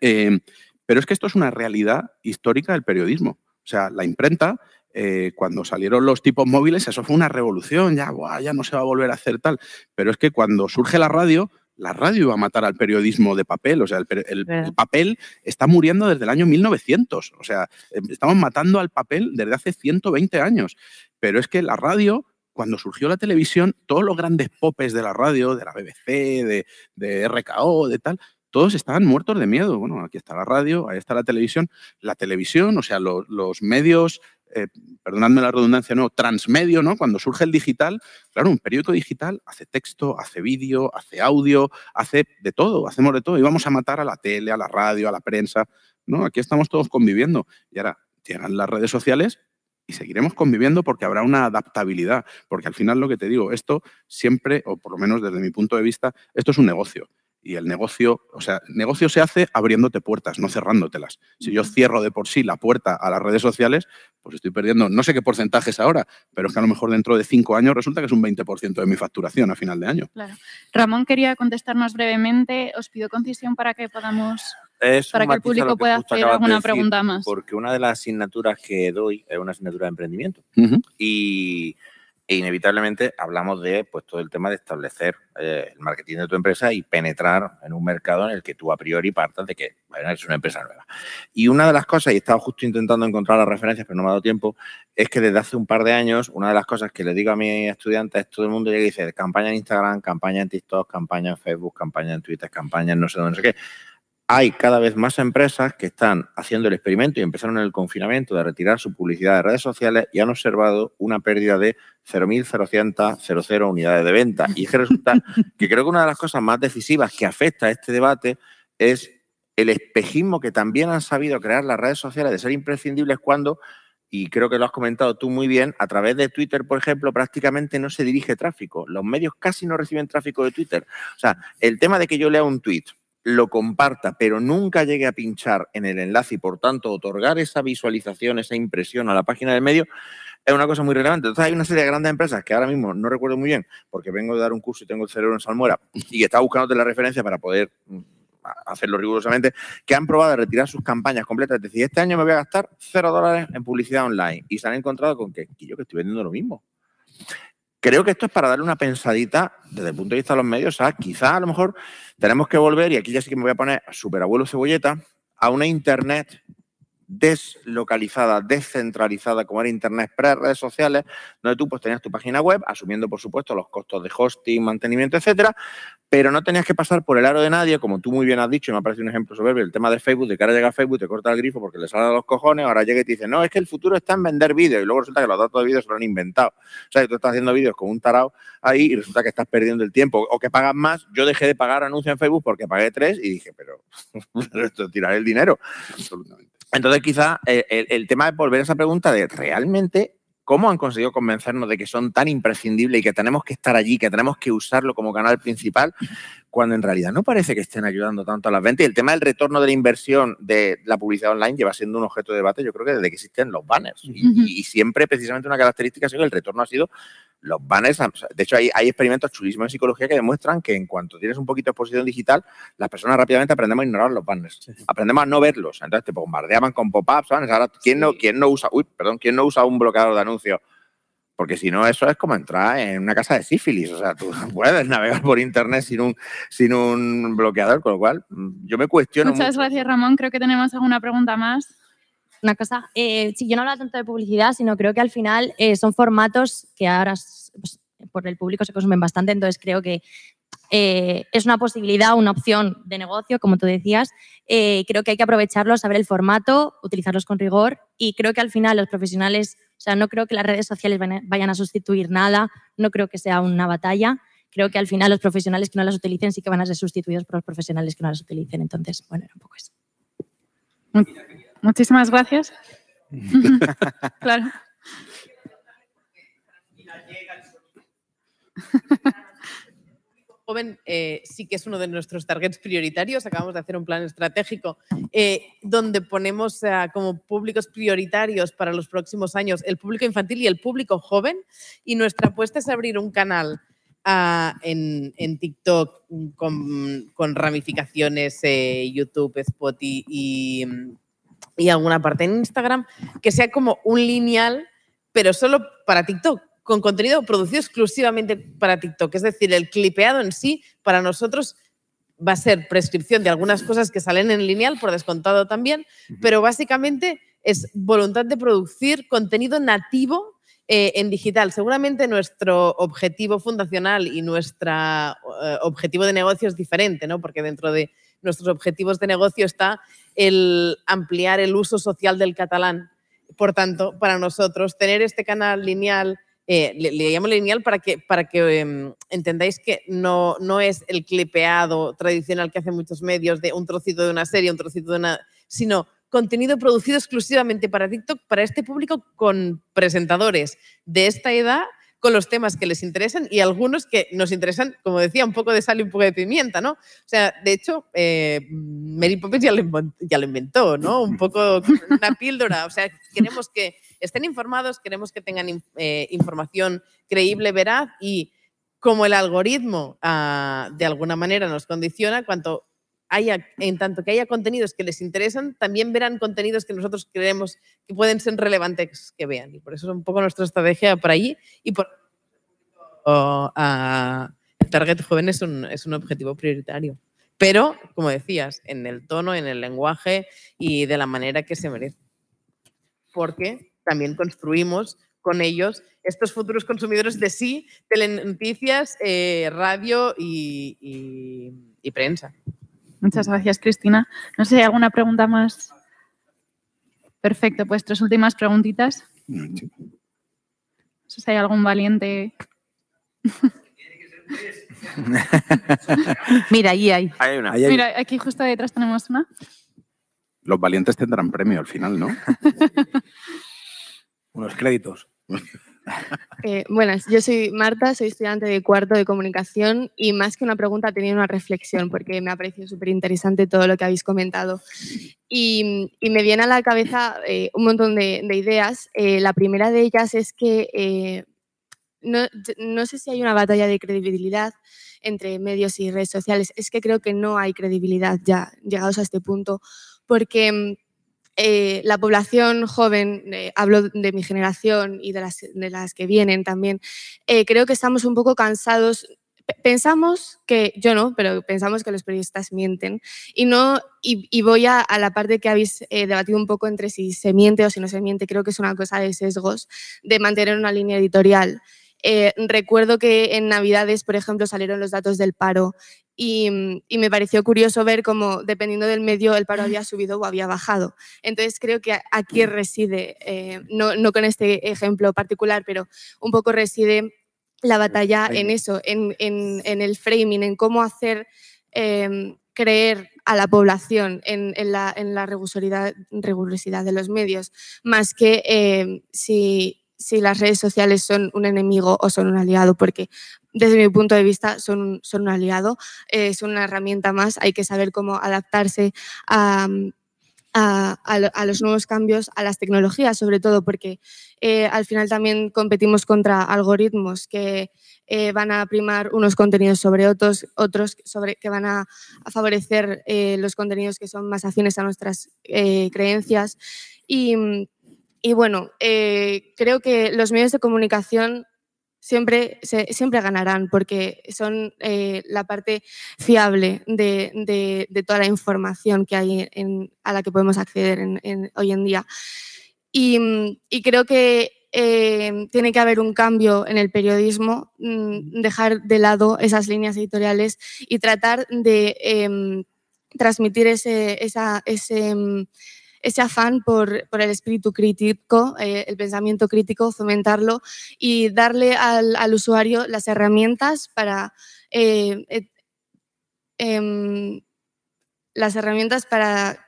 Eh, pero es que esto es una realidad histórica del periodismo. O sea, la imprenta, eh, cuando salieron los tipos móviles, eso fue una revolución, ya, ya no se va a volver a hacer tal. Pero es que cuando surge la radio, la radio iba a matar al periodismo de papel. O sea, el, papel está muriendo desde el año 1900. O sea, eh, estamos matando al papel desde hace 120 años. Pero es que la radio, cuando surgió la televisión, todos los grandes popes de la radio, de la BBC, de, de RKO, de tal, todos estaban muertos de miedo. Bueno, aquí está la radio, ahí está la televisión. La televisión, o sea, lo- los medios, eh, perdonadme la redundancia, no, transmedio, ¿no? Cuando surge el digital, claro, un periódico digital hace texto, hace vídeo, hace audio, hace de todo, hacemos de todo. Y vamos a matar a la tele, a la radio, a la prensa. No, aquí estamos todos conviviendo. Y ahora llegan las redes sociales y seguiremos conviviendo porque habrá una adaptabilidad. Porque al final lo que te digo, esto siempre, o por lo menos desde mi punto de vista, esto es un negocio. Y el negocio, o sea, el negocio se hace abriéndote puertas, no cerrándotelas. Si yo cierro de por sí la puerta a las redes sociales, pues estoy perdiendo, no sé qué porcentaje es ahora, pero es que a lo mejor dentro de cinco años resulta que es un 20% de mi facturación a final de año. Claro. Ramón quería contestarnos brevemente. Os pido concisión para que podamos, Es para que el público pueda hacer de alguna decir, pregunta más. Porque una de las asignaturas que doy es una asignatura de emprendimiento. Y e inevitablemente hablamos de pues, todo el tema de establecer eh, el marketing de tu empresa y penetrar en un mercado en el que tú a priori partas de que bueno, eres una empresa nueva. Y una de las cosas, y he estado justo intentando encontrar las referencias, pero no me ha dado tiempo, es que desde hace un par de años, una de las cosas que le digo a mis estudiantes es todo el mundo llega y dice campaña en Instagram, campaña en TikTok, campaña en Facebook, campaña en Twitter, campaña en no sé dónde, no sé qué hay cada vez más empresas que están haciendo el experimento y empezaron en el confinamiento de retirar su publicidad de redes sociales y han observado una pérdida de 0.000 unidades de venta. Y es que resulta [laughs] que creo que una de las cosas más decisivas que afecta a este debate es el espejismo que también han sabido crear las redes sociales de ser imprescindibles cuando, y creo que lo has comentado tú muy bien, a través de Twitter, por ejemplo, prácticamente no se dirige tráfico. Los medios casi no reciben tráfico de Twitter. O sea, el tema de que yo lea un tweet lo comparta, pero nunca llegue a pinchar en el enlace y por tanto otorgar esa visualización, esa impresión a la página del medio, es una cosa muy relevante. Entonces hay una serie de grandes empresas que ahora mismo no recuerdo muy bien, porque vengo de dar un curso y tengo el cerebro en salmuera, y está buscando la referencia para poder mm, hacerlo rigurosamente, que han probado de retirar sus campañas completas. Es decir, este año me voy a gastar cero dólares en publicidad online y se han encontrado con que, yo que estoy vendiendo lo mismo. Creo que esto es para darle una pensadita desde el punto de vista de los medios quizá a lo mejor tenemos que volver, y aquí ya sí que me voy a poner superabuelo cebolleta, a una Internet deslocalizada, descentralizada, como era Internet pre-redes sociales, donde tú pues tenías tu página web, asumiendo por supuesto los costos de hosting, mantenimiento, etcétera, pero no tenías que pasar por el aro de nadie, como tú muy bien has dicho, y me ha parecido un ejemplo soberbio, el tema de Facebook, de que ahora llega Facebook, te corta el grifo porque le sale a los cojones, ahora llega y te dice, no, es que el futuro está en vender vídeos, y luego resulta que los datos de vídeos se lo han inventado. O sea, que tú estás haciendo vídeos con un tarao ahí y resulta que estás perdiendo el tiempo, o que pagas más, yo dejé de pagar anuncios en Facebook porque pagué tres y dije, pero, [laughs] esto tirar el dinero. Absolutamente. Entonces, quizá eh, el, tema de volver a esa pregunta de realmente cómo han conseguido convencernos de que son tan imprescindibles y que tenemos que estar allí, que tenemos que usarlo como canal principal, cuando en realidad no parece que estén ayudando tanto a las ventas. Y el tema del retorno de la inversión de la publicidad online lleva siendo un objeto de debate, yo creo que desde que existen los banners. y, y, siempre, precisamente, una característica ha sido que el retorno ha sido los banners, de hecho hay, experimentos chulísimos en psicología que demuestran que en cuanto tienes un poquito de exposición digital, las personas rápidamente aprendemos a ignorar los banners, aprendemos a no verlos, entonces te bombardeaban con pop-ups, Ahora, ¿quién no, ¿quién no usa, uy, perdón, quién no usa un bloqueador de anuncios? Porque si no, eso es como entrar en una casa de sífilis. O sea, tú [laughs] puedes navegar por internet sin un, sin un bloqueador, con lo cual mm, yo me cuestiono. Muchas gracias, Ramón. Creo que tenemos alguna pregunta más una cosa, eh, yo no hablo tanto de publicidad, sino creo que al final eh, son formatos que ahora pues, por el público se consumen bastante, entonces creo que eh, es una posibilidad, una opción de negocio, como tú decías. creo que hay que aprovecharlo, saber el formato, utilizarlos con rigor y creo que al final los profesionales, o sea, no creo que las redes sociales vayan a sustituir nada, no creo que sea una batalla. Creo que al final los profesionales que no las utilicen sí que van a ser sustituidos por los profesionales que no las utilicen. Entonces, bueno, era un poco eso. Muchísimas gracias. [laughs] claro. Joven eh, sí que es uno de nuestros targets prioritarios. Acabamos de hacer un plan estratégico eh, donde ponemos como públicos prioritarios para los próximos años el público infantil y el público joven. Y nuestra apuesta es abrir un canal ah, en, TikTok con, ramificaciones eh, YouTube, Spotify y, y alguna parte en Instagram que sea como un lineal, pero solo para TikTok, con contenido producido exclusivamente para TikTok. Es decir, el clipeado en sí para nosotros va a ser prescripción de algunas cosas que salen en lineal, por descontado también, pero básicamente es voluntad de producir contenido nativo eh, en digital. Seguramente nuestro objetivo fundacional y nuestro eh, objetivo de negocio es diferente, ¿no? porque dentro de nuestros objetivos de negocio está el ampliar el uso social del catalán. Por tanto, para nosotros, tener este canal lineal, eh, le, llamo lineal para que, para que em, entendáis que no, no es el clipeado tradicional que hacen muchos medios de un trocito de una serie, un trocito de una, sino contenido producido exclusivamente para TikTok, para este público con presentadores de esta edad con los temas que les interesan y algunos que nos interesan, como decía, un poco de sal y un poco de pimienta, ¿no? O sea, de hecho, eh, Mary Poppins ya lo, ya lo inventó, ¿no? Un poco una píldora. O sea, queremos que estén informados, queremos que tengan eh, información creíble, veraz y como el algoritmo ah, de alguna manera nos condiciona, cuanto haya, en tanto que haya contenidos que les interesan, también verán contenidos que nosotros creemos que pueden ser relevantes que vean. Y por eso es un poco nuestra estrategia por allí. Y por el target joven es un, es un objetivo prioritario. Pero, como decías, en el tono, en el lenguaje y de la manera que se merece. Porque también construimos con ellos estos futuros consumidores de sí, telenoticias, eh, radio y prensa. Muchas gracias, Cristina. No sé si hay alguna pregunta más. Perfecto, pues tres últimas preguntitas. No sé si hay algún valiente. [laughs] Mira, ahí hay. Hay una. Mira, aquí justo detrás tenemos una. Los valientes tendrán premio al final, ¿no? [laughs] Unos créditos. [laughs] Eh, buenas, yo soy Marta, soy estudiante de cuarto de comunicación y más que una pregunta tenía una reflexión porque me ha parecido súper interesante todo lo que habéis comentado. Y, me viene a la cabeza eh, un montón de, de ideas. Eh, la primera de ellas es que no, no sé si hay una batalla de credibilidad entre medios y redes sociales. Es que creo que no hay credibilidad ya llegados a este punto porque mm, eh, la población joven, eh, hablo de mi generación y de las, de las que vienen también, eh, creo que estamos un poco cansados. Pensamos que, yo no, pero pensamos que los periodistas mienten. Y, no, y, voy a, la parte que habéis debatido un poco entre si se miente o si no se miente. Creo que es una cosa de sesgos, de mantener una línea editorial. Recuerdo que en Navidades, por ejemplo, salieron los datos del paro y, mm, y me pareció curioso ver cómo, dependiendo del medio, el paro había [laughs] subido o había bajado. Entonces, creo que aquí reside, eh, no, no con este ejemplo particular, pero un poco reside la batalla en eso, en, en- en el framing, en cómo hacer em, creer a la población en, en la, en la rigurosidad, rigurosidad de los medios, más que em, si, si las redes sociales son un enemigo o son un aliado, porque desde mi punto de vista son, son un aliado, eh, son una herramienta más, hay que saber cómo adaptarse a, a, a lo- a los nuevos cambios, a las tecnologías sobre todo, porque eh, al final también competimos contra algoritmos que eh, van a primar unos contenidos sobre otros, otros sobre, que van a, a favorecer eh, los contenidos que son más afines a nuestras creencias. Y, y bueno, eh, creo que los medios de comunicación siempre, siempre ganarán porque son eh, la parte fiable de, de- toda la información que hay a la que podemos acceder hoy en día. Y, mm, creo que eh, tiene que haber un cambio en el periodismo, mm, dejar de lado esas líneas editoriales y tratar de em, transmitir ese, esa- ese, mm, ese afán por, por el espíritu crítico, eh, el pensamiento crítico, fomentarlo y darle al, usuario las herramientas para eh, em, las herramientas para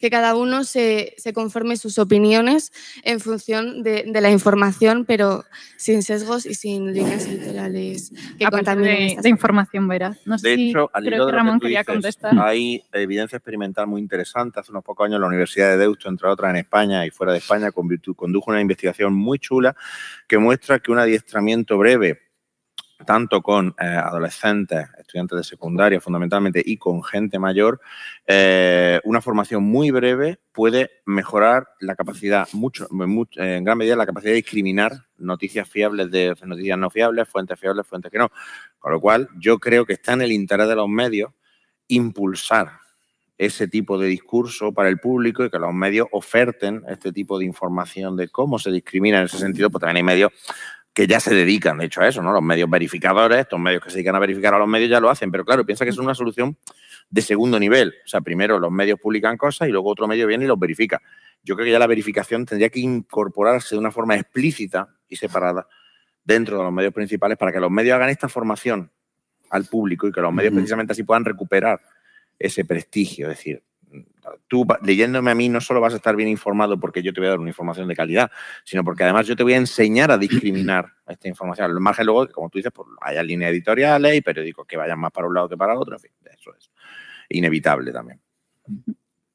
que cada uno se, se conforme sus opiniones en función de, de la información, pero sin sesgos y sin líneas editoriales que contaminen de, de información veraz. No sé De si hecho, al creo que Ramón que quería dices, contestar. hay evidencia experimental muy interesante. Hace unos pocos años la Universidad de Deusto, entre otras en España y fuera de España, condujo una investigación muy chula que muestra que un adiestramiento breve tanto con eh, adolescentes, estudiantes de secundaria fundamentalmente, y con gente mayor, eh, una formación muy breve puede mejorar la capacidad, mucho, en gran medida, la capacidad de discriminar noticias fiables de noticias no fiables, fuentes fiables, fuentes que no. Con lo cual, yo creo que está en el interés de los medios impulsar ese tipo de discurso para el público y que los medios oferten este tipo de información de cómo se discrimina en ese sentido, pues también hay medios que ya se dedican, de hecho, a eso, ¿no? Los medios verificadores, estos medios que se dedican a verificar a los medios ya lo hacen, pero claro, piensa que es una solución de segundo nivel. O sea, primero los medios publican cosas y luego otro medio viene y los verifica. Yo creo que ya la verificación tendría que incorporarse de una forma explícita y separada dentro de los medios principales para que los medios hagan esta formación al público y que los medios precisamente así puedan recuperar ese prestigio. Es decir, tú leyéndome a mí no solo vas a estar bien informado porque yo te voy a dar una información de calidad, sino porque además yo te voy a enseñar a discriminar [clears throat] esta información. Al margen luego, que, como tú dices, pues haya líneas editoriales y periódicos que vayan más para un lado que para otro, en fin, eso es inevitable también.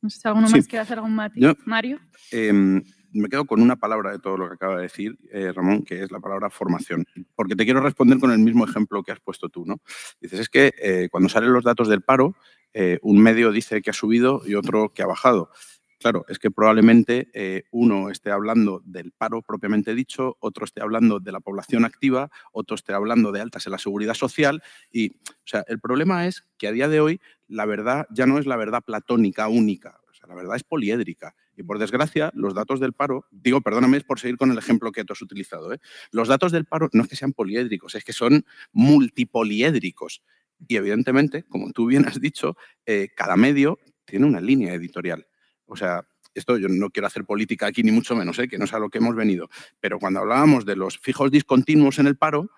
No sé si alguno Sí. más quiere hacer algún matiz. Yo- Mario. Eh, me quedo con una palabra de todo lo que acaba de decir eh, Ramón, que es la palabra formación. Porque te quiero responder con el mismo ejemplo que has puesto tú. ¿no? Dices, es que eh, cuando salen los datos del paro, eh, un medio dice que ha subido y otro que ha bajado. Claro, es que probablemente eh, uno esté hablando del paro propiamente dicho, otro esté hablando de la población activa, otro esté hablando de altas en la seguridad social. Y, o sea, el problema es que a día de hoy la verdad ya no es la verdad platónica única, o sea, la verdad es poliédrica. Y por desgracia, los datos del paro, digo, perdóname, por seguir con el ejemplo que tú has utilizado, ¿eh? los datos del paro no es que sean poliédricos, es que son multipoliédricos. Y evidentemente, como tú bien has dicho, eh, cada medio tiene una línea editorial. O sea, esto yo no quiero hacer política aquí ni mucho menos, ¿eh? que no es a lo que hemos venido, pero cuando hablábamos de los fijos discontinuos en el paro,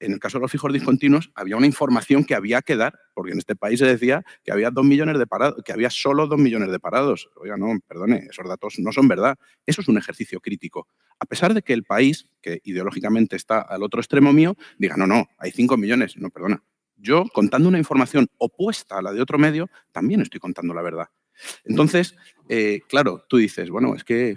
en el caso de los fijos discontinuos había una información que había que dar, porque en este país se decía que había dos millones de parados, que había solo dos millones de parados. Oiga, no, perdone, esos datos no son verdad. Eso es un ejercicio crítico. A pesar de que el país, que ideológicamente está al otro extremo mío, diga, no, no, hay cinco millones. No, perdona. Yo, contando una información opuesta a la de otro medio, también estoy contando la verdad. Entonces, eh, claro, tú dices, bueno, es que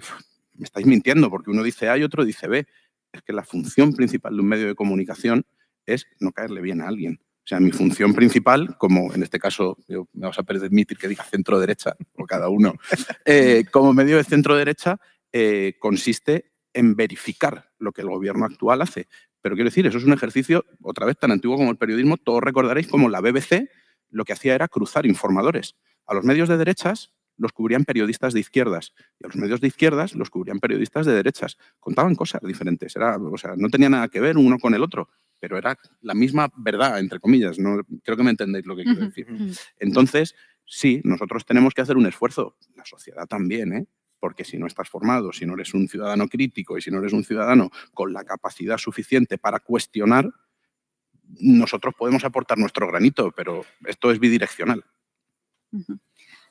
me estáis mintiendo porque uno dice A y otro dice B. Es que la función principal de un medio de comunicación es no caerle bien a alguien. O sea, mi función principal, como en este caso me vas a permitir que diga centro derecha, [laughs] o cada uno, eh, como medio de centro derecha, eh, consiste en verificar lo que el gobierno actual hace. Pero quiero decir, eso es un ejercicio, otra vez tan antiguo como el periodismo, todos recordaréis como la BBC lo que hacía era cruzar informadores. A los medios de derechas los cubrían periodistas de izquierdas y a los medios de izquierdas los cubrían periodistas de derechas. Contaban cosas diferentes, era, o sea, no tenía nada que ver uno con el otro, pero era la misma verdad, entre comillas. No, creo que me entendéis lo que quiero decir. Entonces, sí, nosotros tenemos que hacer un esfuerzo, la sociedad también, ¿eh? Porque si no estás formado, si no eres un ciudadano crítico y si no eres un ciudadano con la capacidad suficiente para cuestionar, nosotros podemos aportar nuestro granito, pero esto es bidireccional.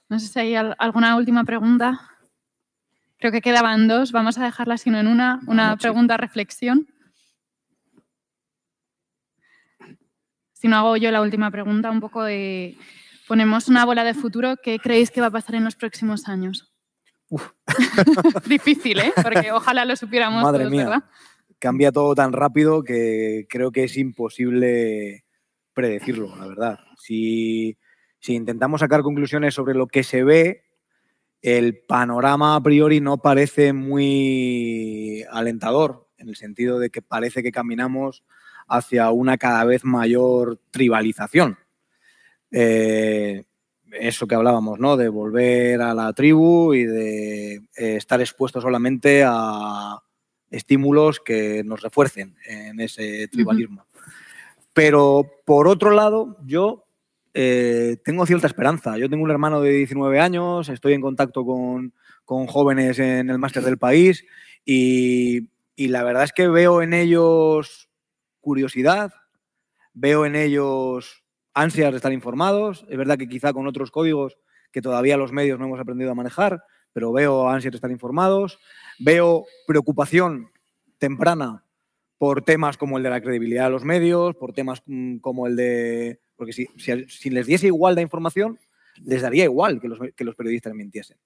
No sé si hay alguna última pregunta. Creo que quedaban dos. Vamos a dejarla sino en una, una pregunta reflexión. Si no hago yo la última pregunta, un poco de ponemos una bola de futuro, ¿qué creéis que va a pasar en los próximos años? [laughs] Difícil, ¿eh? Porque [laughs] ojalá lo supiéramos Madre mía. Cambia todo tan rápido que creo que es imposible predecirlo, la verdad. Si si intentamos sacar conclusiones sobre lo que se ve, el panorama a priori no parece muy alentador, en el sentido de que parece que caminamos hacia una cada vez mayor tribalización. Eh, eso que hablábamos, ¿no? De volver a la tribu y de eh, estar expuestos solamente a estímulos que nos refuercen en ese tribalismo. Pero por otro lado, yo eh, tengo cierta esperanza. Yo tengo un hermano de 19 años, estoy en contacto con, jóvenes en el máster del país y, la verdad es que veo en ellos curiosidad, veo en ellos ansias de estar informados. Es verdad que quizá con otros códigos que todavía los medios no hemos aprendido a manejar, pero veo ansias de estar informados, veo preocupación temprana por temas como el de la credibilidad de los medios, por temas mm, como el de porque si, les diese igual la información, les daría igual que los, que los periodistas mintiesen.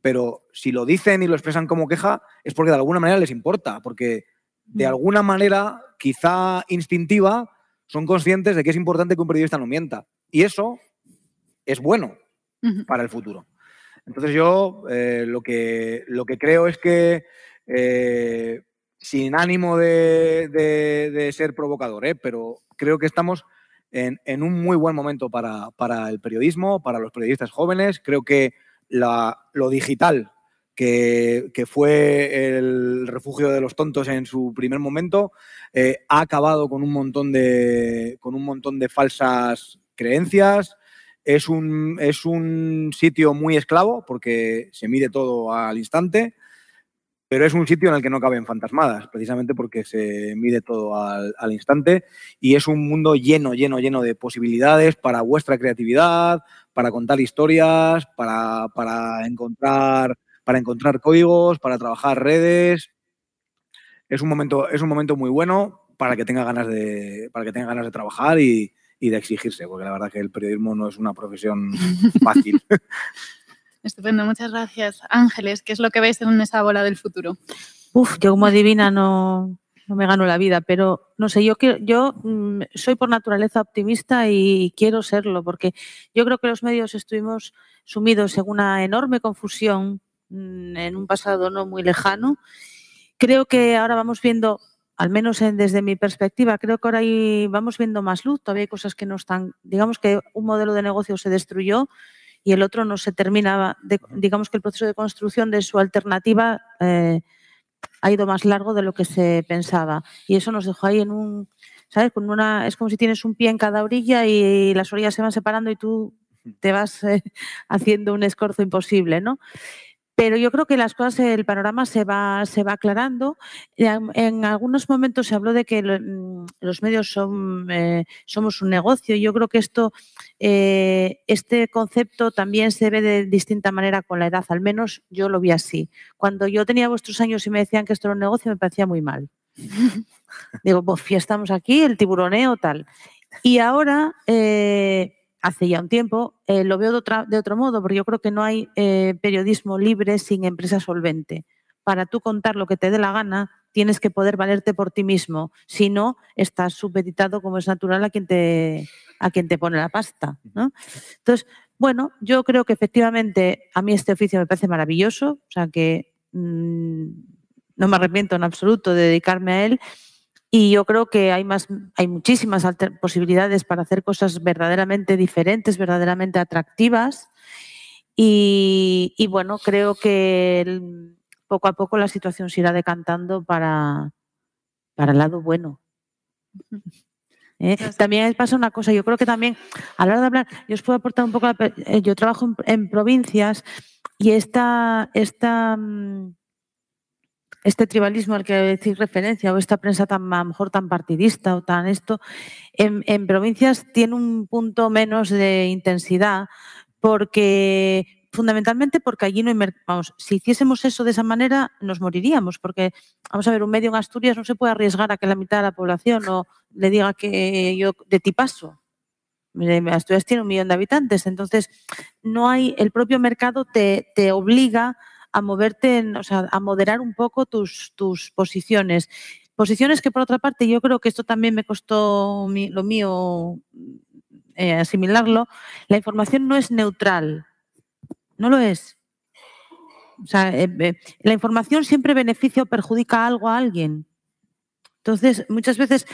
Pero si lo dicen y lo expresan como queja, es porque de alguna manera les importa, porque de mm. alguna manera, quizá instintiva, son conscientes de que es importante que un periodista no mienta. Y eso es bueno para el futuro. Entonces yo eh, lo, que, lo que creo es que, eh, sin ánimo de, de, ser provocador, ¿eh? pero creo que estamos en, un muy buen momento para, el periodismo, para los periodistas jóvenes. Creo que lo digital, que, fue el refugio de los tontos en su primer momento, eh, ha acabado con un, montón de, con un montón de falsas creencias. Es un, es un sitio muy esclavo porque se mide todo al instante pero es un sitio en el que no caben fantasmadas, precisamente porque se mide todo al, instante y es un mundo lleno, lleno, lleno de posibilidades para vuestra creatividad, para contar historias, para, encontrar, para encontrar códigos, para trabajar redes. Es un momento, es un momento muy bueno para que tenga ganas de, para que tenga ganas de trabajar y, y de exigirse, porque la verdad que el periodismo no es una profesión [laughs] fácil. Estupendo, muchas gracias. Ángeles, ¿qué es lo que veis en esa bola del futuro? Uf, yo como adivina no, no me gano la vida, pero no sé, yo, quiero, yo mm, soy por naturaleza optimista y quiero serlo, porque yo creo que los medios estuvimos sumidos en una enorme confusión en un pasado no muy lejano. Creo que ahora vamos viendo, al menos en- desde mi perspectiva, creo que ahora ahí vamos viendo más luz, todavía hay cosas que no están, digamos que un modelo de negocio se destruyó y el otro no se terminaba, de- digamos que el proceso de construcción de su alternativa eh, ha ido más largo de lo que se pensaba. Y eso nos dejó ahí en un, ¿sabes? Con una, es como si tienes un pie en cada orilla y las orillas se van separando y tú te vas eh, [laughs] haciendo un escorzo imposible, ¿no? Pero yo creo que las cosas, el panorama se va, se va aclarando. En, algunos momentos se habló de que mm, los medios son, eh, somos un negocio. Yo creo que esto, eh, este concepto también se ve de distinta manera con la edad. Al menos yo lo vi así. Cuando yo tenía vuestros años y me decían que esto era un negocio, me parecía muy mal. [laughs] Digo, pues ya estamos aquí, el tiburoneo, tal. Y ahora, eh, hace ya un tiempo, eh, lo veo de, otro modo, porque yo creo que no hay eh, periodismo libre sin empresa solvente. Para tú contar lo que te dé la gana, tienes que poder valerte por ti mismo. Si no, estás supeditado, como es natural, a quien te, a quien te pone la pasta. ¿no? Entonces, bueno, yo creo que efectivamente a mí este oficio me parece maravilloso, o sea que mm, no me arrepiento en absoluto de dedicarme a él. Y yo creo que hay más, hay muchísimas posibilidades para hacer cosas verdaderamente diferentes, verdaderamente atractivas. Y, y bueno, creo que el- poco a poco la situación se irá decantando para, para el lado bueno. [laughs] ¿eh? También pasa una cosa, yo creo que también a la hora de hablar, yo os puedo aportar un poco, la eh, yo trabajo en, en provincias y esta, esta, mm, este tribalismo al que decís referencia o esta prensa tan a lo mejor tan partidista o tan esto, en, provincias tiene un punto menos de intensidad porque fundamentalmente porque allí no hay vamos, si hiciésemos eso de esa manera nos moriríamos porque vamos a ver un medio en Asturias no se puede arriesgar a que la mitad de la población no le diga que yo de ti paso. Mire, Asturias tiene un millón de habitantes, entonces no hay, el propio mercado te, te obliga a moverte, o sea, a moderar un poco tus, tus posiciones. Posiciones que por otra parte yo creo que esto también me costó lo mío eh, asimilarlo. La información no es neutral, no lo es. O sea, eh, eh, la información siempre beneficia o perjudica algo a alguien. Entonces, muchas veces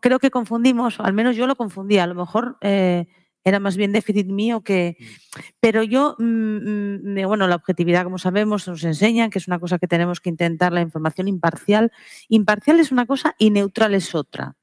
creo que confundimos, al menos yo lo confundía, a lo mejor era más bien déficit mío que... Pero yo, mm, mm, bueno, la objetividad, como sabemos, nos enseñan que es una cosa que tenemos que intentar, la información imparcial. Imparcial es una cosa y neutral es otra.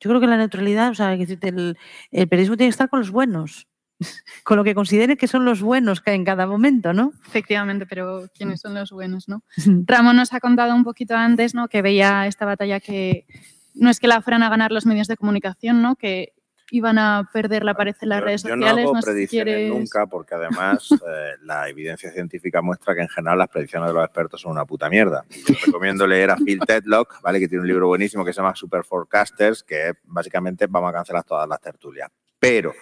Yo creo que la neutralidad, o sea, el, el periodismo tiene que estar con los buenos, [laughs] con lo que considere que son los buenos que hay en cada momento, ¿no? Efectivamente, pero ¿quiénes son los buenos, no? Ramón nos ha contado un poquito antes, ¿no? Que veía esta batalla que no es que la fueran a ganar los medios de comunicación, ¿no? Que iban a perder la pared en las redes Yo no sociales. hago no sé si predicciones quieres- nunca porque además [laughs] eh, la evidencia científica muestra que en general las predicciones de los expertos son una puta mierda. Yo recomiendo leer a Phil Tedlock, ¿vale? que tiene un libro buenísimo que se llama Super Forecasters, que básicamente vamos a cancelar todas las tertulias. Pero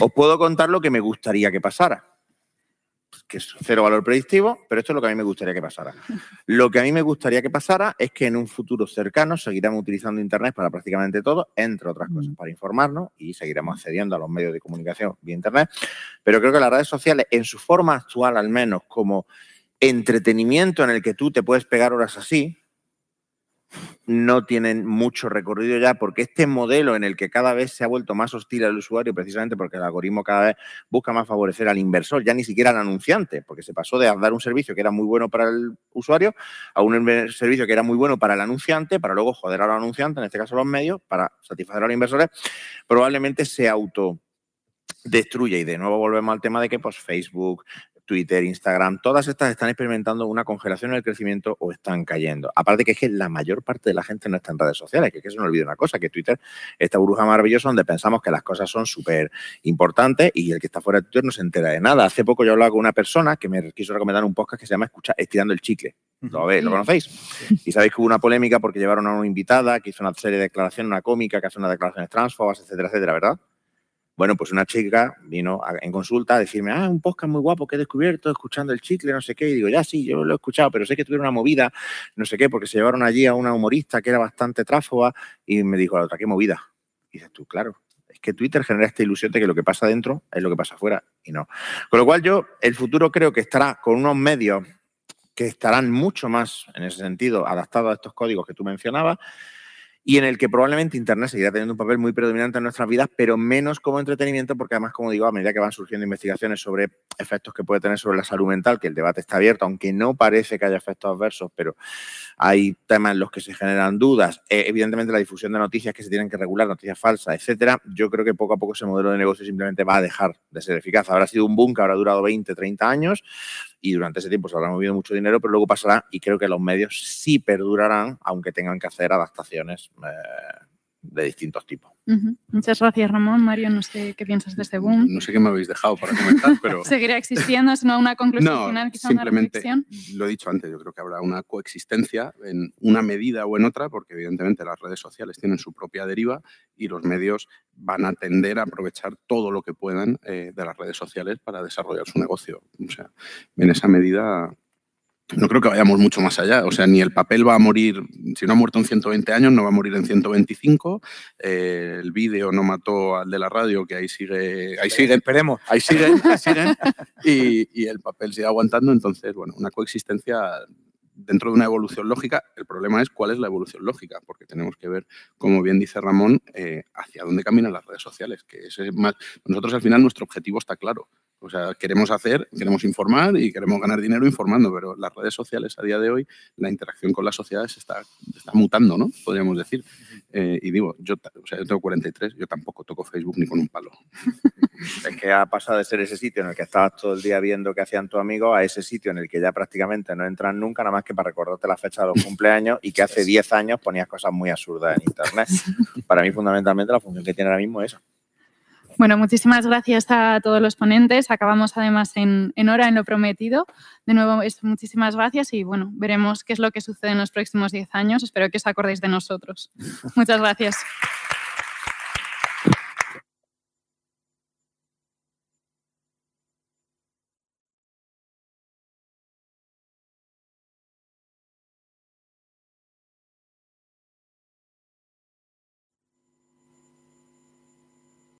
os puedo contar lo que me gustaría que pasara. Que es cero valor predictivo, pero esto es lo que a mí me gustaría que pasara. Lo que a mí me gustaría que pasara es que en un futuro cercano seguiremos utilizando Internet para prácticamente todo, entre otras cosas, para informarnos y seguiremos accediendo a los medios de comunicación vía Internet. Pero creo que las redes sociales, en su forma actual al menos, como entretenimiento en el que tú te puedes pegar horas así, no tienen mucho recorrido ya porque este modelo en el que cada vez se ha vuelto más hostil al usuario, precisamente porque el algoritmo cada vez busca más favorecer al inversor, ya ni siquiera al anunciante, porque se pasó de dar un servicio que era muy bueno para el usuario a un servicio que era muy bueno para el anunciante, para luego joder a los anunciantes, en este caso los medios, para satisfacer a los inversores, probablemente se auto destruye. Y de nuevo volvemos al tema de que pues, Facebook, Twitter, Instagram, todas estas están experimentando una congelación en el crecimiento o están cayendo. Aparte que es que la mayor parte de la gente no está en redes sociales, que, es que se nos olvide una cosa, que Twitter, esta burbuja maravillosa donde pensamos que las cosas son súper importantes y el que está fuera de Twitter no se entera de nada. Hace poco yo hablaba con una persona que me quiso recomendar un podcast que se llama Escucha, Estirando el Chicle. ¿Lo, veis? ¿Lo conocéis? Y sabéis que hubo una polémica porque llevaron a una invitada que hizo una serie de declaraciones, una cómica que hace unas declaraciones transfobas, etcétera, etcétera, ¿verdad? Bueno, pues una chica vino en consulta a decirme, ah, un podcast muy guapo que he descubierto escuchando el chicle, no sé qué. Y digo, ya sí, yo lo he escuchado, pero sé que tuvieron una movida, no sé qué, porque se llevaron allí a una humorista que era bastante tráfoba y me dijo la otra, ¿qué movida? Y dices tú, claro, es que Twitter genera esta ilusión de que lo que pasa dentro es lo que pasa afuera y no. Con lo cual yo, el futuro creo que estará con unos medios que estarán mucho más, en ese sentido, adaptados a estos códigos que tú mencionabas y en el que probablemente Internet seguirá teniendo un papel muy predominante en nuestras vidas, pero menos como entretenimiento, porque además, como digo, a medida que van surgiendo investigaciones sobre efectos que puede tener sobre la salud mental, que el debate está abierto, aunque no parece que haya efectos adversos, pero hay temas en los que se generan dudas, eh, evidentemente la difusión de noticias que se tienen que regular, noticias falsas, etcétera, yo creo que poco a poco ese modelo de negocio simplemente va a dejar de ser eficaz. Habrá sido un boom que habrá durado 20, 30 años y durante ese tiempo se habrá movido mucho dinero, pero luego pasará y creo que los medios sí perdurarán, aunque tengan que hacer adaptaciones eh, de distintos tipos. Muchas gracias, Ramón. Mario, no sé qué piensas de este boom. No sé qué me habéis dejado para comentar, [laughs] pero... ¿Seguirá existiendo? ¿Es no una conclusión No, final, quizá una simplemente reflexión? lo he dicho antes, yo creo que habrá una coexistencia en una medida o en otra, porque evidentemente las redes sociales tienen su propia deriva y los medios van a tender a aprovechar todo lo que puedan eh, de las redes sociales para desarrollar su negocio. O sea, en esa medida no creo que vayamos mucho más allá. O sea, ni el papel va a morir, si no ha muerto en 120 años, no va a morir en 125. Eh, el vídeo no mató al de la radio, que ahí sigue, ahí siguen, Esperemos. ahí siguen, ahí siguen, y, y el papel sigue aguantando. Entonces, bueno, una coexistencia dentro de una evolución lógica. El problema es cuál es la evolución lógica, porque tenemos que ver, como bien dice Ramón, eh, hacia dónde caminan las redes sociales. Que ese es más, nosotros al final nuestro objetivo está claro. O sea, queremos hacer, queremos informar y queremos ganar dinero informando, pero las redes sociales a día de hoy, la interacción con las sociedades está, está mutando, ¿no? Podríamos decir. Eh, y digo, yo, o sea, yo tengo 43, yo tampoco toco Facebook ni con un palo. Es que ha pasado de ser ese sitio en el que estabas todo el día viendo qué hacían tus amigos a ese sitio en el que ya prácticamente no entran nunca, nada más que para recordarte la fecha de los [laughs] cumpleaños y que hace 10 años ponías cosas muy absurdas en Internet. [laughs] Para mí, fundamentalmente, la función que tiene ahora mismo es eso. Bueno, muchísimas gracias a todos los ponentes. Acabamos además en, en hora, en lo prometido. De nuevo, muchísimas gracias y bueno, veremos qué es lo que sucede en los próximos 10 años. Espero que os acordéis de nosotros. Muchas gracias.